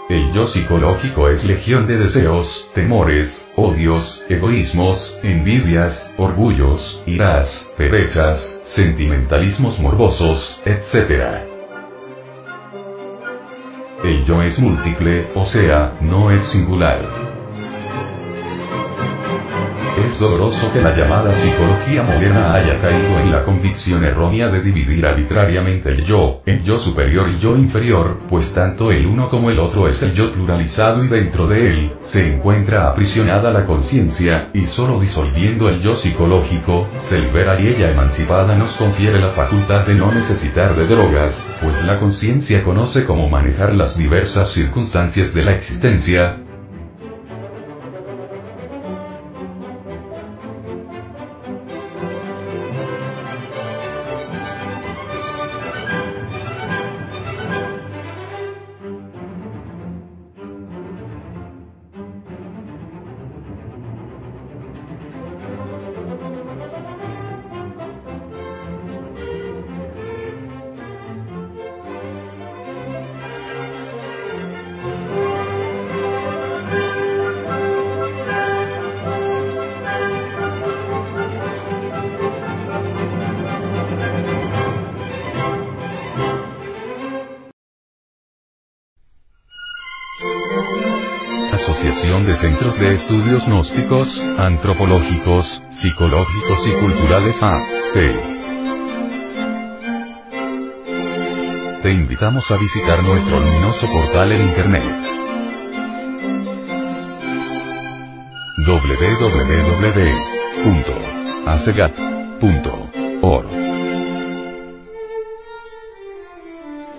El yo psicológico es legión de deseos, temores, odios, egoísmos, envidias, orgullos, iras, perezas, sentimentalismos morbosos, etc. El yo es múltiple, o sea, no es singular. Es doloroso que la llamada psicología moderna haya caído en la convicción errónea de dividir arbitrariamente el yo, en yo superior y yo inferior, pues tanto el uno como el otro es el yo pluralizado y dentro de él, se encuentra aprisionada la conciencia, y solo disolviendo el yo psicológico, se libera y ella emancipada nos confiere la facultad de no necesitar de drogas, pues la conciencia conoce cómo manejar las diversas circunstancias de la existencia, de Centros de Estudios Gnósticos, Antropológicos, Psicológicos y Culturales AC. Te invitamos a visitar nuestro luminoso portal en Internet. www.acegat.org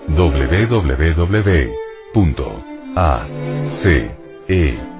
www.ac e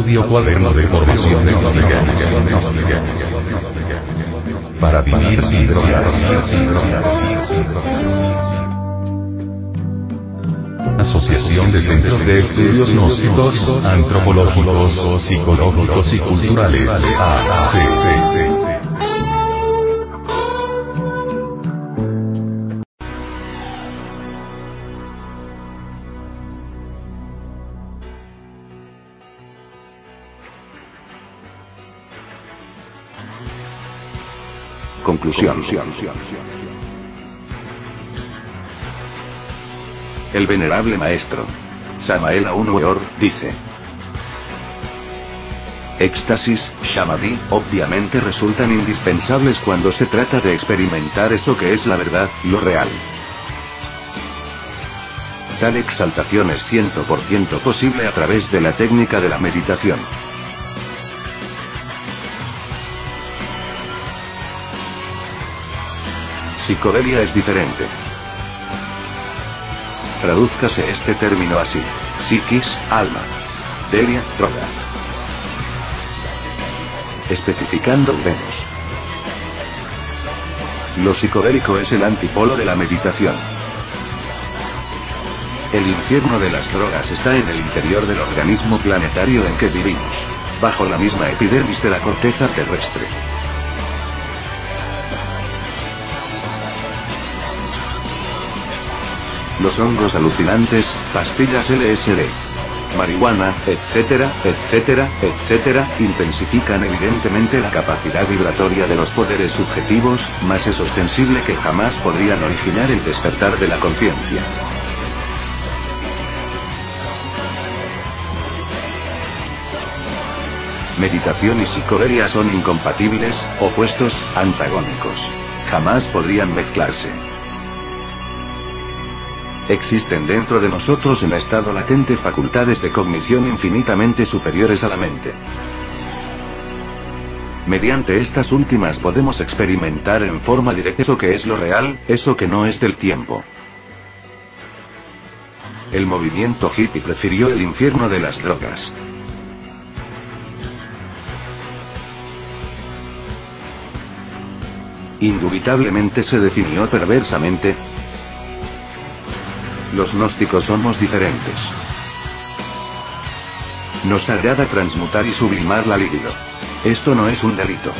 Audio cuaderno de formación gnóstica. Para vivir sin drogas. Asociación de Centros de Estudios Gnósticos, Antropológicos, Psicológicos y Culturales. ACT. Conclusión. El venerable maestro, Samael Aun Weor, dice. Éxtasis, Shamadhi, obviamente resultan indispensables cuando se trata de experimentar eso que es la verdad, lo real. Tal exaltación es 100% posible a través de la técnica de la meditación. Psicodelia es diferente. Tradúzcase este término así. Psiquis, alma. Delia, droga. Especificando vemos. Lo psicodélico es el antipolo de la meditación. El infierno de las drogas está en el interior del organismo planetario en que vivimos, bajo la misma epidermis de la corteza terrestre. Los hongos alucinantes, pastillas LSD, marihuana, etcétera, etcétera, etcétera, intensifican evidentemente la capacidad vibratoria de los poderes subjetivos, más es ostensible que jamás podrían originar el despertar de la conciencia. Meditación y psicodelia son incompatibles, opuestos, antagónicos. Jamás podrían mezclarse existen dentro de nosotros en estado latente facultades de cognición infinitamente superiores a la mente. Mediante estas últimas podemos experimentar en forma directa eso que es lo real, eso que no es del tiempo. El movimiento hippie prefirió el infierno de las drogas. Indubitablemente se definió perversamente, los gnósticos somos diferentes. Nos agrada transmutar y sublimar la libido. Esto no es un delito.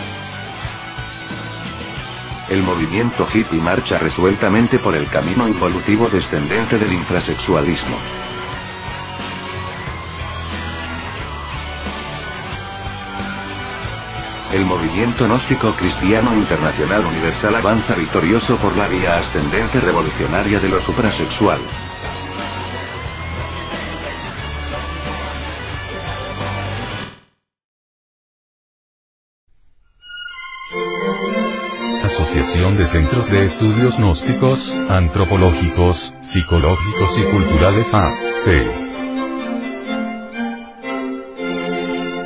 El movimiento hippie marcha resueltamente por el camino involutivo descendente del infrasexualismo. El movimiento gnóstico cristiano internacional universal avanza victorioso por la vía ascendente revolucionaria de lo suprasexual. Asociación de Centros de Estudios Gnósticos, Antropológicos, Psicológicos y Culturales AC.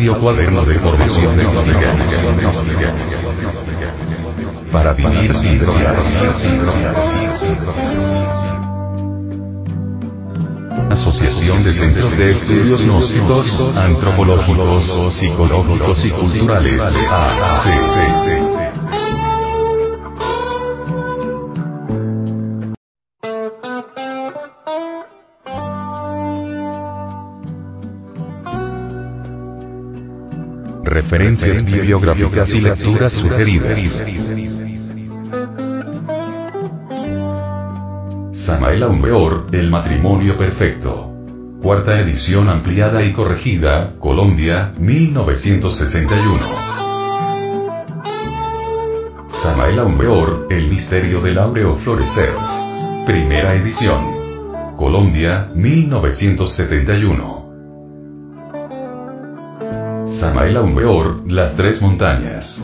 Audio cuaderno de formación de Para vivir sin drogas. Asociación de Centros de Estudios Gnósticos, Antropológicos, Psicológicos y Culturales. Referencias bibliográficas y lecturas sugeridas. Samael Aumbeor, El matrimonio perfecto. Cuarta edición ampliada y corregida, Colombia, 1961. Samael Aumbeor, El misterio del áureo florecer. Primera edición. Colombia, 1971. Samael Aumbeor, Las Tres Montañas.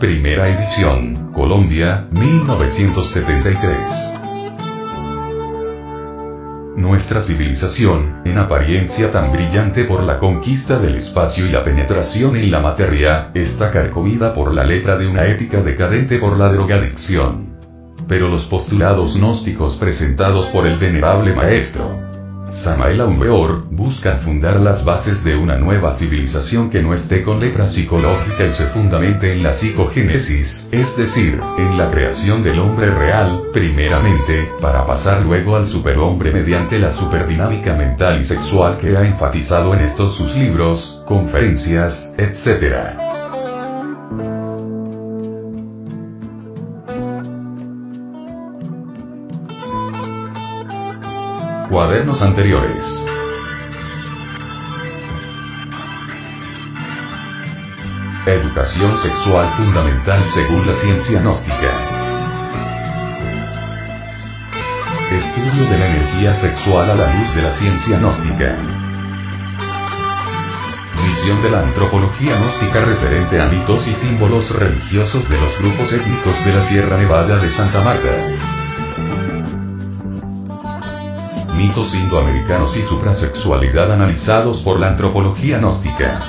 Primera edición, Colombia, 1973. Nuestra civilización, en apariencia tan brillante por la conquista del espacio y la penetración en la materia, está carcomida por la letra de una ética decadente por la drogadicción. Pero los postulados gnósticos presentados por el venerable maestro, Samael Aumbeor, busca fundar las bases de una nueva civilización que no esté con lepra psicológica y se fundamente en la psicogénesis, es decir, en la creación del hombre real, primeramente, para pasar luego al superhombre mediante la superdinámica mental y sexual que ha enfatizado en estos sus libros, conferencias, etc. Cuadernos anteriores. Educación sexual fundamental según la ciencia gnóstica. Estudio de la energía sexual a la luz de la ciencia gnóstica. Visión de la antropología gnóstica referente a mitos y símbolos religiosos de los grupos étnicos de la Sierra Nevada de Santa Marta mitos indoamericanos y suprasexualidad analizados por la antropología gnóstica.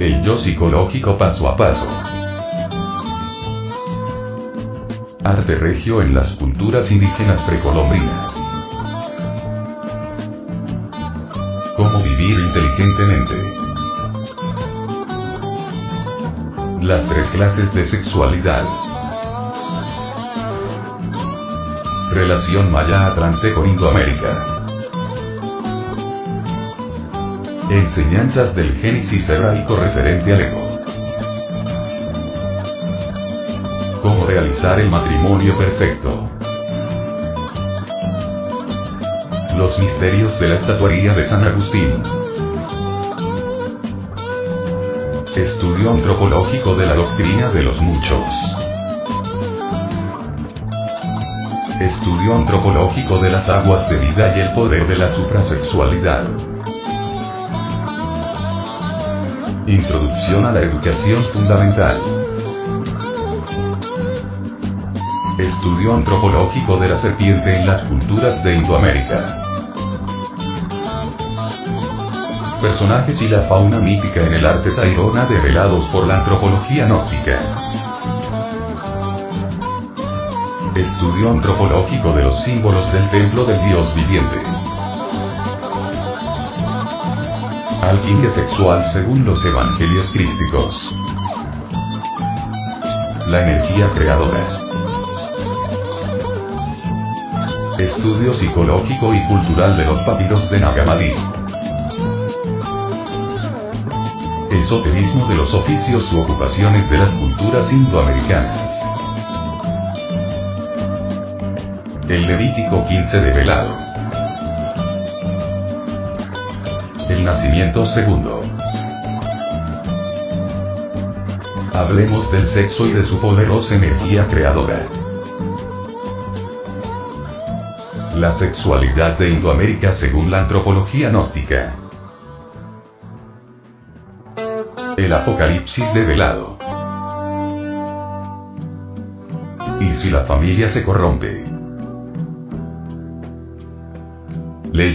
El yo psicológico paso a paso. Arte regio en las culturas indígenas precolombrinas. Cómo vivir inteligentemente. Las tres clases de sexualidad. Relación Maya-Atlante con Indoamérica. Enseñanzas del Génesis hebraico referente al ego. Cómo realizar el matrimonio perfecto. Los misterios de la estatuaría de San Agustín. Estudio antropológico de la doctrina de los muchos. Estudio antropológico de las aguas de vida y el poder de la suprasexualidad. Introducción a la educación fundamental. Estudio antropológico de la serpiente en las culturas de Indoamérica. Personajes y la fauna mítica en el arte tairona develados por la antropología gnóstica. Estudio antropológico de los símbolos del templo del Dios viviente. Alquimia sexual según los evangelios crísticos. La energía creadora. Estudio psicológico y cultural de los papiros de Nagamadi. Esoterismo de los oficios u ocupaciones de las culturas indoamericanas. El Levítico 15 de velado. El nacimiento segundo. Hablemos del sexo y de su poderosa energía creadora. La sexualidad de Indoamérica según la antropología gnóstica. El apocalipsis develado. ¿Y si la familia se corrompe?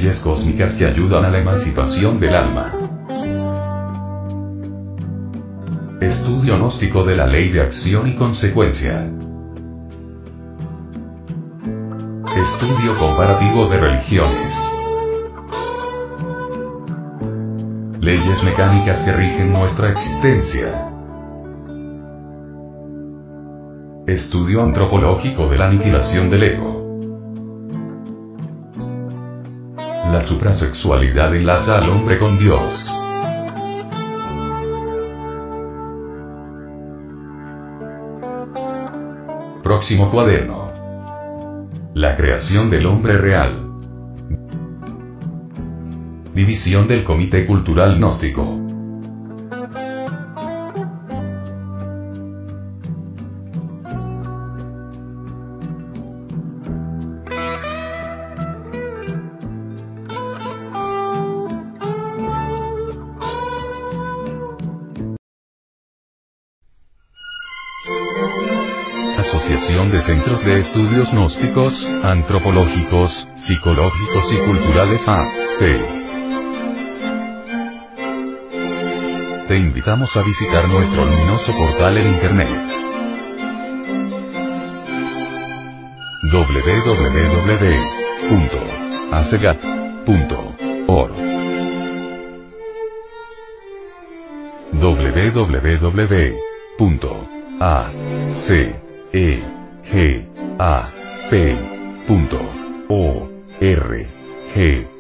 Leyes cósmicas que ayudan a la emancipación del alma. Estudio gnóstico de la ley de acción y consecuencia. Estudio comparativo de religiones. Leyes mecánicas que rigen nuestra existencia. Estudio antropológico de la aniquilación del ego. Suprasexualidad enlaza al hombre con Dios. Próximo cuaderno. La creación del hombre real. División del Comité Cultural Gnóstico. Estudios Gnósticos, Antropológicos, Psicológicos y Culturales AC. Te invitamos a visitar nuestro luminoso portal en Internet. www.acegat.org www.ac e G A P O R G